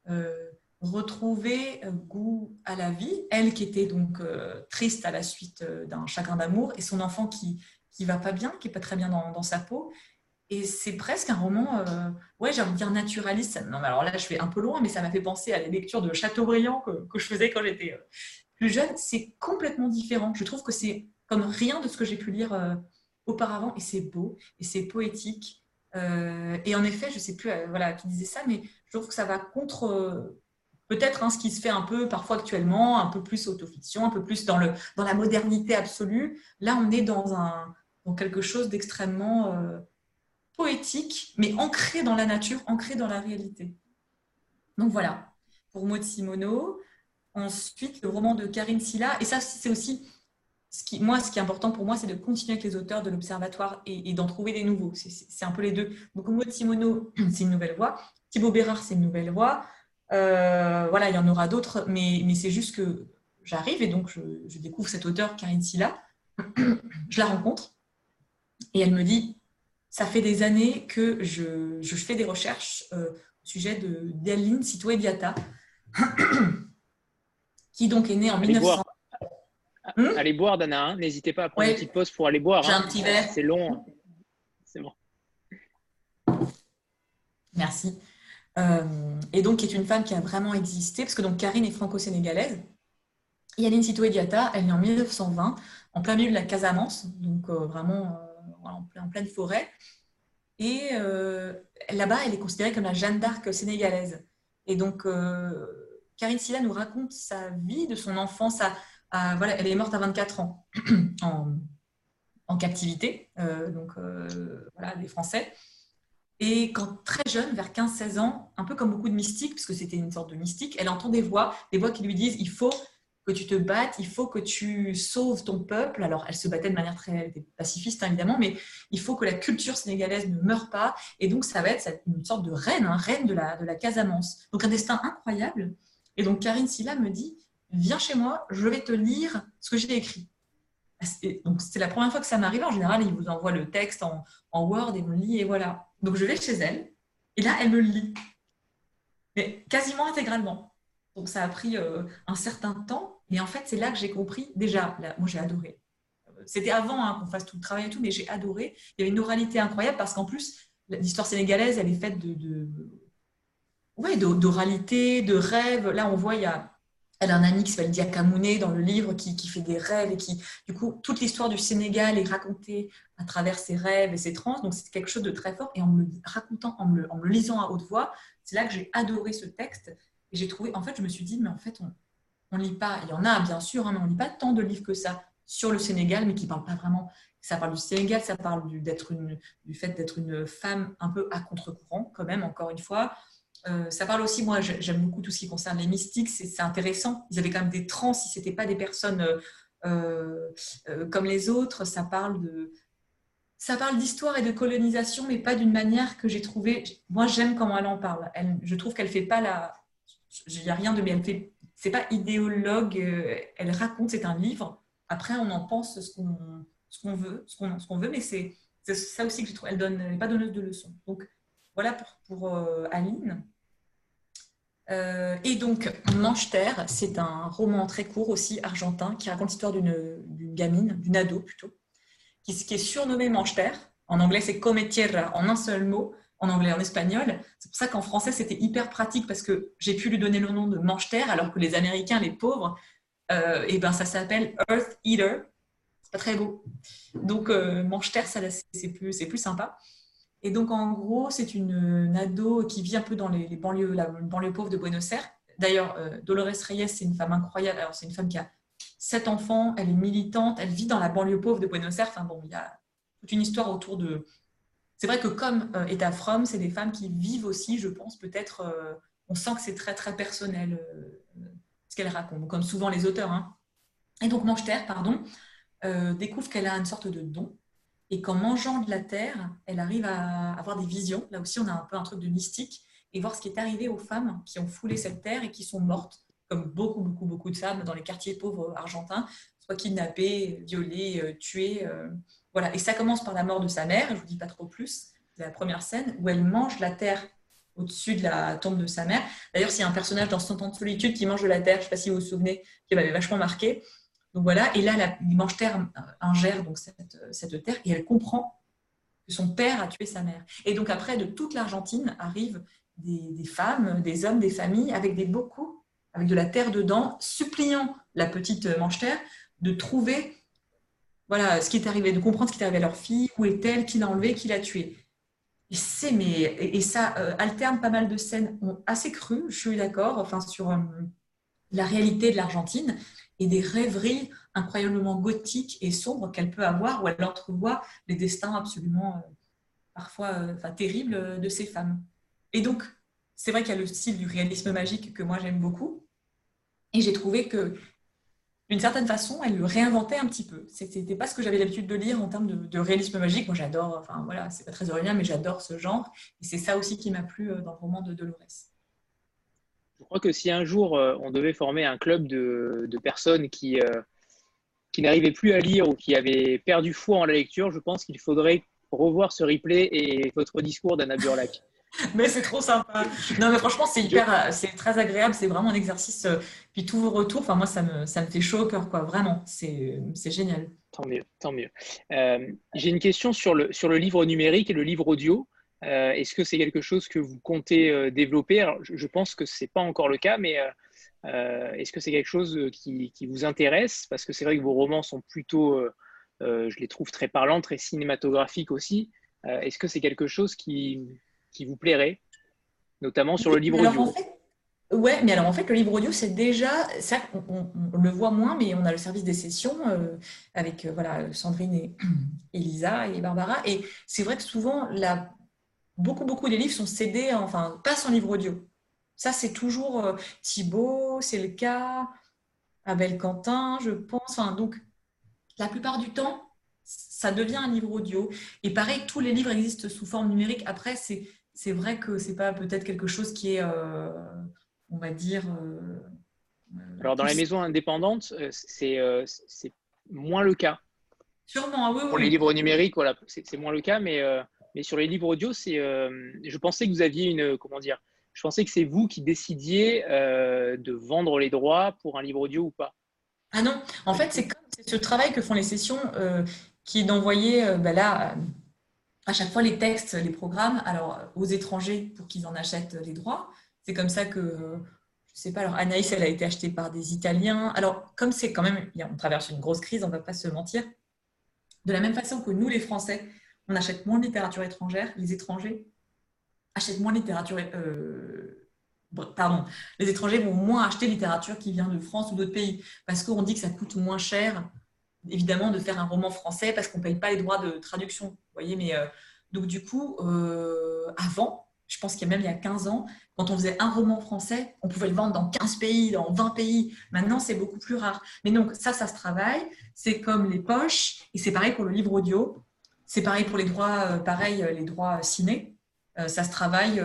B: euh, retrouver euh, goût à la vie. Elle qui était donc euh, triste à la suite d'un chagrin d'amour et son enfant qui qui va pas bien, qui est pas très bien dans, sa peau. Et c'est presque un roman, ouais, j'ai envie de dire naturaliste. Non, mais alors là, je vais un peu loin, mais ça m'a fait penser à la lecture de Chateaubriand que, je faisais quand j'étais plus jeune. C'est complètement différent. Je trouve que c'est comme rien de ce que j'ai pu lire auparavant et c'est beau et c'est poétique. Euh, et en effet, je ne sais plus euh, voilà, qui disait ça, mais je trouve que ça va contre euh, peut-être hein, ce qui se fait un peu parfois actuellement, un peu plus autofiction, un peu plus dans, le, dans la modernité absolue. Là, on est dans, un, dans quelque chose d'extrêmement poétique, mais ancré dans la nature, ancré dans la réalité. Donc voilà, pour Maud Simono. Ensuite, le roman de Karine Silla. Et ça, c'est aussi moi, ce qui est important pour moi, c'est de continuer avec les auteurs de l'Observatoire et, d'en trouver des nouveaux. C'est un peu les deux. Donc, Maud Simono, c'est une nouvelle voix. Thibaut Bérard, c'est une nouvelle voix. Euh, voilà, il y en aura d'autres, mais, mais c'est juste que j'arrive et donc je, découvre cette auteure, Karine Silla. je la rencontre et elle me dit Ça fait des années que je, je fais des recherches euh, au sujet d'Aline Citoé Diata, qui donc est née en 1900.
A: Hmm allez boire, Dana. Hein. N'hésitez pas à prendre une petite pause pour aller boire.
B: J'ai un hein. petit verre.
A: C'est long. C'est bon.
B: Merci. Euh, et donc, qui est une femme qui a vraiment existé, parce que donc Karine est franco-sénégalaise. Yaline Sito Ediata, elle est en 1920, en plein milieu de la Casamance, donc euh, vraiment euh, en, pleine forêt. Et là-bas, elle est considérée comme la Jeanne d'Arc sénégalaise. Et donc, Karine Silla nous raconte sa vie, de son enfance à, voilà, elle est morte à 24 ans en, captivité, euh, donc euh, voilà, des Français. Et quand très jeune, vers 15-16 ans, un peu comme beaucoup de mystiques, puisque c'était une sorte de mystique, elle entend des voix, des voix qui lui disent il faut que tu te battes, il faut que tu sauves ton peuple. Alors, elle se battait de manière très pacifiste, hein, évidemment, mais il faut que la culture sénégalaise ne meure pas. Et donc, ça va être une sorte de reine, hein, reine de la, de la Casamance. Donc, un destin incroyable. Et donc, Karine Silla me dit, viens chez moi, je vais te lire ce que j'ai écrit. donc, c'est la première fois que ça m'arrive. En général, il vous envoie le texte en, en Word et on lit et voilà. Donc, je vais chez elle et là, elle me lit. Mais quasiment intégralement. Donc, ça a pris euh, un certain temps. Mais en fait, c'est là que j'ai compris. Déjà, moi, j'ai adoré. C'était avant hein, qu'on fasse tout le travail et tout, mais j'ai adoré. Il y avait une oralité incroyable parce qu'en plus, l'histoire sénégalaise, elle est faite de, de d'oralité, de rêves. Là, on voit, il y a, elle a un ami qui s'appelle Diakamouné dans le livre qui, fait des rêves et qui, du coup, toute l'histoire du Sénégal est racontée à travers ses rêves et ses trans. Donc, c'est quelque chose de très fort. Et en me racontant, en me, lisant à haute voix, c'est là que j'ai adoré ce texte. Et j'ai trouvé, en fait, je me suis dit, mais en fait, on ne lit pas. Il y en a, bien sûr, hein, mais on ne lit pas tant de livres que ça sur le Sénégal, mais qui ne parlent pas vraiment. Ça parle du Sénégal, ça parle du, fait d'être une femme un peu à contre-courant, quand même, encore une fois. Euh, ça parle aussi, moi j'aime beaucoup tout ce qui concerne les mystiques, c'est intéressant. Ils avaient quand même des trans, si ce n'était pas des personnes euh, euh, comme les autres. Ça parle de, ça parle d'histoire et de colonisation, mais pas d'une manière que j'ai trouvé. Moi j'aime comment elle en parle. Je trouve qu'elle fait pas la. Il n'y a rien de bien. Elle. C'est pas idéologue. Elle raconte. C'est un livre. Après on en pense ce qu'on veut, ce qu'on veut, mais c'est ça aussi que je trouve. Elle donne. N'est pas donneuse de leçons. Donc voilà pour, euh, Aline. Euh, et donc, Manche-Terre, c'est un roman très court aussi, argentin, qui raconte l'histoire d'une gamine, d'une ado plutôt, qui, est surnommée Manche-Terre. En anglais, c'est Come Tierra, en un seul mot, en anglais, en espagnol. C'est pour ça qu'en français, c'était hyper pratique parce que j'ai pu lui donner le nom de Manche-Terre, alors que les Américains, les pauvres, euh, et ben, ça s'appelle Earth Eater. C'est pas très beau. Donc, Manche-Terre, c'est plus, plus sympa. Et donc, en gros, c'est une, ado qui vit un peu dans les, banlieues, la banlieue pauvre de Buenos Aires. D'ailleurs, euh, Dolores Reyes, c'est une femme incroyable. Alors, c'est une femme qui a sept enfants, elle est militante, elle vit dans la banlieue pauvre de Buenos Aires. Enfin, bon, il y a toute une histoire autour de. C'est vrai que comme euh, Eta From, c'est des femmes qui vivent aussi, je pense, peut-être. Euh, on sent que c'est très, très personnel ce qu'elle raconte, comme souvent les auteurs. Hein. Et donc, Mancheterre, pardon, découvre qu'elle a une sorte de don et qu'en mangeant de la terre, elle arrive à avoir des visions. Là aussi, on a un peu un truc de mystique et voir ce qui est arrivé aux femmes qui ont foulé cette terre et qui sont mortes, comme beaucoup, beaucoup, beaucoup de femmes dans les quartiers pauvres argentins, soit kidnappées, violées, euh, tuées. Euh, voilà. Et ça commence par la mort de sa mère, je ne vous dis pas trop plus, c'est la première scène, où elle mange la terre au-dessus de la tombe de sa mère. D'ailleurs, s'il y a un personnage dans Son temps de solitude qui mange de la terre, je ne sais pas si vous vous souvenez, qui m'avait vachement marqué, donc voilà, et là, la, mange-terre ingère donc cette, terre et elle comprend que son père a tué sa mère. Et donc après, de toute l'Argentine arrivent des, femmes, des hommes, des familles avec des bocaux, avec de la terre dedans, suppliant la petite mange-terre de trouver voilà, ce qui est arrivé, de comprendre ce qui est arrivé à leur fille, où est-elle, qui l'a enlevée, qui l'a tuée. Et, mais, et, ça euh, alterne pas mal de scènes assez crues, je suis d'accord, enfin, sur euh, la réalité de l'Argentine et des rêveries incroyablement gothiques et sombres qu'elle peut avoir, où elle entrevoit les destins absolument euh, parfois enfin, terribles de ces femmes. Et donc, c'est vrai qu'il y a le style du réalisme magique que moi j'aime beaucoup. Et j'ai trouvé que, d'une certaine façon, elle le réinventait un petit peu. C'était pas ce que j'avais l'habitude de lire en termes de, réalisme magique. Moi, j'adore, enfin voilà, c'est pas très original, mais j'adore ce genre. Et c'est ça aussi qui m'a plu euh, dans le roman de Dolores.
A: Je crois que si un jour euh, on devait former un club de, personnes qui, euh, qui n'arrivaient plus à lire ou qui avaient perdu foi en la lecture, je pense qu'il faudrait revoir ce replay et votre discours d'Anna Burlac.
B: mais c'est trop sympa. Non, mais franchement, c'est hyper, euh, c'est très agréable. C'est vraiment un exercice. Puis tous vos retours, enfin moi, ça me, ça me fait chaud au cœur, quoi. Vraiment, c'est, génial.
A: Tant mieux, tant mieux. j'ai une question sur le, sur le livre numérique et le livre audio. Euh, est-ce que c'est quelque chose que vous comptez euh, développer? Je, pense que ce n'est pas encore le cas, mais euh, est-ce que c'est quelque chose qui, vous intéresse? Parce que c'est vrai que vos romans sont plutôt, je les trouve très parlants, très cinématographiques aussi. est-ce que c'est quelque chose qui, vous plairait, notamment sur le livre audio
B: Ouais, mais alors en fait, le livre audio, c'est déjà, ça, on, le voit moins, mais on a le service des sessions avec voilà, Sandrine et Elisa et Barbara. Et c'est vrai que souvent, la beaucoup, beaucoup des livres sont cédés, enfin, pas en livre audio. Ça, c'est toujours euh, Thibaut, c'est le cas, Abel Quentin, je pense. donc, la plupart du temps, ça devient un livre audio. Et pareil, tous les livres existent sous forme numérique. Après, c'est vrai que c'est pas peut-être quelque chose qui est. Euh, on va dire.
A: Alors, dans les maisons indépendantes, c'est moins le cas.
B: Sûrement, ah oui,
A: Pour les livres numériques, voilà, c'est moins le cas, mais, mais sur les livres audio, c'est. je pensais que vous aviez une. Comment dire Je pensais que c'est vous qui décidiez de vendre les droits pour un livre audio ou pas.
B: Ah non, en fait, c'est comme ce travail que font les sessions qui est d'envoyer ben là à chaque fois les textes, les programmes, alors aux étrangers pour qu'ils en achètent les droits. C'est comme ça que, je sais pas, alors Anaïs, elle a été achetée par des Italiens. Alors, comme c'est quand même, on traverse une grosse crise, on ne va pas se mentir. De la même façon que nous, les Français, on achète moins de littérature étrangère, les étrangers achètent moins de littérature. Euh, pardon, les étrangers vont moins acheter littérature qui vient de France ou d'autres pays parce qu'on dit que ça coûte moins cher évidemment de faire un roman français parce qu'on ne paye pas les droits de traduction. Voyez, mais euh, donc du coup, euh, avant, je pense qu'il y a même il y a 15 ans, quand on faisait un roman français, on pouvait le vendre dans 15 pays, dans 20 pays. Maintenant, c'est beaucoup plus rare. Mais donc ça, ça se travaille. C'est comme les poches et c'est pareil pour le livre audio. C'est pareil pour les droits, euh, pareil les droits ciné. ça se travaille.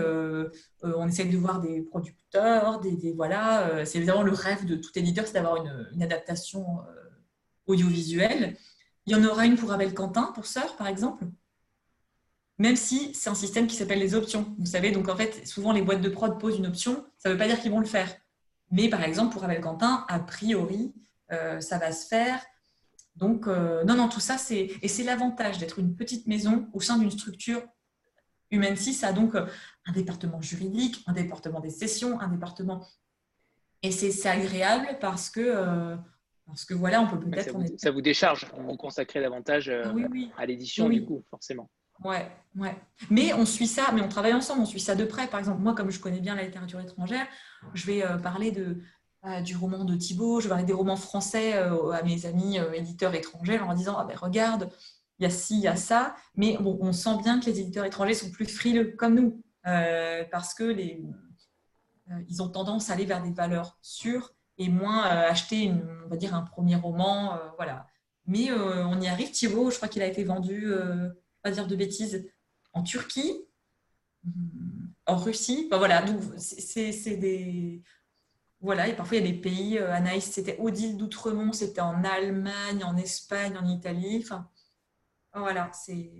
B: on essaie de voir des producteurs, des, voilà. c'est évidemment le rêve de tout éditeur, c'est d'avoir une, adaptation audiovisuel. Il y en aura une pour Abel Quentin, pour Sœur, par exemple. Même si c'est un système qui s'appelle les options. Vous savez, donc en fait, souvent les boîtes de prod posent une option, ça ne veut pas dire qu'ils vont le faire. Mais par exemple, pour Abel Quentin, a priori, euh, ça va se faire. Donc, euh, non, non, tout ça, c'est. Et c'est l'avantage d'être une petite maison au sein d'une structure humaine 6 a donc euh, un département juridique, un département des sessions, un département. Et c'est agréable parce que parce que voilà, on peut peut-être.
A: Ça, vous décharge, on consacrer davantage euh, à l'édition, du coup, forcément.
B: Ouais, ouais. Mais on suit ça, mais on travaille ensemble, on suit ça de près. Par exemple, moi, comme je connais bien la littérature étrangère, je vais euh, parler euh, du roman de Thibault, je vais parler des romans français à mes amis éditeurs étrangers en disant ah ben, regarde, il y a ci, il y a ça. Mais on sent bien que les éditeurs étrangers sont plus frileux, comme nous, parce que les, ils ont tendance à aller vers des valeurs sûres et moins euh, acheter, on va dire, un premier roman. Euh, voilà. Mais euh, on y arrive. Thibaut, je crois qu'il a été vendu, pas dire de bêtises, en Turquie, en Russie. voilà, donc c'est des. Voilà, et parfois il y a des pays, Anaïs, c'était Odile d'Outremont, c'était en Allemagne, en Espagne, en Italie. Enfin, voilà, c'est.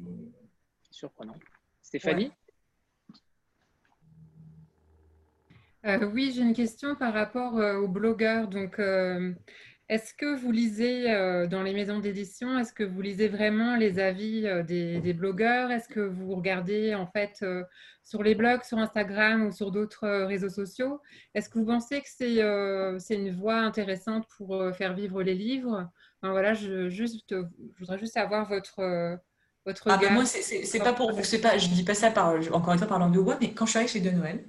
A: Surprenant. Stéphanie?
H: Euh, oui, j'ai une question par rapport euh, aux blogueurs. Donc, euh, est-ce que vous lisez dans les maisons d'édition, est-ce que vous lisez vraiment les avis des, blogueurs? Est-ce que vous regardez en fait sur les blogs, sur Instagram ou sur d'autres réseaux sociaux? Est-ce que vous pensez que c'est une voie intéressante pour faire vivre les livres? Voilà, je, juste, je voudrais juste savoir votre votre
B: ah, ben moi, c'est pas pour vous, pas, je dis pas ça par, encore une fois par langue de bois, mais quand je suis allée chez De Noël,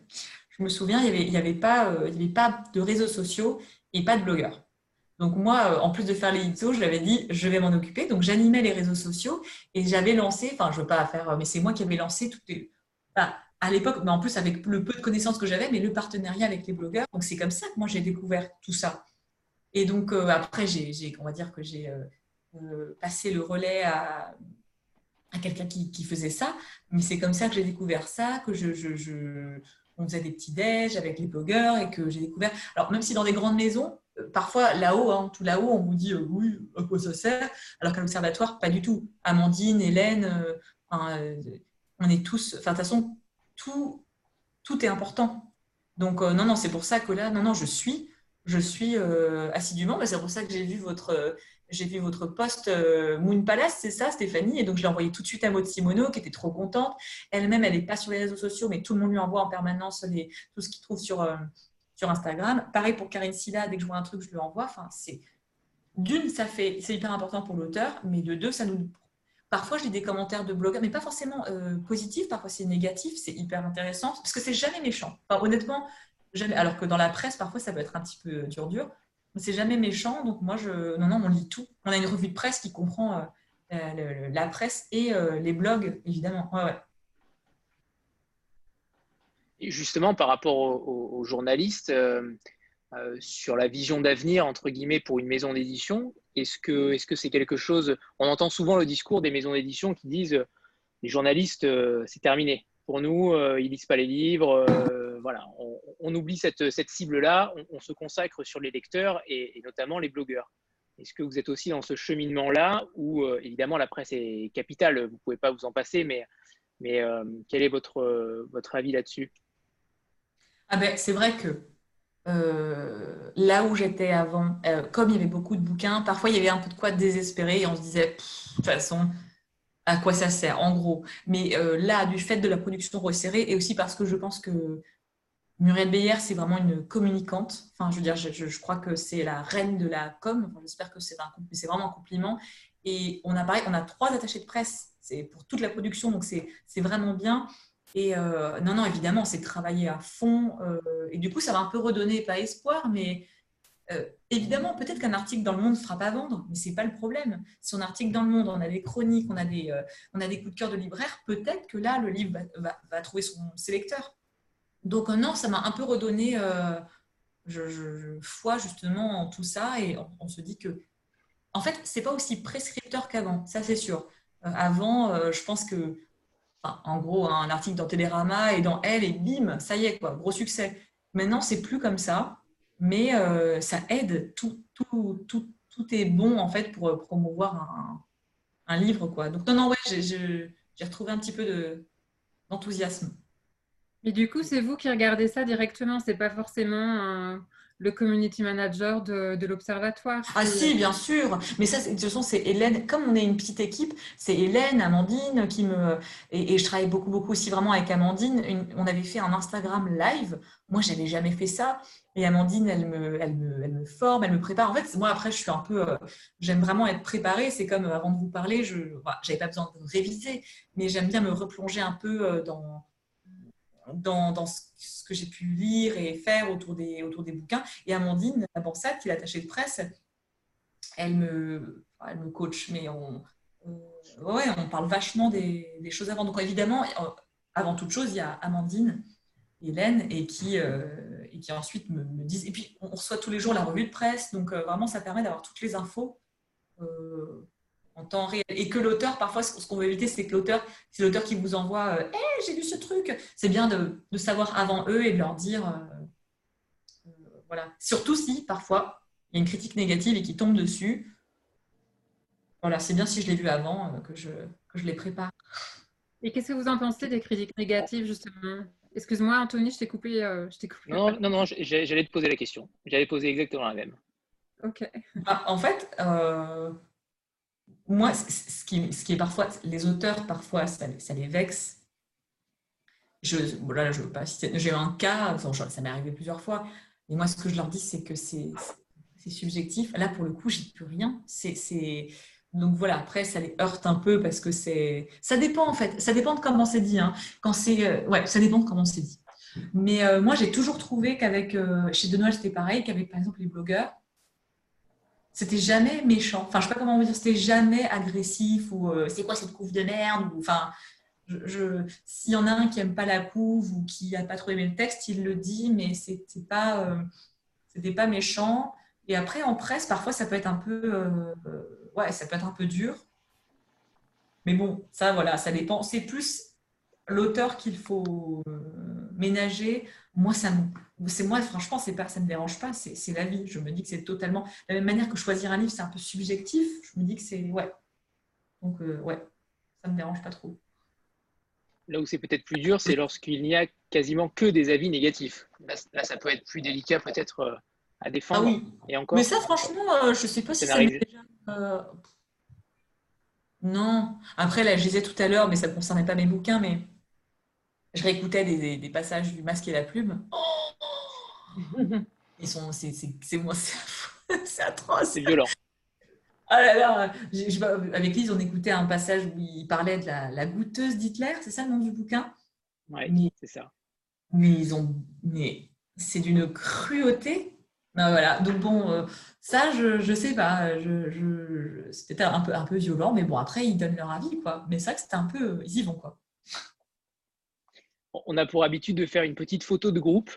B: je me souviens, il n'y avait, y avait, pas, euh, avait pas de réseaux sociaux et pas de blogueurs. Donc moi, euh, en plus de faire les l'édito, je l'avais dit, je vais m'en occuper. Donc j'animais les réseaux sociaux et j'avais lancé, enfin je veux pas faire, euh, mais c'est moi qui avais lancé toutes les... à l'époque, mais en plus avec le peu de connaissances que j'avais, mais le partenariat avec les blogueurs. Donc c'est comme ça que moi j'ai découvert tout ça. Et donc après, j'ai, on va dire que j'ai passé le relais à, quelqu'un qui, faisait ça. Mais c'est comme ça que j'ai découvert ça, que je, je, je on faisait des petits déj avec les blogueurs et que j'ai découvert. Alors, même si dans des grandes maisons, euh, parfois là-haut, hein, tout là-haut, on vous dit euh, oui, à quoi ça sert? Alors qu'à l'observatoire, pas du tout. Amandine, Hélène, euh, on est tous. Enfin, de toute façon, tout, tout est important. Donc, non, non, c'est pour ça que là, non, non, je suis, je suis assidûment. C'est pour ça que j'ai vu votre j'ai vu votre post euh, Moon Palace, c'est ça, Stéphanie? Et donc, je l'ai envoyé tout de suite à Maud Simoneau, qui était trop contente. Elle-même, elle n'est pas sur les réseaux sociaux, mais tout le monde lui envoie en permanence tout ce qu'il trouve sur, euh, sur Instagram. Pareil pour Karine Silla, dès que je vois un truc, je lui envoie. Enfin, c'est d'une, ça fait, c'est hyper important pour l'auteur, mais de deux, ça nous. Parfois, lis des commentaires de blogueurs, mais pas forcément euh, positifs, parfois c'est négatif, c'est hyper intéressant, parce que c'est jamais méchant. honnêtement, jamais. Alors que dans la presse, parfois, ça peut être un petit peu dur-dur c'est jamais méchant. Donc moi, je, non, non, on lit tout. On a une revue de presse qui comprend euh, la presse et euh, les blogs, évidemment.
A: Justement, par rapport aux, journalistes, euh, sur la vision d'avenir, entre guillemets, pour une maison d'édition, est-ce que c'est -ce c'est quelque chose, on entend souvent le discours des maisons d'édition qui disent les journalistes, c'est terminé. Pour nous, ils lisent pas les livres, voilà, on, oublie cette, cette cible-là, on, se consacre sur les lecteurs et, notamment les blogueurs. Est-ce que vous êtes aussi dans ce cheminement-là où, évidemment, la presse est capitale, vous ne pouvez pas vous en passer, mais, mais quel est votre, votre avis là-dessus?
B: Ah ben, C'est vrai que euh, là où j'étais avant, euh, comme il y avait beaucoup de bouquins, parfois il y avait un peu de quoi désespérer et on se disait, de toute façon, à quoi ça sert, en gros. Mais euh, là, du fait de la production resserrée, et aussi parce que je pense que Muriel Beyer, c'est vraiment une communicante. Enfin, je veux dire, je, crois que c'est la reine de la com. J'espère que c'est vraiment un compliment. Et on a pareil, on a trois attachés de presse. C'est pour toute la production, donc c'est vraiment bien. Et euh, non, non, évidemment, c'est travailler à fond. Euh, et du coup, ça va un peu redonner, pas espoir, mais euh, évidemment, peut-être qu'un article dans le monde ne fera pas vendre, mais ce n'est pas le problème. Si un article dans le monde, on a des chroniques, on a des, on a des coups de cœur de libraire, peut-être que là, le livre va, trouver son, ses lecteurs. Donc, non, ça m'a un peu redonné je, foi justement en tout ça et on, se dit que, en fait, c'est pas aussi prescripteur qu'avant, ça c'est sûr. avant, je pense que en gros, un article dans Télérama et dans Elle, et bim, ça y est, quoi, gros succès. Maintenant, c'est plus comme ça, mais euh, ça aide. Tout, tout, tout, tout, est bon, en fait, pour promouvoir un, livre, quoi. Donc, non, non, ouais, j'ai retrouvé un petit peu d'enthousiasme.
H: et du coup, c'est vous qui regardez ça directement, c'est pas forcément le community manager de, l'observatoire.
B: Ah si, bien sûr. Mais ça, de toute façon, c'est Hélène. Comme on est une petite équipe, c'est Hélène, Amandine qui me... Et, je travaille beaucoup, beaucoup aussi vraiment avec Amandine. on avait fait un Instagram live. Moi, j'avais jamais fait ça. Et Amandine, elle me, elle, me, elle me forme, elle me prépare. En fait, moi, après, je suis un peu... Euh, j'aime vraiment être préparée. C'est comme, euh, avant de vous parler, je n'avais pas besoin de réviser. Mais j'aime bien me replonger un peu euh, dans dans, ce que j'ai pu lire et faire autour des, autour des bouquins. Et Amandine, la Borsade, qui est attachée de presse, elle me, elle me coach, mais on, ouais, on parle vachement des, des, choses avant. Donc évidemment, avant toute chose, il y a Amandine, Hélène, et qui, euh, et qui ensuite me, disent. Et puis, on reçoit tous les jours la revue de presse, donc euh, vraiment, ça permet d'avoir toutes les infos. Euh, en temps réel. Et que l'auteur, parfois, ce qu'on veut éviter, c'est que l'auteur, c'est l'auteur qui vous envoie Hé, euh, j'ai lu ce truc. C'est bien de, de, savoir avant eux et de leur dire euh, euh, voilà. Surtout si, parfois, il y a une critique négative et qui tombe dessus. Voilà, c'est bien si je l'ai vu avant que, je, que je les prépare.
H: Et qu'est-ce que vous en pensez des critiques négatives, justement? Excuse-moi, Anthony, je t'ai coupé,
A: je coupé. Non, non, non, j'allais te poser la question. J'allais poser exactement la même.
H: Ok.
B: Bah, en fait, moi, ce qui, ce qui, est parfois, les auteurs, parfois, ça, les vexe. Je, là, je veux pas J'ai un cas, ça m'est arrivé plusieurs fois. Et moi, ce que je leur dis, c'est que c'est subjectif. Là, pour le coup, j'ai plus rien. C'est donc voilà. Après, ça les heurte un peu parce que c'est. Ça dépend en fait. Ça dépend de comment c'est dit. Hein. Quand c'est, euh, ouais, ça dépend de comment c'est dit. Mais euh, moi, j'ai toujours trouvé qu'avec euh, chez De Noël, c'était pareil. Qu'avec par exemple les blogueurs, c'était jamais méchant. Enfin, je sais pas comment dire, c'était jamais agressif ou euh, c'est quoi cette couve de merde ou enfin. Je, S'il y en a un qui aime pas la couve ou qui a pas trop aimé le texte, il le dit, mais c'était pas, euh, pas méchant. Et après, en presse, parfois, ça peut être un peu, euh, ouais, ça peut être un peu dur. Mais bon, ça, voilà, ça dépend. C'est plus l'auteur qu'il faut ménager. Moi, ça me c'est moi, franchement, c'est pas, ça ne me dérange pas, c'est la vie. Je me dis que c'est totalement. De la même manière que choisir un livre, c'est un peu subjectif, je me dis que c'est. Ouais. Donc, euh, ouais, ça ne me dérange pas trop.
A: Là où c'est peut-être plus dur, c'est lorsqu'il n'y a quasiment que des avis négatifs. Là, ça peut être plus délicat, peut-être, euh, à défendre.
B: Ah oui. Et encore,
A: Mais
B: ça, franchement, euh, je ne sais pas si ça m'est déjà. Non. Après, là, je disais tout à l'heure, mais ça ne concernait pas mes bouquins, mais je réécoutais des, des, passages du Masque et la Plume. Ils sont, c'est, moi, c'est atroce.
A: C'est violent.
B: Ah là là, avec Lise, on écoutait un passage où il parlait de la, goûteuse d'Hitler, c'est ça le nom du bouquin?
A: Oui, c'est ça.
B: Mais ils ont, mais c'est d'une cruauté. Ben voilà, donc bon, euh, ça, je, je sais pas, je, je, c'était un peu, un peu violent, mais bon, après, ils donnent leur avis, quoi. Mais ça, que c'était un peu, ils y vont, quoi
A: on a pour habitude de faire une petite photo de groupe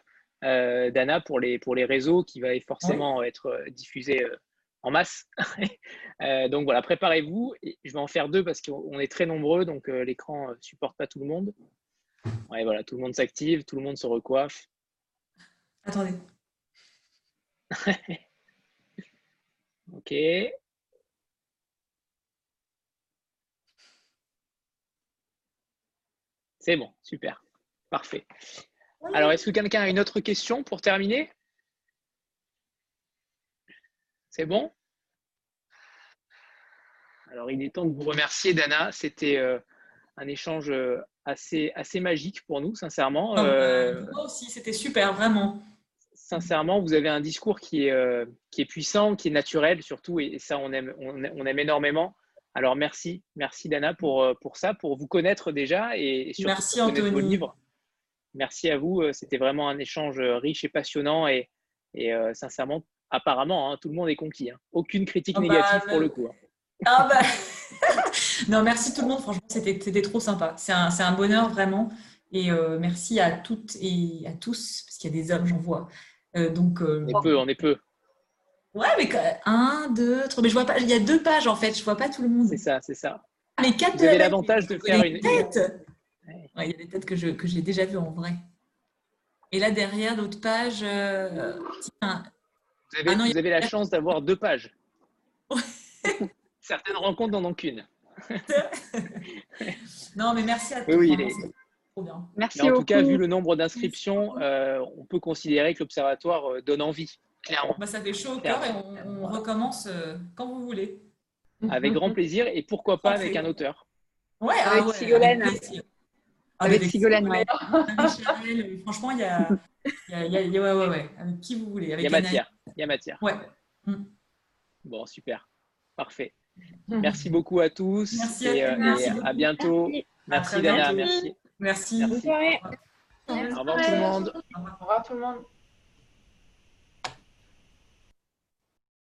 A: euh, d'Anna pour les, pour les réseaux qui va forcément être euh, diffusée euh, en masse. donc voilà, préparez-vous. Je vais en faire deux parce qu'on est très nombreux, donc l'écran ne supporte pas tout le monde. Ouais, voilà, tout le monde s'active, tout le monde se recoiffe.
B: Attendez.
A: ok. C'est bon, super. Parfait. Alors, est-ce que quelqu'un a une autre question pour terminer? C'est bon? Alors, il est temps de vous remercier, Dana. C'était euh, un échange euh, assez, assez magique pour nous, sincèrement.
B: Ah, euh, moi aussi, c'était super, vraiment.
A: Sincèrement, vous avez un discours qui est, qui est puissant, qui est naturel surtout, et ça, on aime, on, aime énormément. Alors, merci, merci Dana pour, pour ça, pour vous connaître déjà et, surtout
B: merci,
A: pour
B: Anthony.
A: vos livres. Merci à vous. C'était vraiment un échange riche et passionnant et, et sincèrement, apparemment, hein, tout le monde est conquis. Hein. Aucune critique
B: Ah bah,
A: négative
B: bah,
A: pour le coup. hein.
B: Ah bah... non, merci tout le monde. Franchement, c'était trop sympa. C'est un, bonheur vraiment. Et euh, merci à toutes et à tous, parce qu'il y a des hommes, j'en vois. Euh, donc, euh,
A: On est peu, on est peu.
B: Ouais, mais un, deux, trois. Mais je vois pas. Il y a deux pages en fait. Je vois pas tout le monde.
A: C'est ça, c'est ça.
B: Les quatre
A: Vous avez l'avantage de faire une.
B: les Ouais, il y a des têtes que je que j'ai déjà vues en vrai. Et là derrière l'autre page, euh, tiens,
A: Vous avez,
B: Ah non,
A: vous
B: a-
A: avez la chance d'avoir deux pages. Certaines rencontres n'en ont qu'une.
B: non mais merci à tous.
A: Oui, les-
B: c'est trop bien.
A: Mais en tout cas, vu le nombre d'inscriptions, euh, on peut considérer que l'Observatoire euh, donne envie, clairement.
B: Bah, ça fait chaud au cœur et on, on recommence euh, quand vous voulez.
A: Avec grand plaisir et pourquoi pas avec un auteur.
B: Ouais,
Q: Avec
B: ah ouais,
Q: Sigolène.
B: avec plaisir.
Q: Avec Sigolène, ouais.
B: avec euh, franchement, il y a, il y a- y a- il y a- ouais, ouais, ouais, avec qui vous voulez.
A: Il
B: Avec
A: y a matière. Il y a matière.
B: Ouais. Mm.
A: Bon, super. Parfait. Merci beaucoup à tous
B: Merci à
A: et, euh.
B: Merci
A: et
B: beaucoup.
A: à bientôt.
B: Merci.
A: Merci,
B: À très
A: Dana.
B: bientôt.
A: Merci.
B: Merci.
A: Merci.
B: Bonne soirée.
A: Au revoir tout le monde.
N: Au revoir tout le monde.